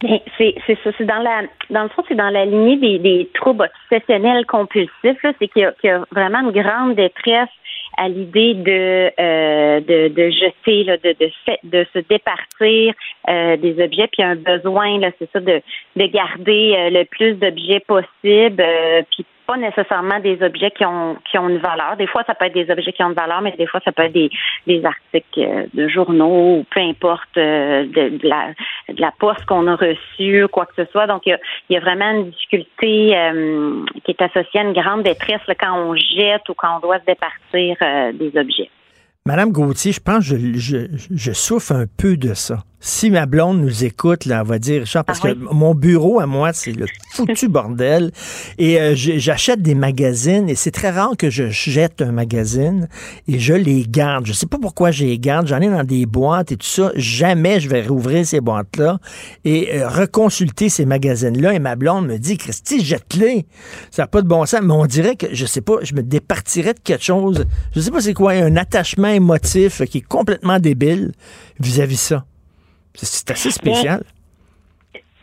C'est ça, c'est dans la dans le fond, c'est dans la lignée des, troubles obsessionnels compulsifs, c'est qu'il y, a vraiment une grande détresse à l'idée de, euh, de, de jeter, là, de, de, de se départir euh, des objets, puis un besoin, là, c'est ça, de, de garder euh, le plus d'objets possible, puis pas nécessairement des objets qui ont qui ont une valeur. Des fois, ça peut être des objets qui ont une valeur, mais des fois, ça peut être des, des articles de journaux ou peu importe de, de, la, de la poste qu'on a reçue, quoi que ce soit. Donc, il y a, vraiment une difficulté qui est associée à une grande détresse quand on jette ou quand on doit se départir des objets. Madame Gauthier, je pense que je souffre un peu de ça si ma blonde nous écoute, là, elle va dire, Richard, parce ah que mon bureau à moi, c'est le foutu bordel. Et euh, j'achète des magazines et c'est très rare que je jette un magazine et je les garde. Je sais pas pourquoi je les garde. J'en ai dans des boîtes et tout ça. Jamais je vais rouvrir ces boîtes-là et euh, reconsulter ces magazines-là. Et ma blonde me dit, Christy, jette-les. Ça n'a pas de bon sens. Mais on dirait que, je sais pas, je me départirais de quelque chose. Je sais pas c'est quoi, un attachement émotif qui est complètement débile vis-à-vis -vis ça. C'est assez spécial.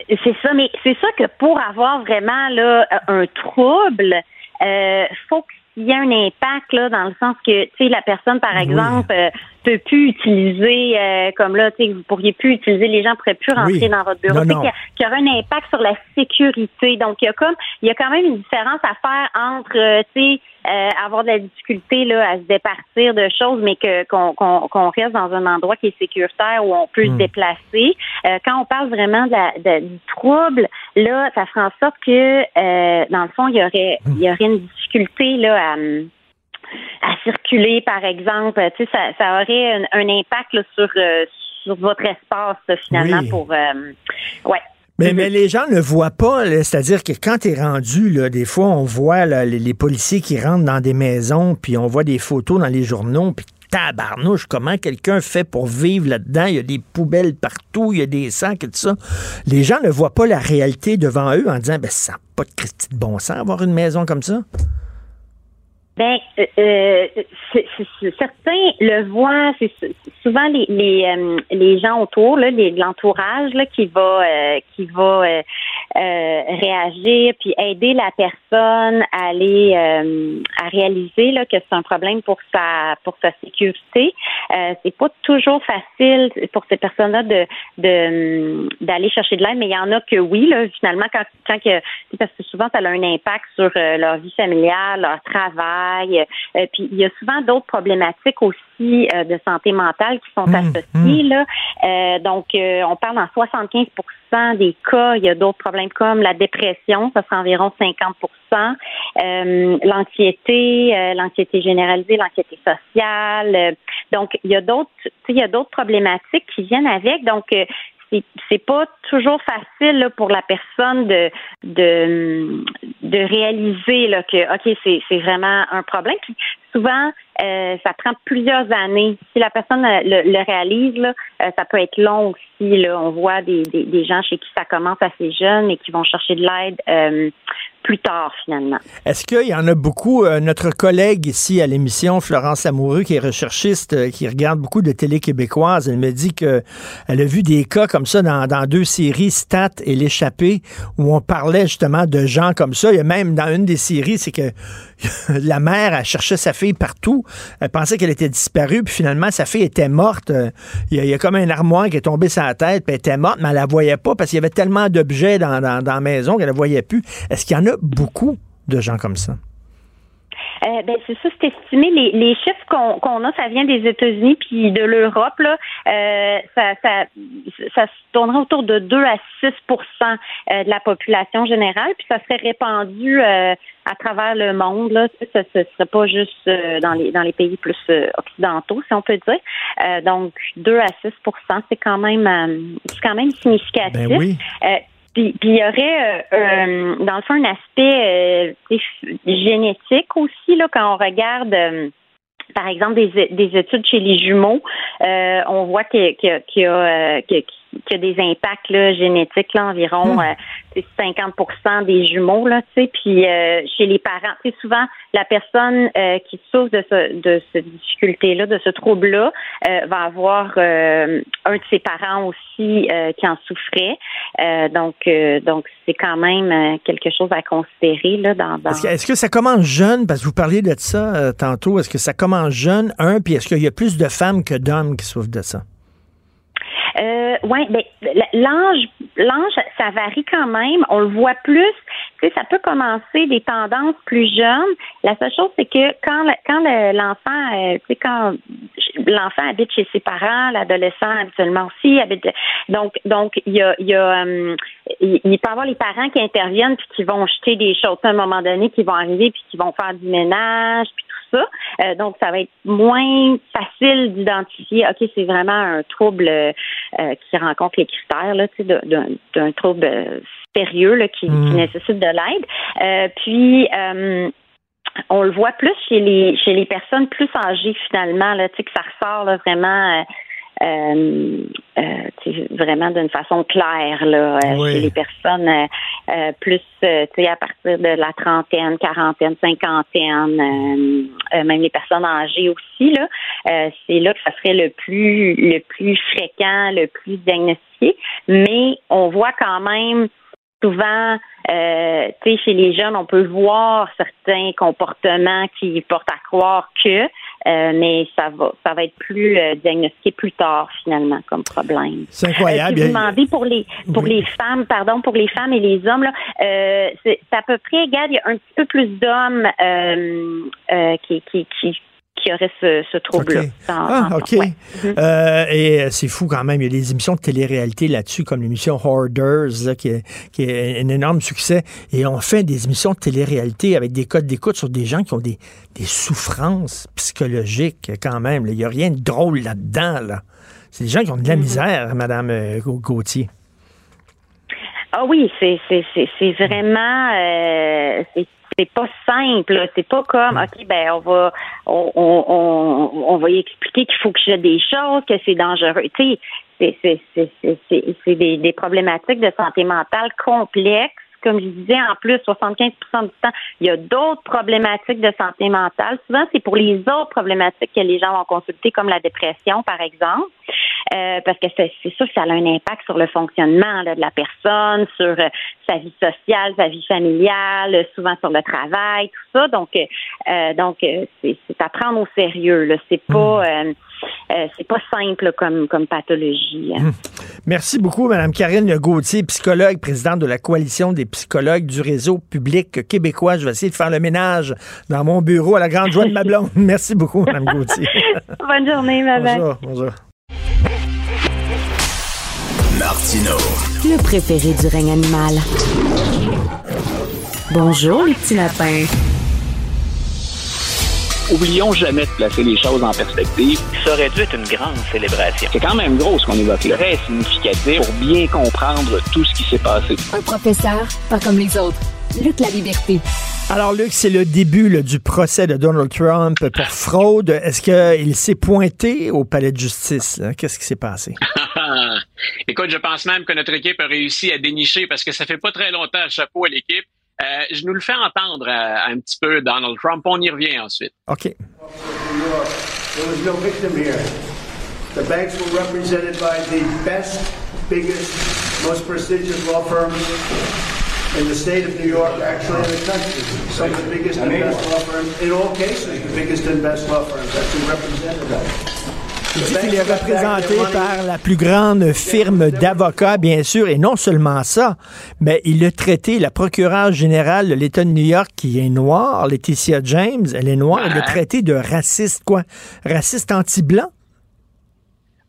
C'est ça, mais c'est ça que pour avoir vraiment là, un trouble, euh, faut qu'il y ait un impact là, dans le sens que tu sais la personne par exemple euh, peut plus utiliser euh, comme là tu sais vous pourriez plus utiliser les gens pourraient plus rentrer dans votre bureau. Qu'il y, aura un impact sur la sécurité. Donc il y a comme il y a quand même une différence à faire entre euh, tu sais euh, avoir de la difficulté là, à se départir de choses, mais que qu'on reste dans un endroit qui est sécuritaire où on peut se hmm. déplacer. Euh, quand on parle vraiment de la, du trouble, là, ça ferait en sorte que euh, dans le fond, il y aurait il y aurait une difficulté là à à circuler, par exemple. Tu sais, ça, ça aurait un, impact sur, sur votre espace, finalement, pour... ouais. Mais, mais les gens ne voient pas, c'est-à-dire que quand tu es rendu, là, des fois, on voit les, policiers qui rentrent dans des maisons, puis on voit des photos dans les journaux, puis tabarnouche, comment quelqu'un fait pour vivre là-dedans? Il y a des poubelles partout, il y a des sacs et tout ça. Les gens ne voient pas la réalité devant eux en disant, ben, ça n'a pas de Christie de bon sens avoir une maison comme ça. Ben, euh, euh certains le voient. C'est souvent les les, euh, les gens autour, là, l'entourage là, qui va euh, qui va réagir puis aider la personne à aller à réaliser là que c'est un problème pour sa pour sa sécurité. c'est pas toujours facile pour ces personnes-là de de d'aller chercher de l'aide, mais il y en a que oui là. Finalement, quand quand que parce que souvent ça a un impact sur leur vie familiale, leur travail euh, puis il y a souvent d'autres problématiques aussi euh, de santé mentale qui sont mmh, associées. Mmh. Là. Euh, donc, on parle dans 75% des cas, il y a d'autres problèmes comme la dépression, ça sera environ 50% l'anxiété, l'anxiété généralisée, l'anxiété sociale. donc, il y a d'autres, il y a d'autres problématiques qui viennent avec. Donc, c'est pas toujours facile là, pour la personne de de, de réaliser là, que ok c'est vraiment un problème. Puis souvent euh, ça prend plusieurs années. Si la personne euh, le, réalise, là, euh, ça peut être long aussi. Là. On voit des, des, gens chez qui ça commence assez jeune et qui vont chercher de l'aide euh, plus tard finalement. Est-ce qu'il y en a beaucoup? euh, notre collègue ici à l'émission, Florence Lamoureux, qui est recherchiste, euh, qui regarde beaucoup de télé québécoise, elle me dit que elle a vu des cas comme ça dans, dans deux séries, Stat et L'échappée, où on parlait justement de gens comme ça. Il y a même dans une des séries, c'est que la mère, elle cherchait sa fille partout. Elle pensait qu'elle était disparue, puis finalement, sa fille était morte. Euh, Il y, a, comme un armoire qui est tombé sur la tête, puis elle était morte, mais elle la voyait pas parce qu'il y avait tellement d'objets dans, dans, dans la maison qu'elle la voyait plus. Est-ce qu'il y en a beaucoup de gens comme ça? Euh, ben c'est ça, c'est estimé. Les, les chiffres qu'on qu'on a, ça vient des États-Unis puis de l'Europe. Là, euh, ça, ça, ça se tournerait autour de 2 à 6 euh, de la population générale, puis ça serait répandu euh, à travers le monde. Là, ça ne serait pas juste euh, dans les dans les pays plus euh, occidentaux, si on peut dire. Euh, donc 2 à 6% c'est quand même euh, c'est quand même significatif. Ben oui. Puis il y aurait, euh, euh, dans le fond, un aspect euh, génétique aussi, là, quand on regarde, euh, par exemple, des, des études chez les jumeaux, euh, on voit qu'il y qu'il y y euh, y a- des impacts là, génétiques, là, environ euh, c'est 50 des jumeaux, là, tu sais, puis euh, chez les parents, tu sais, souvent, la personne euh, qui souffre de, ce, de cette difficulté-là, de ce trouble-là, euh, va avoir euh, un de ses parents aussi euh, qui en souffrait. Euh, donc, euh, donc c'est quand même euh, quelque chose à considérer là dans. dans... Est-ce que, est-ce que ça commence jeune? Parce que vous parliez de ça euh, tantôt. Est-ce que ça commence jeune, un, puis est-ce qu'il y a plus de femmes que d'hommes qui souffrent de ça? Euh, ouais, ben l'ange, l'ange, ça varie quand même. On le voit plus. Tu sais, ça peut commencer des tendances plus jeunes. La seule chose, c'est que quand quand le- l'enfant, euh, tu sais, quand l'enfant habite chez ses parents, l'adolescent habituellement aussi habite. Donc, donc il y a, il y a, euh, il peut y avoir les parents qui interviennent puis qui vont jeter des choses à un moment donné, qui vont arriver puis qui vont faire du ménage puis tout ça. Euh, donc, ça va être moins facile d'identifier. Ok, c'est vraiment un trouble euh, qui rencontre les critères là, tu sais, d'un trouble euh, sérieux là, qui, qui Mm. nécessite de l'aide. Euh, puis euh, on le voit plus chez les chez les personnes plus âgées finalement là, tu sais que ça ressort là, vraiment. euh, euh, euh, vraiment d'une façon claire là, euh, Oui. chez les personnes euh, euh, plus tu sais à partir de la trentaine, quarantaine, cinquantaine, même les personnes âgées aussi là, euh, c'est là que ça serait le plus le plus fréquent, le plus diagnostiqué, mais on voit quand même souvent, euh, tu sais, chez les jeunes, on peut voir certains comportements qui portent à croire que, euh, mais ça va, ça va être plus euh, diagnostiqué plus tard finalement comme problème. C'est incroyable. Euh, si vous demandez pour les pour les femmes, pardon, pour les femmes et les hommes, là, euh, c'est c'est à peu près égal. Il y a un petit peu plus d'hommes euh, euh, qui, qui, qui, qui auraient ce, ce trouble-là. OK. Dans- Ah, OK. ouais. Mhm. Euh, et euh, c'est fou quand même. Il y a des émissions de télé-réalité là-dessus, comme l'émission Hoarders, là, qui, est, qui est un énorme succès. Et on fait des émissions de télé-réalité avec des codes d'écoute sur des gens qui ont des, des souffrances psychologiques quand même. là. Il n'y a rien de drôle là-dedans. Là. C'est des gens qui ont de la misère, Madame euh, Gau- Gauthier. Ah oui, c'est vraiment euh, c'est c'est pas simple. C'est pas comme ok ben on va on on on, va y expliquer qu'il faut que je des choses, que c'est dangereux. Tu sais, c'est des, des problématiques de santé mentale complexes. Comme je disais, en plus, 75% du temps, il y a d'autres problématiques de santé mentale. Souvent, c'est pour les autres problématiques que les gens vont consulter, comme la dépression, par exemple. Euh, parce que c'est sûr que ça a un impact sur le fonctionnement là, de la personne, sur euh, sa vie sociale, sa vie familiale, euh, souvent sur le travail, tout ça. Donc, euh, donc c'est à prendre au sérieux. Là. C'est pas euh, euh, c'est pas simple comme comme pathologie. hein. Merci beaucoup, Mme Karine Gauthier, psychologue, présidente de la Coalition des psychologues du réseau public québécois. Je vais essayer de faire le ménage dans mon bureau à la grande joie de ma blonde. Merci beaucoup, Mme Gauthier. Bonne journée, bye. bonjour, bonjour. Martino. Le préféré du règne animal. Bonjour, les petits lapins. Oublions jamais de placer les choses en perspective. Ça aurait dû être une grande célébration. C'est quand même gros ce qu'on évoque là. Très significatif pour bien comprendre tout ce qui s'est passé. Un professeur, pas comme les autres. Lutte la liberté. Alors, Luc, c'est le début là, du procès de Donald Trump pour fraude. Est-ce qu'il s'est pointé au palais de justice? Qu'est-ce qui s'est passé? Écoute, je pense même que notre équipe a réussi à dénicher parce que ça fait pas très longtemps, chapeau à l'équipe. Euh, je nous le fais entendre euh, un petit peu, Donald Trump. On y revient ensuite. OK. There was no victim here. The banks were represented by the best, biggest, most prestigious law firms in the state of New York, actually in the country. Some of the biggest and best law firms, in all cases, the biggest and best law firms. That's who represented them. Il dit qu'il est représenté par la plus grande firme d'avocats, bien sûr, et non seulement ça, mais il a traité la procureure générale de l'État de New York, qui est noire, Laetitia James, elle est noire, il l'a traité de raciste, quoi? Raciste anti-blanc?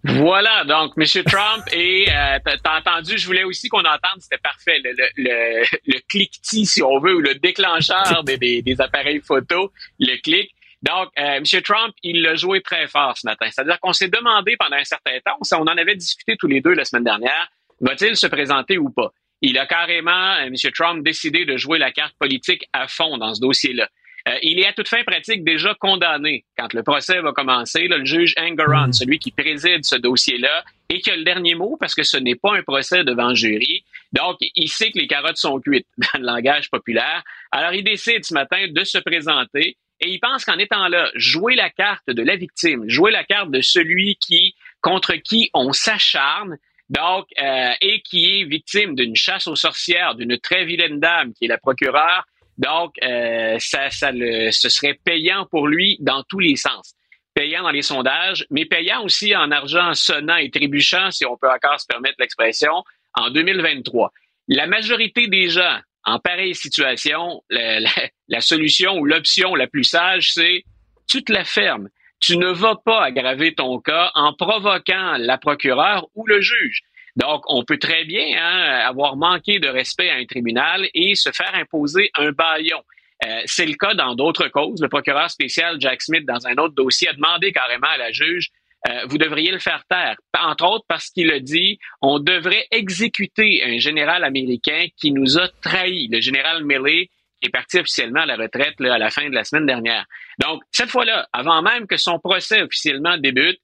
Voilà, donc M. Trump et euh, t'as entendu, je voulais aussi qu'on entende, c'était parfait, le, le, le, le cliquetis, si on veut, ou le déclencheur des, des, des appareils photo, le clic. Donc, euh, M. Trump, il l'a joué très fort ce matin. C'est-à-dire qu'on s'est demandé pendant un certain temps, on en avait discuté tous les deux la semaine dernière, va-t-il se présenter ou pas? Il a carrément, euh, M. Trump, décidé de jouer la carte politique à fond dans ce dossier-là. Euh, il est à toute fin pratique déjà condamné quand le procès va commencer. là, le juge Engeron, celui qui préside ce dossier-là, et qui a le dernier mot parce que ce n'est pas un procès devant jury. Donc, il sait que les carottes sont cuites dans le langage populaire. Alors, il décide ce matin de se présenter et il pense qu'en étant là, jouer la carte de la victime, jouer la carte de celui qui contre qui on s'acharne, donc euh, et qui est victime d'une chasse aux sorcières d'une très vilaine dame qui est la procureure. Donc, euh, ça, ça le, ce serait payant pour lui dans tous les sens. Payant dans les sondages, mais payant aussi en argent sonnant et trébuchant, si on peut encore se permettre l'expression, en 2023. La majorité des gens en pareille situation, la, solution ou l'option la plus sage, c'est tu te la fermes. Tu ne vas pas aggraver ton cas en provoquant la procureure ou le juge. Donc, on peut très bien hein, avoir manqué de respect à un tribunal et se faire imposer un baillon. Euh, c'est le cas dans d'autres causes. Le procureur spécial Jack Smith, dans un autre dossier, a demandé carrément à la juge euh, vous devriez le faire taire. Entre autres parce qu'il a dit on devrait exécuter un général américain qui nous a trahis, le général Milley, qui est parti officiellement à la retraite là, à la fin de la semaine dernière. Donc, cette fois-là, avant même que son procès officiellement débute,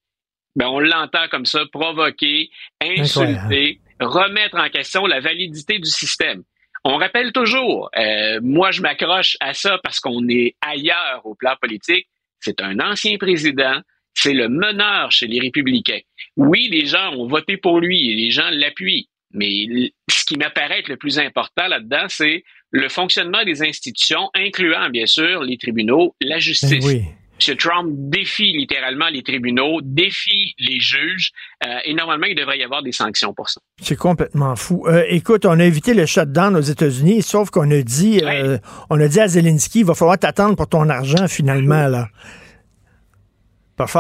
ben, on l'entend comme ça, provoquer, insulter, remettre en question la validité du système. On rappelle toujours, euh, moi je m'accroche à ça parce qu'on est ailleurs au plan politique, c'est un ancien président, c'est le meneur chez les républicains. Oui, les gens ont voté pour lui et les gens l'appuient, mais ce qui m'apparaît être le plus important là-dedans, c'est le fonctionnement des institutions, incluant bien sûr les tribunaux, la justice. Ben oui. M. Trump défie littéralement les tribunaux, défie les juges, euh, et normalement, il devrait y avoir des sanctions pour ça. C'est complètement fou. Euh, écoute, on a évité le shutdown aux États-Unis, sauf qu'on a dit, euh, on a dit à Zelensky, il va falloir t'attendre pour ton argent finalement là.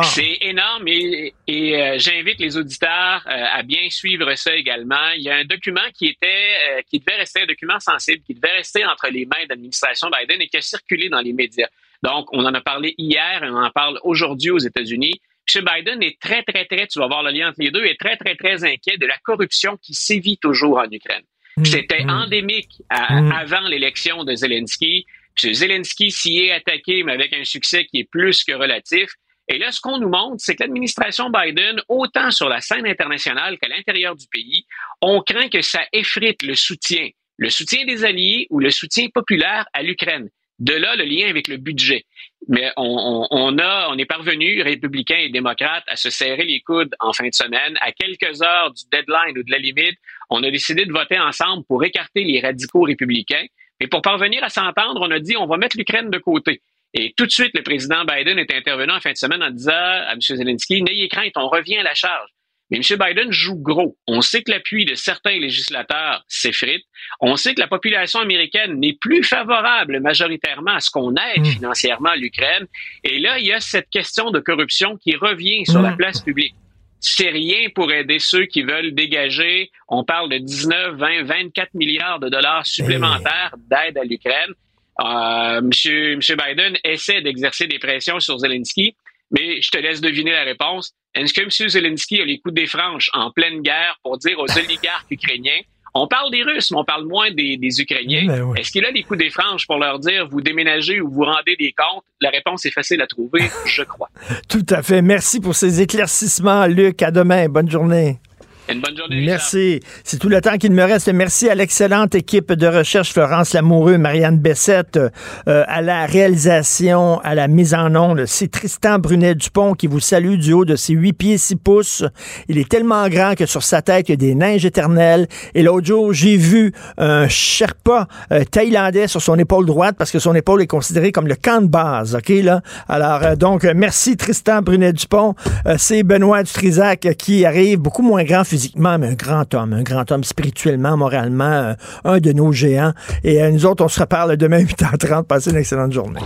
C'est énorme et, et euh, j'invite les auditeurs euh, à bien suivre ça également. Il y a un document qui était, euh, qui devait rester un document sensible, qui devait rester entre les mains de l'administration Biden et qui a circulé dans les médias. Donc, on en a parlé hier et on en parle aujourd'hui aux États-Unis. M. Biden est très, très, très, tu vas voir le lien entre les deux, est très, très, très inquiet de la corruption qui sévit toujours en Ukraine. C'était endémique à- Mm. avant l'élection de Zelensky. M. Zelensky s'y est attaqué, mais avec un succès qui est plus que relatif. Et là, ce qu'on nous montre, c'est que l'administration Biden, autant sur la scène internationale qu'à l'intérieur du pays, on craint que ça effrite le soutien, le soutien des alliés ou le soutien populaire à l'Ukraine. De là, le lien avec le budget. Mais on, on, on a, on est parvenu, républicains et démocrates, à se serrer les coudes en fin de semaine. À quelques heures du deadline ou de la limite, on a décidé de voter ensemble pour écarter les radicaux républicains. Et pour parvenir à s'entendre, on a dit on va mettre l'Ukraine de côté. Et tout de suite, le président Biden est intervenu en fin de semaine en disant à M. Zelensky, n'ayez crainte, on revient à la charge. Mais M. Biden joue gros. On sait que l'appui de certains législateurs s'effrite. On sait que la population américaine n'est plus favorable majoritairement à ce qu'on aide financièrement l'Ukraine. Et là, il y a cette question de corruption qui revient sur la place publique. C'est rien pour aider ceux qui veulent dégager. On parle de 19, 20, 24 milliards de dollars supplémentaires d'aide à l'Ukraine. Euh, monsieur, monsieur Biden essaie d'exercer des pressions sur Zelensky, mais je te laisse deviner la réponse. Est-ce que M. Zelensky a les coups des franches en pleine guerre pour dire aux oligarques ukrainiens On parle des Russes, mais on parle moins des, des Ukrainiens. Ben Est-ce qu'il a les coups des franges pour leur dire vous déménagez ou vous rendez des comptes? La réponse est facile à trouver, je crois. Tout à fait. Merci pour ces éclaircissements, Luc. À demain. Bonne journée. Une bonne journée. Merci. C'est tout le temps qu'il me reste. Merci à l'excellente équipe de recherche, Florence Lamoureux, Marianne Bessette, euh, à la réalisation, à la mise en onde. C'est Tristan Brunet-Dupont qui vous salue du haut de ses 8 pieds 6 pouces. Il est tellement grand que sur sa tête, il y a des neiges éternelles. Et l'autre jour, j'ai vu un Sherpa euh, thaïlandais sur son épaule droite parce que son épaule est considérée comme le camp de base. OK, là? Alors, euh, donc, euh, merci Tristan Brunet-Dupont. Euh, C'est Benoît Dutrisac qui arrive beaucoup moins grand mais un grand homme, un grand homme spirituellement, moralement, euh, un de nos géants. Et euh, nous autres, on se reparle demain 8h30. Passez une excellente journée.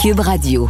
Cube Radio.